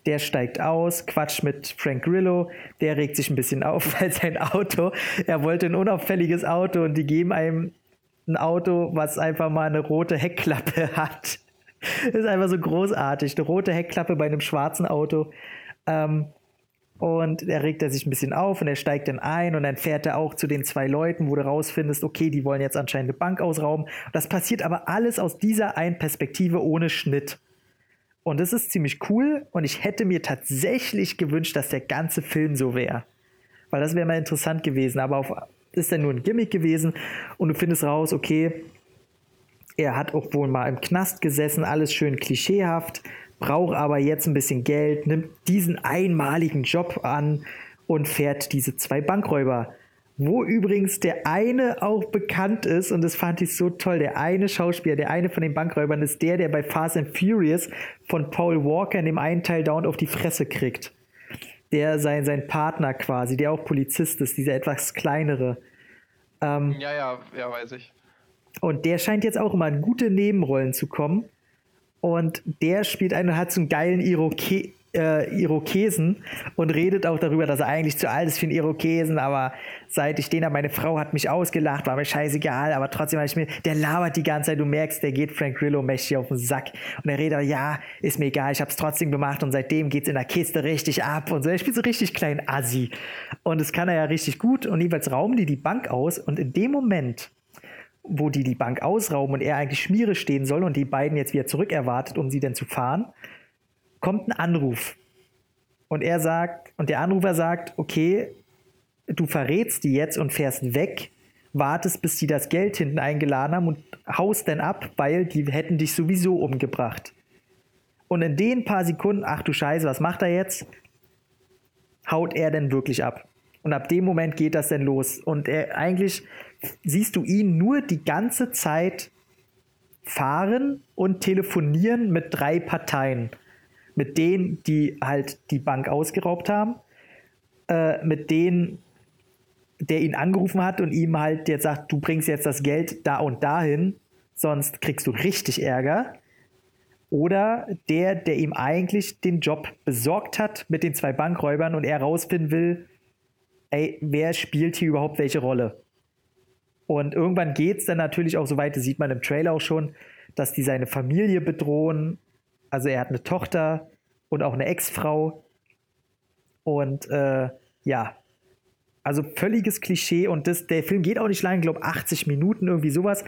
Der steigt aus, quatscht mit Frank Grillo, der regt sich ein bisschen auf, weil sein Auto, er wollte ein unauffälliges Auto und die geben einem ein Auto, was einfach mal eine rote Heckklappe hat. Das ist einfach so großartig. Eine rote Heckklappe bei einem schwarzen Auto. Ähm, und er regt er sich ein bisschen auf und er steigt dann ein und dann fährt er auch zu den zwei Leuten, wo du rausfindest, okay, die wollen jetzt anscheinend eine Bank ausrauben. Das passiert aber alles aus dieser einen Perspektive ohne Schnitt. Und das ist ziemlich cool. Und ich hätte mir tatsächlich gewünscht, dass der ganze Film so wäre. Weil das wäre mal interessant gewesen, aber auf, ist dann nur ein Gimmick gewesen. Und du findest raus, okay, er hat auch wohl mal im Knast gesessen, alles schön klischeehaft, braucht aber jetzt ein bisschen Geld, nimmt diesen einmaligen Job an und fährt diese zwei Bankräuber. Wo übrigens der eine auch bekannt ist, und das fand ich so toll, der eine Schauspieler, der eine von den Bankräubern ist der, der bei Fast and Furious von Paul Walker in dem einen Teil dauernd auf die Fresse kriegt. Der sein, sein Partner quasi, der auch Polizist ist, dieser etwas kleinere. Ähm, ja, ja, ja, weiß ich. Und der scheint jetzt auch immer in gute Nebenrollen zu kommen. Und der spielt einen, hat so einen geilen Iroke äh, Irokesen und redet auch darüber, dass er eigentlich zu alt ist für einen Irokesen, aber seit ich den habe, meine Frau hat mich ausgelacht, war mir scheißegal, aber trotzdem habe ich mir, der labert die ganze Zeit, du merkst, der geht Frank Grillo mächtig auf den Sack. Und er redet, ja, ist mir egal, ich habe es trotzdem gemacht und seitdem geht es in der Kiste richtig ab und so, er spielt so richtig klein Assi. Und das kann er ja richtig gut und jeweils rauben die die Bank aus und in dem Moment, wo die die Bank ausrauben und er eigentlich Schmiere stehen soll und die beiden jetzt wieder zurück erwartet, um sie denn zu fahren, kommt ein Anruf. Und er sagt, und der Anrufer sagt, okay, du verrätst die jetzt und fährst weg, wartest, bis die das Geld hinten eingeladen haben und haust dann ab, weil die hätten dich sowieso umgebracht. Und in den paar Sekunden, ach du Scheiße, was macht er jetzt? Haut er denn wirklich ab. Und ab dem Moment geht das dann los. Und er, eigentlich siehst du ihn nur die ganze Zeit fahren und telefonieren mit drei Parteien. Mit denen, die halt die Bank ausgeraubt haben, äh, mit denen, der ihn angerufen hat und ihm halt jetzt sagt, du bringst jetzt das Geld da und dahin, sonst kriegst du richtig Ärger. Oder der, der ihm eigentlich den Job besorgt hat mit den zwei Bankräubern und er rausfinden will, ey, wer spielt hier überhaupt welche Rolle? Und irgendwann geht es dann natürlich auch so weit, das sieht man im Trailer auch schon, dass die seine Familie bedrohen. Also er hat eine Tochter und auch eine Ex-Frau. Und äh, ja, also völliges Klischee. Und das, der Film geht auch nicht lang, ich glaube 80 Minuten, irgendwie sowas.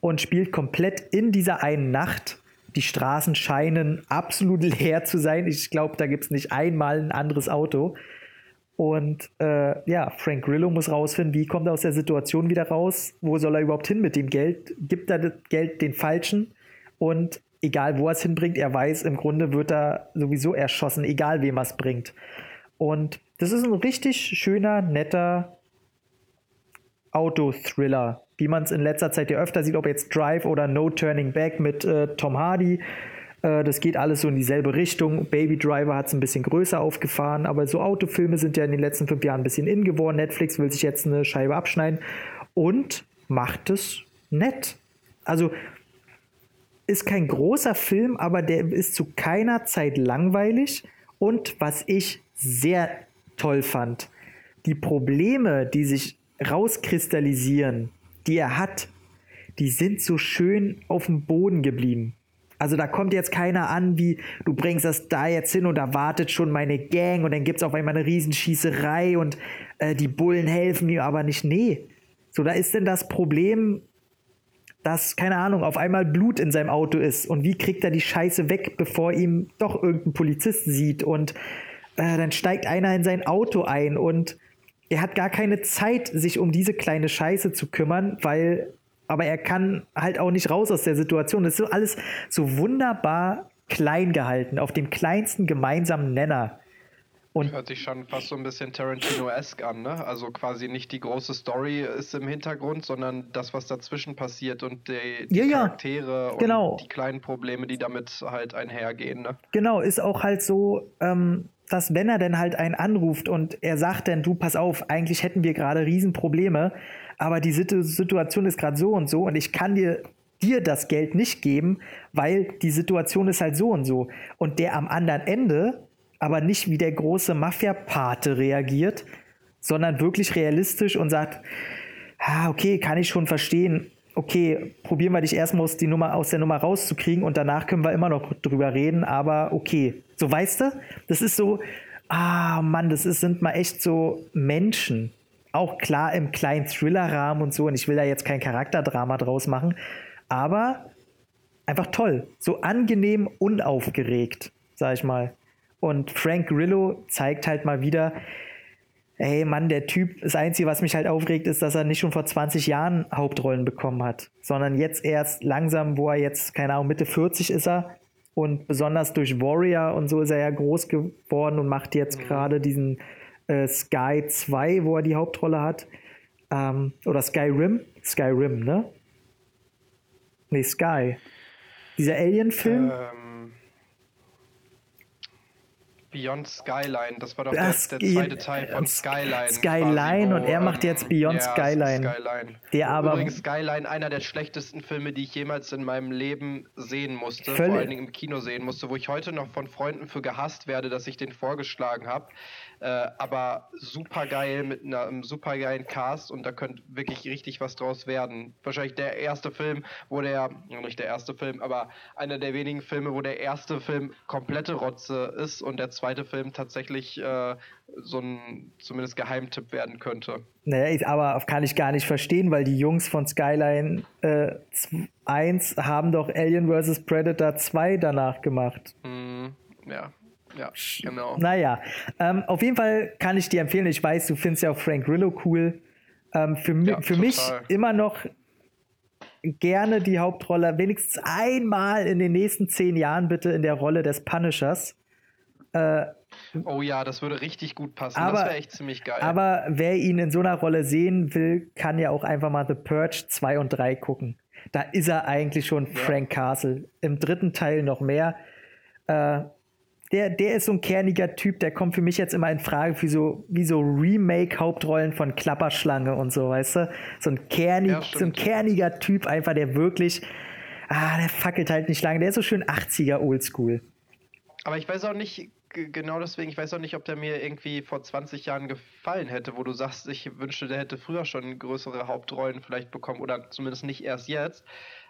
Und spielt komplett in dieser einen Nacht. Die Straßen scheinen absolut leer zu sein. Ich glaube, da gibt es nicht einmal ein anderes Auto. Und äh, ja, Frank Grillo muss rausfinden, wie kommt er aus der Situation wieder raus? Wo soll er überhaupt hin mit dem Geld? Gibt er das Geld den Falschen? Und egal, wo er es hinbringt, er weiß, im Grunde wird er sowieso erschossen, egal wem er es bringt. Und das ist ein richtig schöner, netter Autothriller, wie man es in letzter Zeit ja öfter sieht, ob jetzt Drive oder No Turning Back mit äh, Tom Hardy. Äh, das geht alles so in dieselbe Richtung. Baby Driver hat es ein bisschen größer aufgefahren, aber so Autofilme sind ja in den letzten fünf Jahren ein bisschen in geworden. Netflix will sich jetzt eine Scheibe abschneiden und macht es nett. Also ist kein großer Film, aber der ist zu keiner Zeit langweilig. Und was ich sehr toll fand, die Probleme, die sich rauskristallisieren, die er hat, die sind so schön auf dem Boden geblieben. Also da kommt jetzt keiner an, wie du bringst das da jetzt hin und da wartet schon meine Gang und dann gibt es auf einmal eine Riesenschießerei und äh, die Bullen helfen mir aber nicht. Nee. So, da ist denn das Problem, dass, keine Ahnung, auf einmal Blut in seinem Auto ist und wie kriegt er die Scheiße weg, bevor ihm doch irgendein Polizist sieht und äh, dann steigt einer in sein Auto ein und er hat gar keine Zeit, sich um diese kleine Scheiße zu kümmern, weil aber er kann halt auch nicht raus aus der Situation. Das ist alles so wunderbar klein gehalten, auf dem kleinsten gemeinsamen Nenner. Und Hört sich schon fast so ein bisschen Tarantino-esque an, ne? Also quasi nicht die große Story ist im Hintergrund, sondern das, was dazwischen passiert und die, die ja, Charaktere ja, genau. und die kleinen Probleme, die damit halt einhergehen, ne? Genau, ist auch halt so, ähm, dass wenn er denn halt einen anruft und er sagt dann, du, pass auf, eigentlich hätten wir gerade Riesenprobleme, aber die Situation ist gerade so und so und ich kann dir dir das Geld nicht geben, weil die Situation ist halt so und so. Und der am anderen Ende aber nicht wie der große Mafia-Pate reagiert, sondern wirklich realistisch und sagt, ah, okay, kann ich schon verstehen. Okay, probieren wir dich erstmal aus, die Nummer, aus der Nummer rauszukriegen und danach können wir immer noch drüber reden, aber okay. So weißt du, das ist so, ah Mann, das ist, sind mal echt so Menschen, auch klar im kleinen Thriller-Rahmen und so, und ich will da jetzt kein Charakterdrama draus machen, aber einfach toll. So angenehm unaufgeregt, sag ich mal. Und Frank Grillo zeigt halt mal wieder, ey Mann, der Typ, das Einzige, was mich halt aufregt, ist, dass er nicht schon vor 20 Jahren Hauptrollen bekommen hat, sondern jetzt erst langsam, wo er jetzt, keine Ahnung, Mitte 40 ist er. Und besonders durch Warrior und so ist er ja groß geworden und macht jetzt mhm. gerade diesen äh, Sky 2, wo er die Hauptrolle hat. Ähm, oder Skyrim. Skyrim, ne? Nee, Sky. Dieser Alien-Film. Ähm, Beyond Skyline, das war doch das der, der, zweite Teil von Skyline. Skyline und er macht jetzt Beyond ja, Skyline. Skyline. Der aber Übrigens Skyline, einer der schlechtesten Filme, die ich jemals in meinem Leben sehen musste, vor allen Dingen im Kino sehen musste, wo ich heute noch von Freunden für gehasst werde, dass ich den vorgeschlagen habe. Äh, aber super geil mit einem super geilen Cast und da könnte wirklich richtig was draus werden. Wahrscheinlich der erste Film, wo der, nicht der erste Film, aber einer der wenigen Filme, wo der erste Film komplette Rotze ist und der zweite Film tatsächlich äh, so ein zumindest Geheimtipp werden könnte. Naja, aber kann ich gar nicht verstehen, weil die Jungs von Skyline äh, 1 haben doch Alien vs. Predator 2 danach gemacht. Mm, ja. Ja, genau. Naja, ähm, auf jeden Fall kann ich dir empfehlen. Ich weiß, du findest ja auch Frank Grillo cool. Ähm, für, ja, für mich immer noch gerne die Hauptrolle, wenigstens einmal in den nächsten zehn Jahren bitte in der Rolle des Punishers. Äh, oh ja, das würde richtig gut passen. Aber, das wäre echt ziemlich geil. Aber wer ihn in so einer Rolle sehen will, kann ja auch einfach mal The Purge 2 und 3 gucken. Da ist er eigentlich schon ja. Frank Castle. Im dritten Teil noch mehr. Äh, der, der ist so ein kerniger Typ, der kommt für mich jetzt immer in Frage für so, wie so Remake-Hauptrollen von Klapperschlange und so, weißt du? So ein, kernig, ja, so ein kerniger Typ einfach, der wirklich, ah, der fackelt halt nicht lange. Der ist so schön 80er Oldschool. Aber ich weiß auch nicht, genau deswegen, ich weiß auch nicht, ob der mir irgendwie vor 20 Jahren gefallen hätte, wo du sagst, ich wünschte, der hätte früher schon größere Hauptrollen vielleicht bekommen oder zumindest nicht erst jetzt.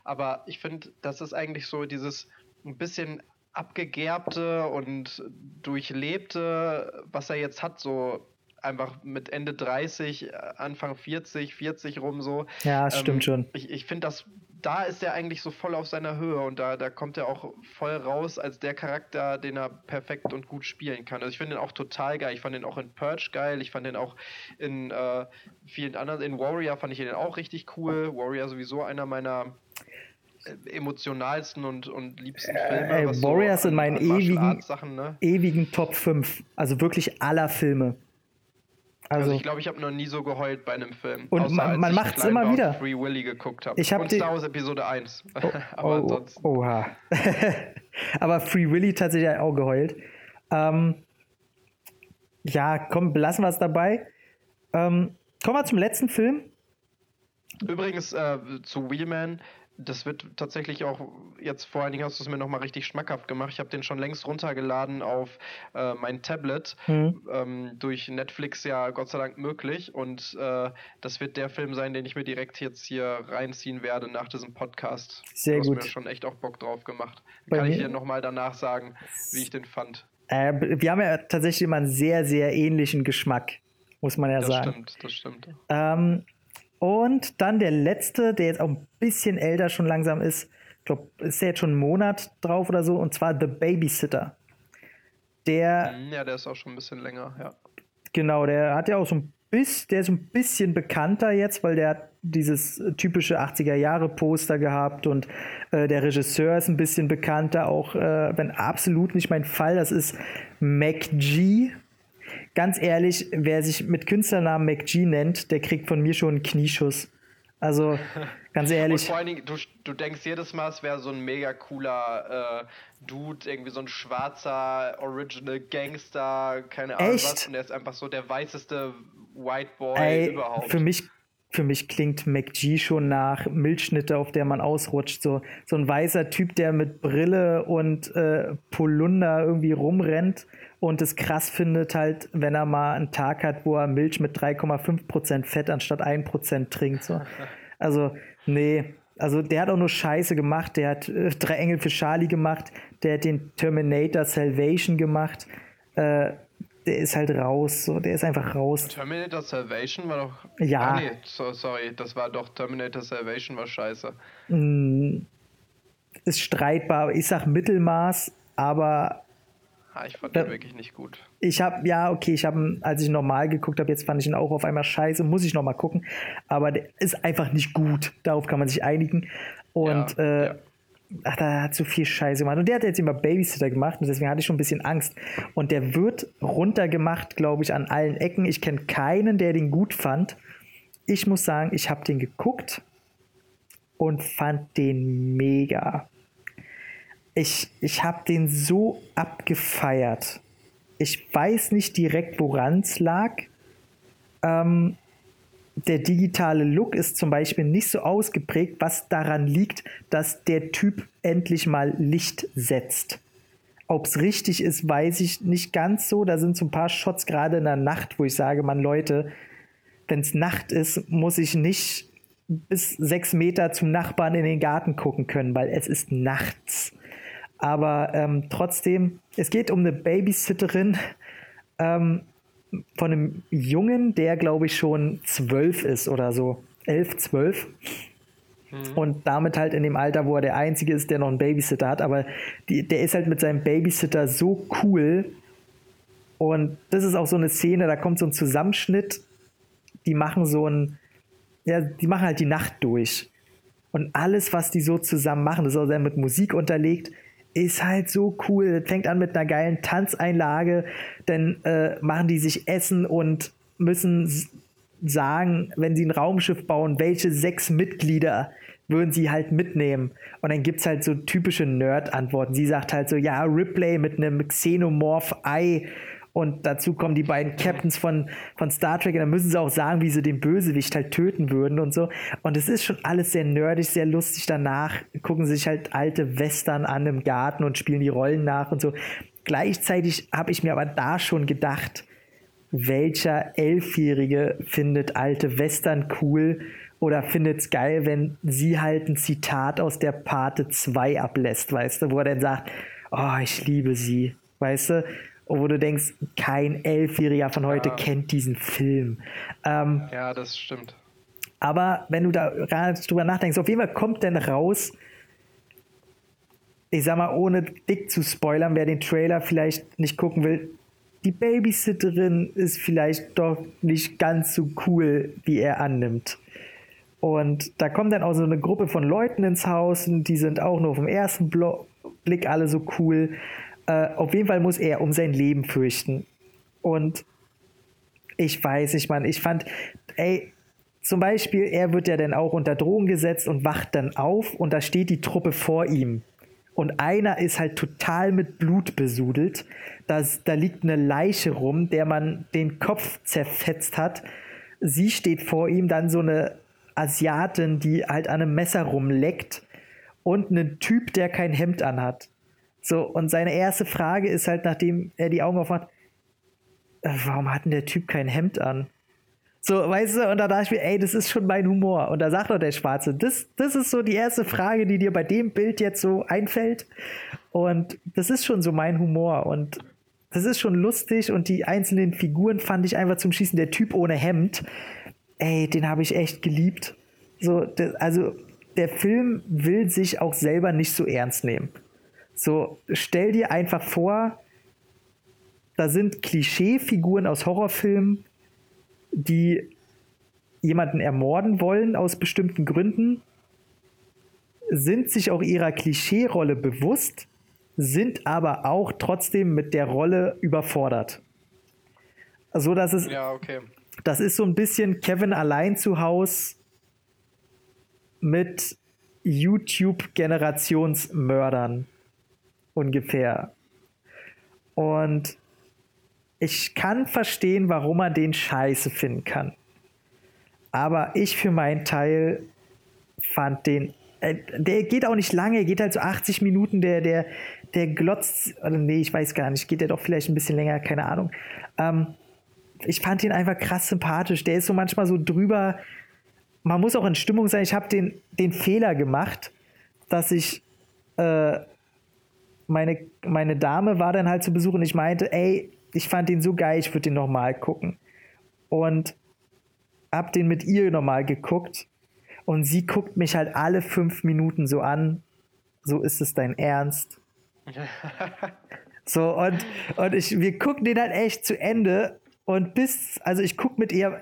Aber ich finde, das ist eigentlich so dieses ein bisschen abgegerbte und durchlebte, was er jetzt hat, so einfach mit Ende 30, Anfang 40, 40 rum so. Ja, stimmt ähm, schon. Ich, ich finde das, da ist er eigentlich so voll auf seiner Höhe und da, da kommt er auch voll raus als der Charakter, den er perfekt und gut spielen kann. Also ich finde ihn auch total geil. Ich fand ihn auch in Purge geil. Ich fand ihn auch in äh, vielen anderen, in Warrior fand ich ihn auch richtig cool. Warrior sowieso einer meiner emotionalsten und, und liebsten äh, Filme. Äh, Warriors so sind meinen ewigen, ne? ewigen Top 5. Also wirklich aller Filme. Also, also ich glaube, ich habe noch nie so geheult bei einem Film. Und man, man macht es immer wieder. Free Willy geguckt habe. Ich hab und Star Wars Episode 1. Oh, Aber oh, Oha. Aber Free Willy tatsächlich auch geheult. Ähm, ja, komm, belassen wir es dabei. Ähm, kommen wir zum letzten Film. Übrigens äh, zu Wheelman das wird tatsächlich auch, jetzt vor allen Dingen hast du es mir nochmal richtig schmackhaft gemacht. Ich habe den schon längst runtergeladen auf äh, mein Tablet. Mhm. Ähm, durch Netflix ja Gott sei Dank möglich. Und äh, das wird der Film sein, den ich mir direkt jetzt hier reinziehen werde nach diesem Podcast. Sehr gut. hast mir schon echt auch Bock drauf gemacht. Bei Kann ich dir nochmal danach sagen, wie ich den fand. Äh, wir haben ja tatsächlich immer einen sehr, sehr ähnlichen Geschmack, muss man ja das sagen. Das stimmt, das stimmt. Ähm, und dann der letzte, der jetzt auch ein bisschen älter schon langsam ist. Ich glaube, ist der jetzt schon einen Monat drauf oder so. Und zwar The Babysitter. Der. Mhm, ja, der ist auch schon ein bisschen länger, ja. Genau, der hat ja auch so ein bisschen, der ist ein bisschen bekannter jetzt, weil der hat dieses typische 80er-Jahre-Poster gehabt und äh, der Regisseur ist ein bisschen bekannter, auch äh, wenn absolut nicht mein Fall, das ist MacG, ganz ehrlich, wer sich mit Künstlernamen McG nennt, der kriegt von mir schon einen Knieschuss. Also, ganz ehrlich. Und vor allen Dingen, du, du denkst jedes Mal, es wäre so ein mega cooler äh, Dude, irgendwie so ein schwarzer Original Gangster, keine Ahnung Echt? was. Und der ist einfach so der weißeste White Boy Ey, überhaupt. Für mich, für mich klingt McG schon nach Milchschnitte, auf der man ausrutscht. So, so ein weißer Typ, der mit Brille und äh, Polunder irgendwie rumrennt und es krass findet halt, wenn er mal einen Tag hat, wo er Milch mit 3,5% Fett anstatt 1% trinkt. So. Also, nee. Also der hat auch nur Scheiße gemacht. Der hat äh, Drei Engel für Charlie gemacht. Der hat den Terminator Salvation gemacht. Äh, der ist halt raus. So. Der ist einfach raus. Terminator Salvation war doch. Ja. Ah, nee, so, sorry, das war doch Terminator Salvation war scheiße. Mm, ist streitbar. Ich sag Mittelmaß, aber ich fand den wirklich nicht gut. Ich habe, ja, okay, ich habe, als ich normal geguckt habe, jetzt fand ich ihn auch auf einmal scheiße, muss ich nochmal gucken. Aber der ist einfach nicht gut. Darauf kann man sich einigen. Und, Ja, äh, ja. ach, da hat so viel Scheiße gemacht. Und der hat jetzt immer Babysitter gemacht und deswegen hatte ich schon ein bisschen Angst. Und der wird runtergemacht, glaube ich, an allen Ecken. Ich kenne keinen, der den gut fand. Ich muss sagen, ich habe den geguckt und fand den mega. Ich, ich habe den so abgefeiert. Ich weiß nicht direkt, woran es lag. Ähm, der digitale Look ist zum Beispiel nicht so ausgeprägt, was daran liegt, dass der Typ endlich mal Licht setzt. Ob es richtig ist, weiß ich nicht ganz so. Da sind so ein paar Shots gerade in der Nacht, wo ich sage, man Leute, wenn es Nacht ist, muss ich nicht bis sechs Meter zum Nachbarn in den Garten gucken können, weil es ist nachts. Aber ähm, trotzdem, es geht um eine Babysitterin ähm, von einem Jungen, der glaube ich schon zwölf ist oder so. Elf, zwölf. Und damit halt in dem Alter, wo er der Einzige ist, der noch einen Babysitter hat. Aber die, der ist halt mit seinem Babysitter so cool. Und das ist auch so eine Szene, da kommt so ein Zusammenschnitt. Die machen so ein, ja, die machen halt die Nacht durch. Und alles, was die so zusammen machen, das ist auch sehr mit Musik unterlegt, ist halt so cool. Das fängt an mit einer geilen Tanzeinlage, dann äh, machen die sich Essen und müssen sagen, wenn sie ein Raumschiff bauen, welche sechs Mitglieder würden sie halt mitnehmen. Und dann gibt es halt so typische Nerd-Antworten. Sie sagt halt so, ja, Ripley mit einem Xenomorph-Ei und dazu kommen die beiden Captains von, von Star Trek und dann müssen sie auch sagen, wie sie den Bösewicht halt töten würden und so. Und es ist schon alles sehr nerdig, sehr lustig. Danach gucken sie sich halt alte Western an im Garten und spielen die Rollen nach und so. Gleichzeitig habe ich mir aber da schon gedacht, welcher Elfjährige findet alte Western cool oder findet es geil, wenn sie halt ein Zitat aus der Pate 2 ablässt, weißt du, wo er dann sagt, oh, ich liebe sie, weißt du, wo du denkst, kein Elfjähriger von heute Ja. kennt diesen Film. Ähm, Ja, das stimmt. aber wenn du da drüber nachdenkst, auf jeden Fall kommt denn raus, ich sag mal, ohne dick zu spoilern, wer den Trailer vielleicht nicht gucken will, die Babysitterin ist vielleicht doch nicht ganz so cool, wie er annimmt. Und da kommt dann auch so eine Gruppe von Leuten ins Haus und die sind auch nur auf den ersten Blo Blick alle so cool. Äh, auf jeden Fall muss er um sein Leben fürchten. Und ich weiß nicht, Mann, ich fand, ey, zum Beispiel, er wird ja dann auch unter Drogen gesetzt und wacht dann auf und da steht die Truppe vor ihm. Und einer ist halt total mit Blut besudelt. Das, da liegt eine Leiche rum, der man den Kopf zerfetzt hat. Sie steht vor ihm, dann so eine Asiatin, die halt an einem Messer rumleckt. und einen Typ, der kein Hemd anhat. So, und seine erste Frage ist halt, nachdem er die Augen aufmacht, äh, warum hat denn der Typ kein Hemd an? So, weißt du, und da dachte ich mir, ey, das ist schon mein Humor. Und da sagt doch der Schwarze, das, das ist so die erste Frage, die dir bei dem Bild jetzt so einfällt. Und das ist schon so mein Humor. Und das ist schon lustig. Und die einzelnen Figuren fand ich einfach zum Schießen. Der Typ ohne Hemd, ey, den habe ich echt geliebt. So, das, also, der Film will sich auch selber nicht so ernst nehmen. So, stell dir einfach vor, da sind Klischeefiguren aus Horrorfilmen, die jemanden ermorden wollen aus bestimmten Gründen, sind sich auch ihrer Klischeerolle bewusst, sind aber auch trotzdem mit der Rolle überfordert. So dass es ja, okay. das ist so ein bisschen Kevin allein zu Haus mit YouTube Generationsmördern ungefähr. Und ich kann verstehen, warum man den scheiße finden kann. Aber ich für meinen Teil fand den. Äh, der geht auch nicht lange, geht halt so 80 Minuten, der, der, der glotzt. Oder nee, ich weiß gar nicht, geht der doch vielleicht ein bisschen länger, keine Ahnung. Ähm, ich fand ihn einfach krass sympathisch. Der ist so manchmal so drüber. Man muss auch in Stimmung sein. Ich habe den, den Fehler gemacht, dass ich. Äh, meine, meine Dame war dann halt zu Besuch und ich meinte, ey, ich fand den so geil, ich würde den nochmal gucken. Und hab den mit ihr nochmal geguckt. Und sie guckt mich halt alle fünf Minuten so an. So ist es dein Ernst. so, und, und ich, wir gucken den halt echt zu Ende. Und bis, also ich gucke mit ihr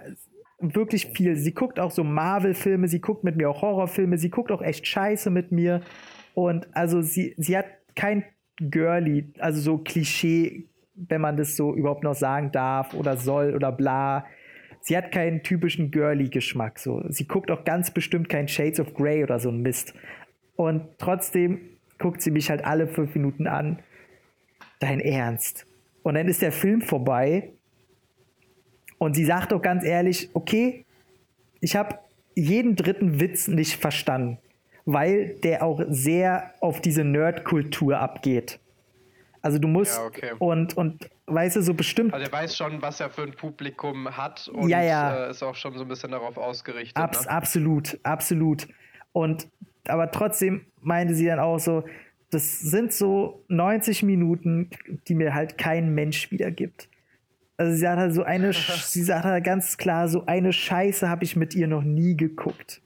wirklich viel. Sie guckt auch so Marvel-Filme, sie guckt mit mir auch Horrorfilme, sie guckt auch echt Scheiße mit mir. Und also sie, sie hat kein Girly, also so Klischee wenn man das so überhaupt noch sagen darf oder soll oder bla. Sie hat keinen typischen Girly-Geschmack. So. Sie guckt auch ganz bestimmt kein Shades of Grey oder so ein Mist. Und trotzdem guckt sie mich halt alle fünf Minuten an. Dein Ernst. Und dann ist der Film vorbei. Und sie sagt doch ganz ehrlich, okay, ich habe jeden dritten Witz nicht verstanden, weil der auch sehr auf diese Nerd-Kultur abgeht. Also du musst ja, okay. und, und weißt du, so bestimmt. Also er weiß schon, was er für ein Publikum hat und ja, ja. Äh, ist auch schon so ein bisschen darauf ausgerichtet. Abs ne? Absolut, absolut. Und aber trotzdem meinte sie dann auch so, das sind so 90 Minuten, die mir halt kein Mensch wiedergibt. Also sie sagt halt so eine, sie sagt halt ganz klar, so eine Scheiße habe ich mit ihr noch nie geguckt.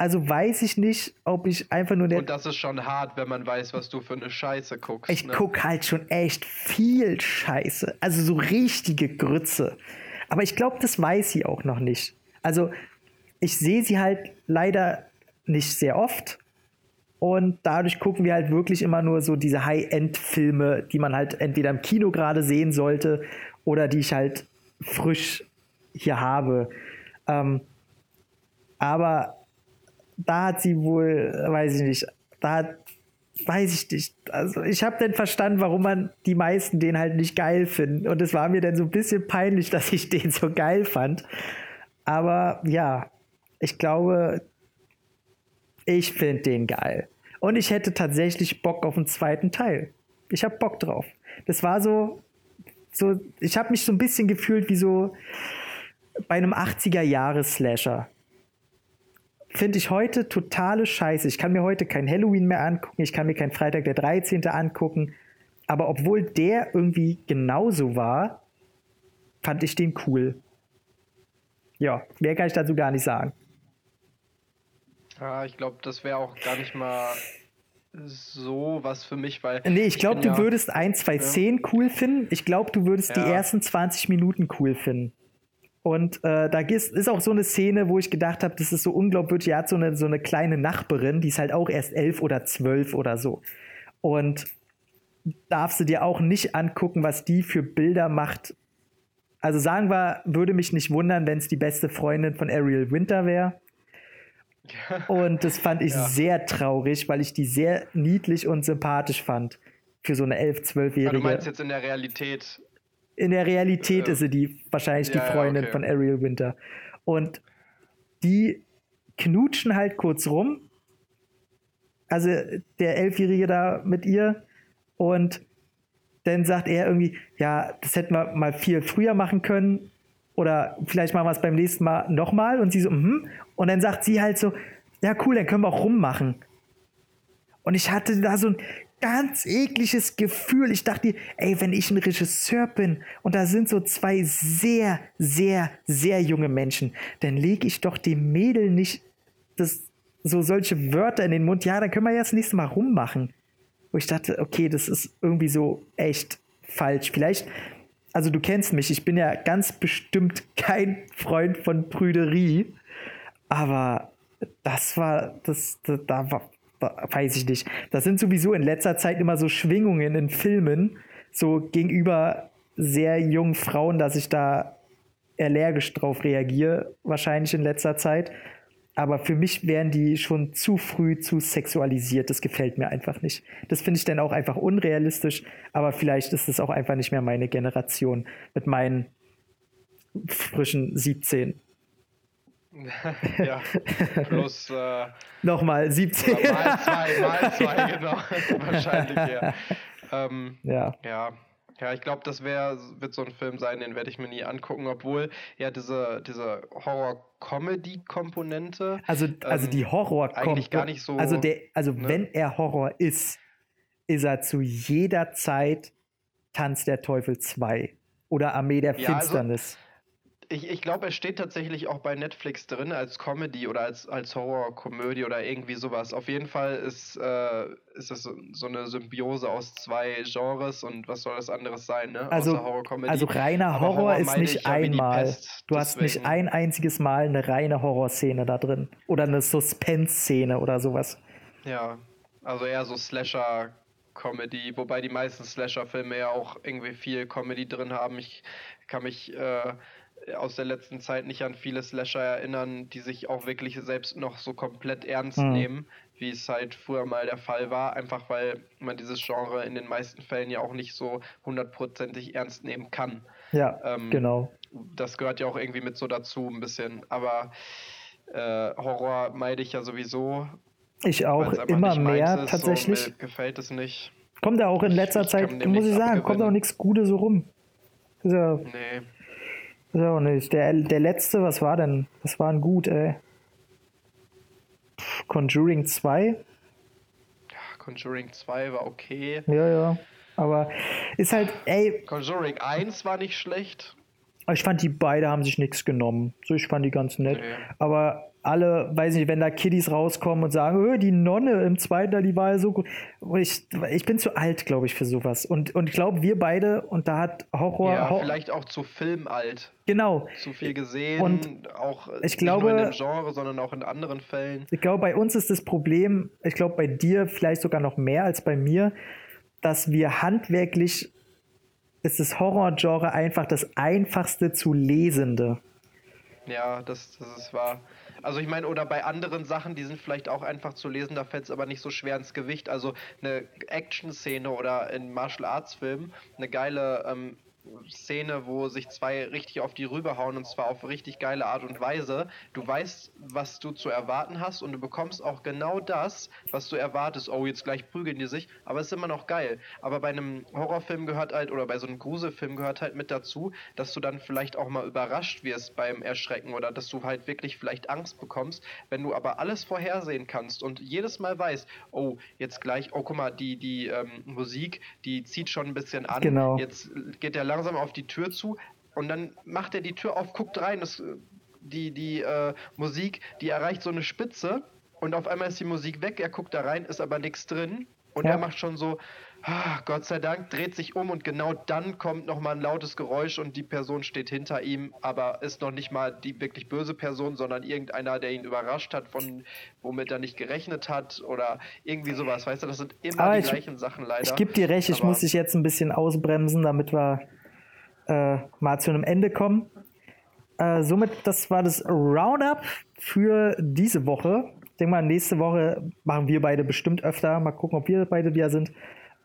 Also weiß ich nicht, ob ich einfach nur der. Und das ist schon hart, wenn man weiß, was du für eine Scheiße guckst. Ich ne? guck halt schon echt viel Scheiße. Also so richtige Grütze. Aber ich glaube, das weiß sie auch noch nicht. Also ich sehe sie halt leider nicht sehr oft. Und dadurch gucken wir halt wirklich immer nur so diese High-End-Filme, die man halt entweder im Kino gerade sehen sollte oder die ich halt frisch hier habe. Ähm, aber da hat sie wohl, weiß ich nicht, da hat, weiß ich nicht. Also ich habe dann verstanden, warum man die meisten den halt nicht geil finden. Und es war mir dann so ein bisschen peinlich, dass ich den so geil fand. Aber ja, ich glaube, ich finde den geil. Und ich hätte tatsächlich Bock auf einen zweiten Teil. Ich habe Bock drauf. Das war so, so ich habe mich so ein bisschen gefühlt wie so bei einem 80er-Jahres-Slasher finde ich heute totale Scheiße. Ich kann mir heute kein Halloween mehr angucken, ich kann mir kein Freitag der 13. angucken. Aber obwohl der irgendwie genauso war, fand ich den cool. Ja, mehr kann ich dazu gar nicht sagen. Ja, ich glaube, das wäre auch gar nicht mal so was für mich, weil. Nee, ich glaube, du ja, würdest ein, zwei ja. Szenen cool finden. Ich glaube, du würdest ja. die ersten 20 Minuten cool finden. Und äh, da ist auch so eine Szene, wo ich gedacht habe, das ist so unglaubwürdig. Er hat so eine, so eine kleine Nachbarin, die ist halt auch erst elf oder zwölf oder so. Und darfst du dir auch nicht angucken, was die für Bilder macht. Also sagen wir, würde mich nicht wundern, wenn es die beste Freundin von Ariel Winter wäre. Und das fand ich ja. sehr traurig, weil ich die sehr niedlich und sympathisch fand. Für so eine 11-, 12-Jährige. Du meinst jetzt in der Realität in der Realität äh, ist sie die wahrscheinlich ja, die Freundin okay. von Ariel Winter. Und die knutschen halt kurz rum. also der Elfjährige da mit ihr und dann sagt er irgendwie, ja, das hätten wir mal viel früher machen können oder vielleicht machen wir es beim nächsten Mal nochmal und sie so, mhm. und dann sagt sie halt so, ja cool, dann können wir auch rummachen. Und ich hatte da so ein ganz ekliges Gefühl. Ich dachte, ey, wenn ich ein Regisseur bin und da sind so zwei sehr, sehr, sehr junge Menschen, dann lege ich doch dem Mädel nicht das, so solche Wörter in den Mund. Ja, dann können wir ja das nächste Mal rummachen. Wo ich dachte, okay, das ist irgendwie so echt falsch. Vielleicht, also du kennst mich, ich bin ja ganz bestimmt kein Freund von Prüderie, aber das war, das, das da war, weiß ich nicht. Das sind sowieso in letzter Zeit immer so Schwingungen in Filmen, so gegenüber sehr jungen Frauen, dass ich da allergisch drauf reagiere, wahrscheinlich in letzter Zeit. Aber für mich wären die schon zu früh zu sexualisiert. Das gefällt mir einfach nicht. Das finde ich dann auch einfach unrealistisch. Aber vielleicht ist es auch einfach nicht mehr meine Generation mit meinen frischen 17. ja, plus. Äh, Nochmal 17. Mal zwei, mal zwei, genau. Wahrscheinlich, ja. Ähm, ja. Ja. Ja, ich glaube, das wär, wird so ein Film sein, den werde ich mir nie angucken, obwohl ja diese, diese Horror-Comedy-Komponente. Also, also ähm, die horror eigentlich gar nicht so. Also, der, also ne? wenn er Horror ist, ist er zu jeder Zeit Tanz der Teufel 2 oder Armee der ja, also Finsternis. Also, ich, ich glaube, er steht tatsächlich auch bei Netflix drin als Comedy oder als, als Horror-Komödie oder irgendwie sowas. Auf jeden Fall ist, äh, ist es so, so eine Symbiose aus zwei Genres und was soll das anderes sein, ne? Also, also reiner Horror, Horror ist nicht einmal. Pest, du deswegen. hast nicht ein einziges Mal eine reine Horrorszene da drin. Oder eine Suspense-Szene oder sowas. Ja, also eher so Slasher. Comedy, wobei die meisten Slasher-Filme ja auch irgendwie viel Comedy drin haben. Ich kann mich äh, aus der letzten Zeit nicht an viele Slasher erinnern, die sich auch wirklich selbst noch so komplett ernst mhm. nehmen, wie es halt früher mal der Fall war, einfach weil man dieses Genre in den meisten Fällen ja auch nicht so hundertprozentig ernst nehmen kann. Ja, ähm, genau. Das gehört ja auch irgendwie mit so dazu ein bisschen, aber äh, Horror meide ich ja sowieso. Ich auch immer mehr ist, tatsächlich. So, gefällt es nicht. Kommt ja auch in letzter ich, Zeit, muss ich sagen, kommt auch nichts Gutes so rum. Ja, nee. So, nicht. Der, der letzte, was war denn? Was war denn gut, ey? Conjuring 2? Ja, Conjuring 2 war okay. Ja, ja. Aber ist halt, ey. Conjuring 1 war nicht schlecht. Ich fand, die beide haben sich nichts genommen. So, ich fand die ganz nett. Nee. Aber alle, weiß nicht, wenn da Kiddies rauskommen und sagen, oh, die Nonne im zweiten, die war ja so gut. Ich, ich bin zu alt, glaube ich, für sowas. Und, und ich glaube, wir beide, und da hat Horror. Ja, vielleicht auch zu filmalt. Genau. Zu viel gesehen. Und auch ich glaube, nicht nur in dem Genre, sondern auch in anderen Fällen. Ich glaube, bei uns ist das Problem, ich glaube, bei dir vielleicht sogar noch mehr als bei mir, dass wir handwerklich ist das Horror-Genre einfach das einfachste zu lesende. Ja, das, das ist wahr. Also ich meine, oder bei anderen Sachen, die sind vielleicht auch einfach zu lesen, da fällt es aber nicht so schwer ins Gewicht. Also eine Action-Szene oder in Martial Arts-Filmen, eine geile ähm, Szene, wo sich zwei richtig auf die rüberhauen und zwar auf richtig geile Art und Weise. Du weißt, was du zu erwarten hast und du bekommst auch genau das, was du erwartest. Oh, jetzt gleich prügeln die sich, aber es ist immer noch geil. Aber bei einem Horrorfilm gehört halt, oder bei so einem Gruselfilm gehört halt mit dazu, dass du dann vielleicht auch mal überrascht wirst beim Erschrecken oder dass du halt wirklich vielleicht Angst bekommst. Wenn du aber alles vorhersehen kannst und jedes Mal weißt, oh, jetzt gleich, oh, guck mal, die, die ähm, Musik, die zieht schon ein bisschen an. Genau. Jetzt geht der lang langsam auf die Tür zu und dann macht er die Tür auf, guckt rein, das, die, die äh, Musik, die erreicht so eine Spitze und auf einmal ist die Musik weg, er guckt da rein, ist aber nichts drin und ja. er macht schon so, ah, Gott sei Dank, dreht sich um und genau dann kommt nochmal ein lautes Geräusch und die Person steht hinter ihm, aber ist noch nicht mal die wirklich böse Person, sondern irgendeiner, der ihn überrascht hat, von womit er nicht gerechnet hat oder irgendwie sowas. Weißt du, das sind immer aber die ich, gleichen Sachen leider. Ich gebe dir recht, ich muss dich jetzt ein bisschen ausbremsen, damit wir äh, mal zu einem Ende kommen. Äh, somit, das war das Roundup für diese Woche. Ich denke mal, nächste Woche machen wir beide bestimmt öfter. Mal gucken, ob wir beide wieder sind.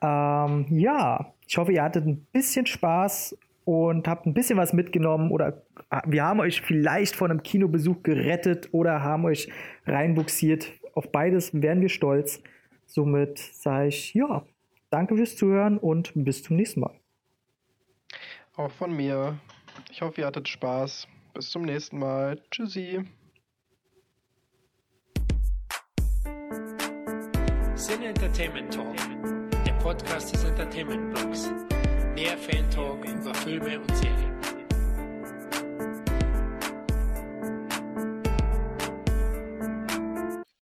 Ähm, ja, ich hoffe, ihr hattet ein bisschen Spaß und habt ein bisschen was mitgenommen oder ah, wir haben euch vielleicht von einem Kinobesuch gerettet oder haben euch reinbuxiert. Auf beides wären wir stolz. Somit sage ich, ja, danke fürs Zuhören und bis zum nächsten Mal. Auch von mir. Ich hoffe, ihr hattet Spaß. Bis zum nächsten Mal. Tschüssi. Sin Entertainment Talk, der Podcast des Entertainment Blogs. Mehr Fan Talk über Filme und Serien.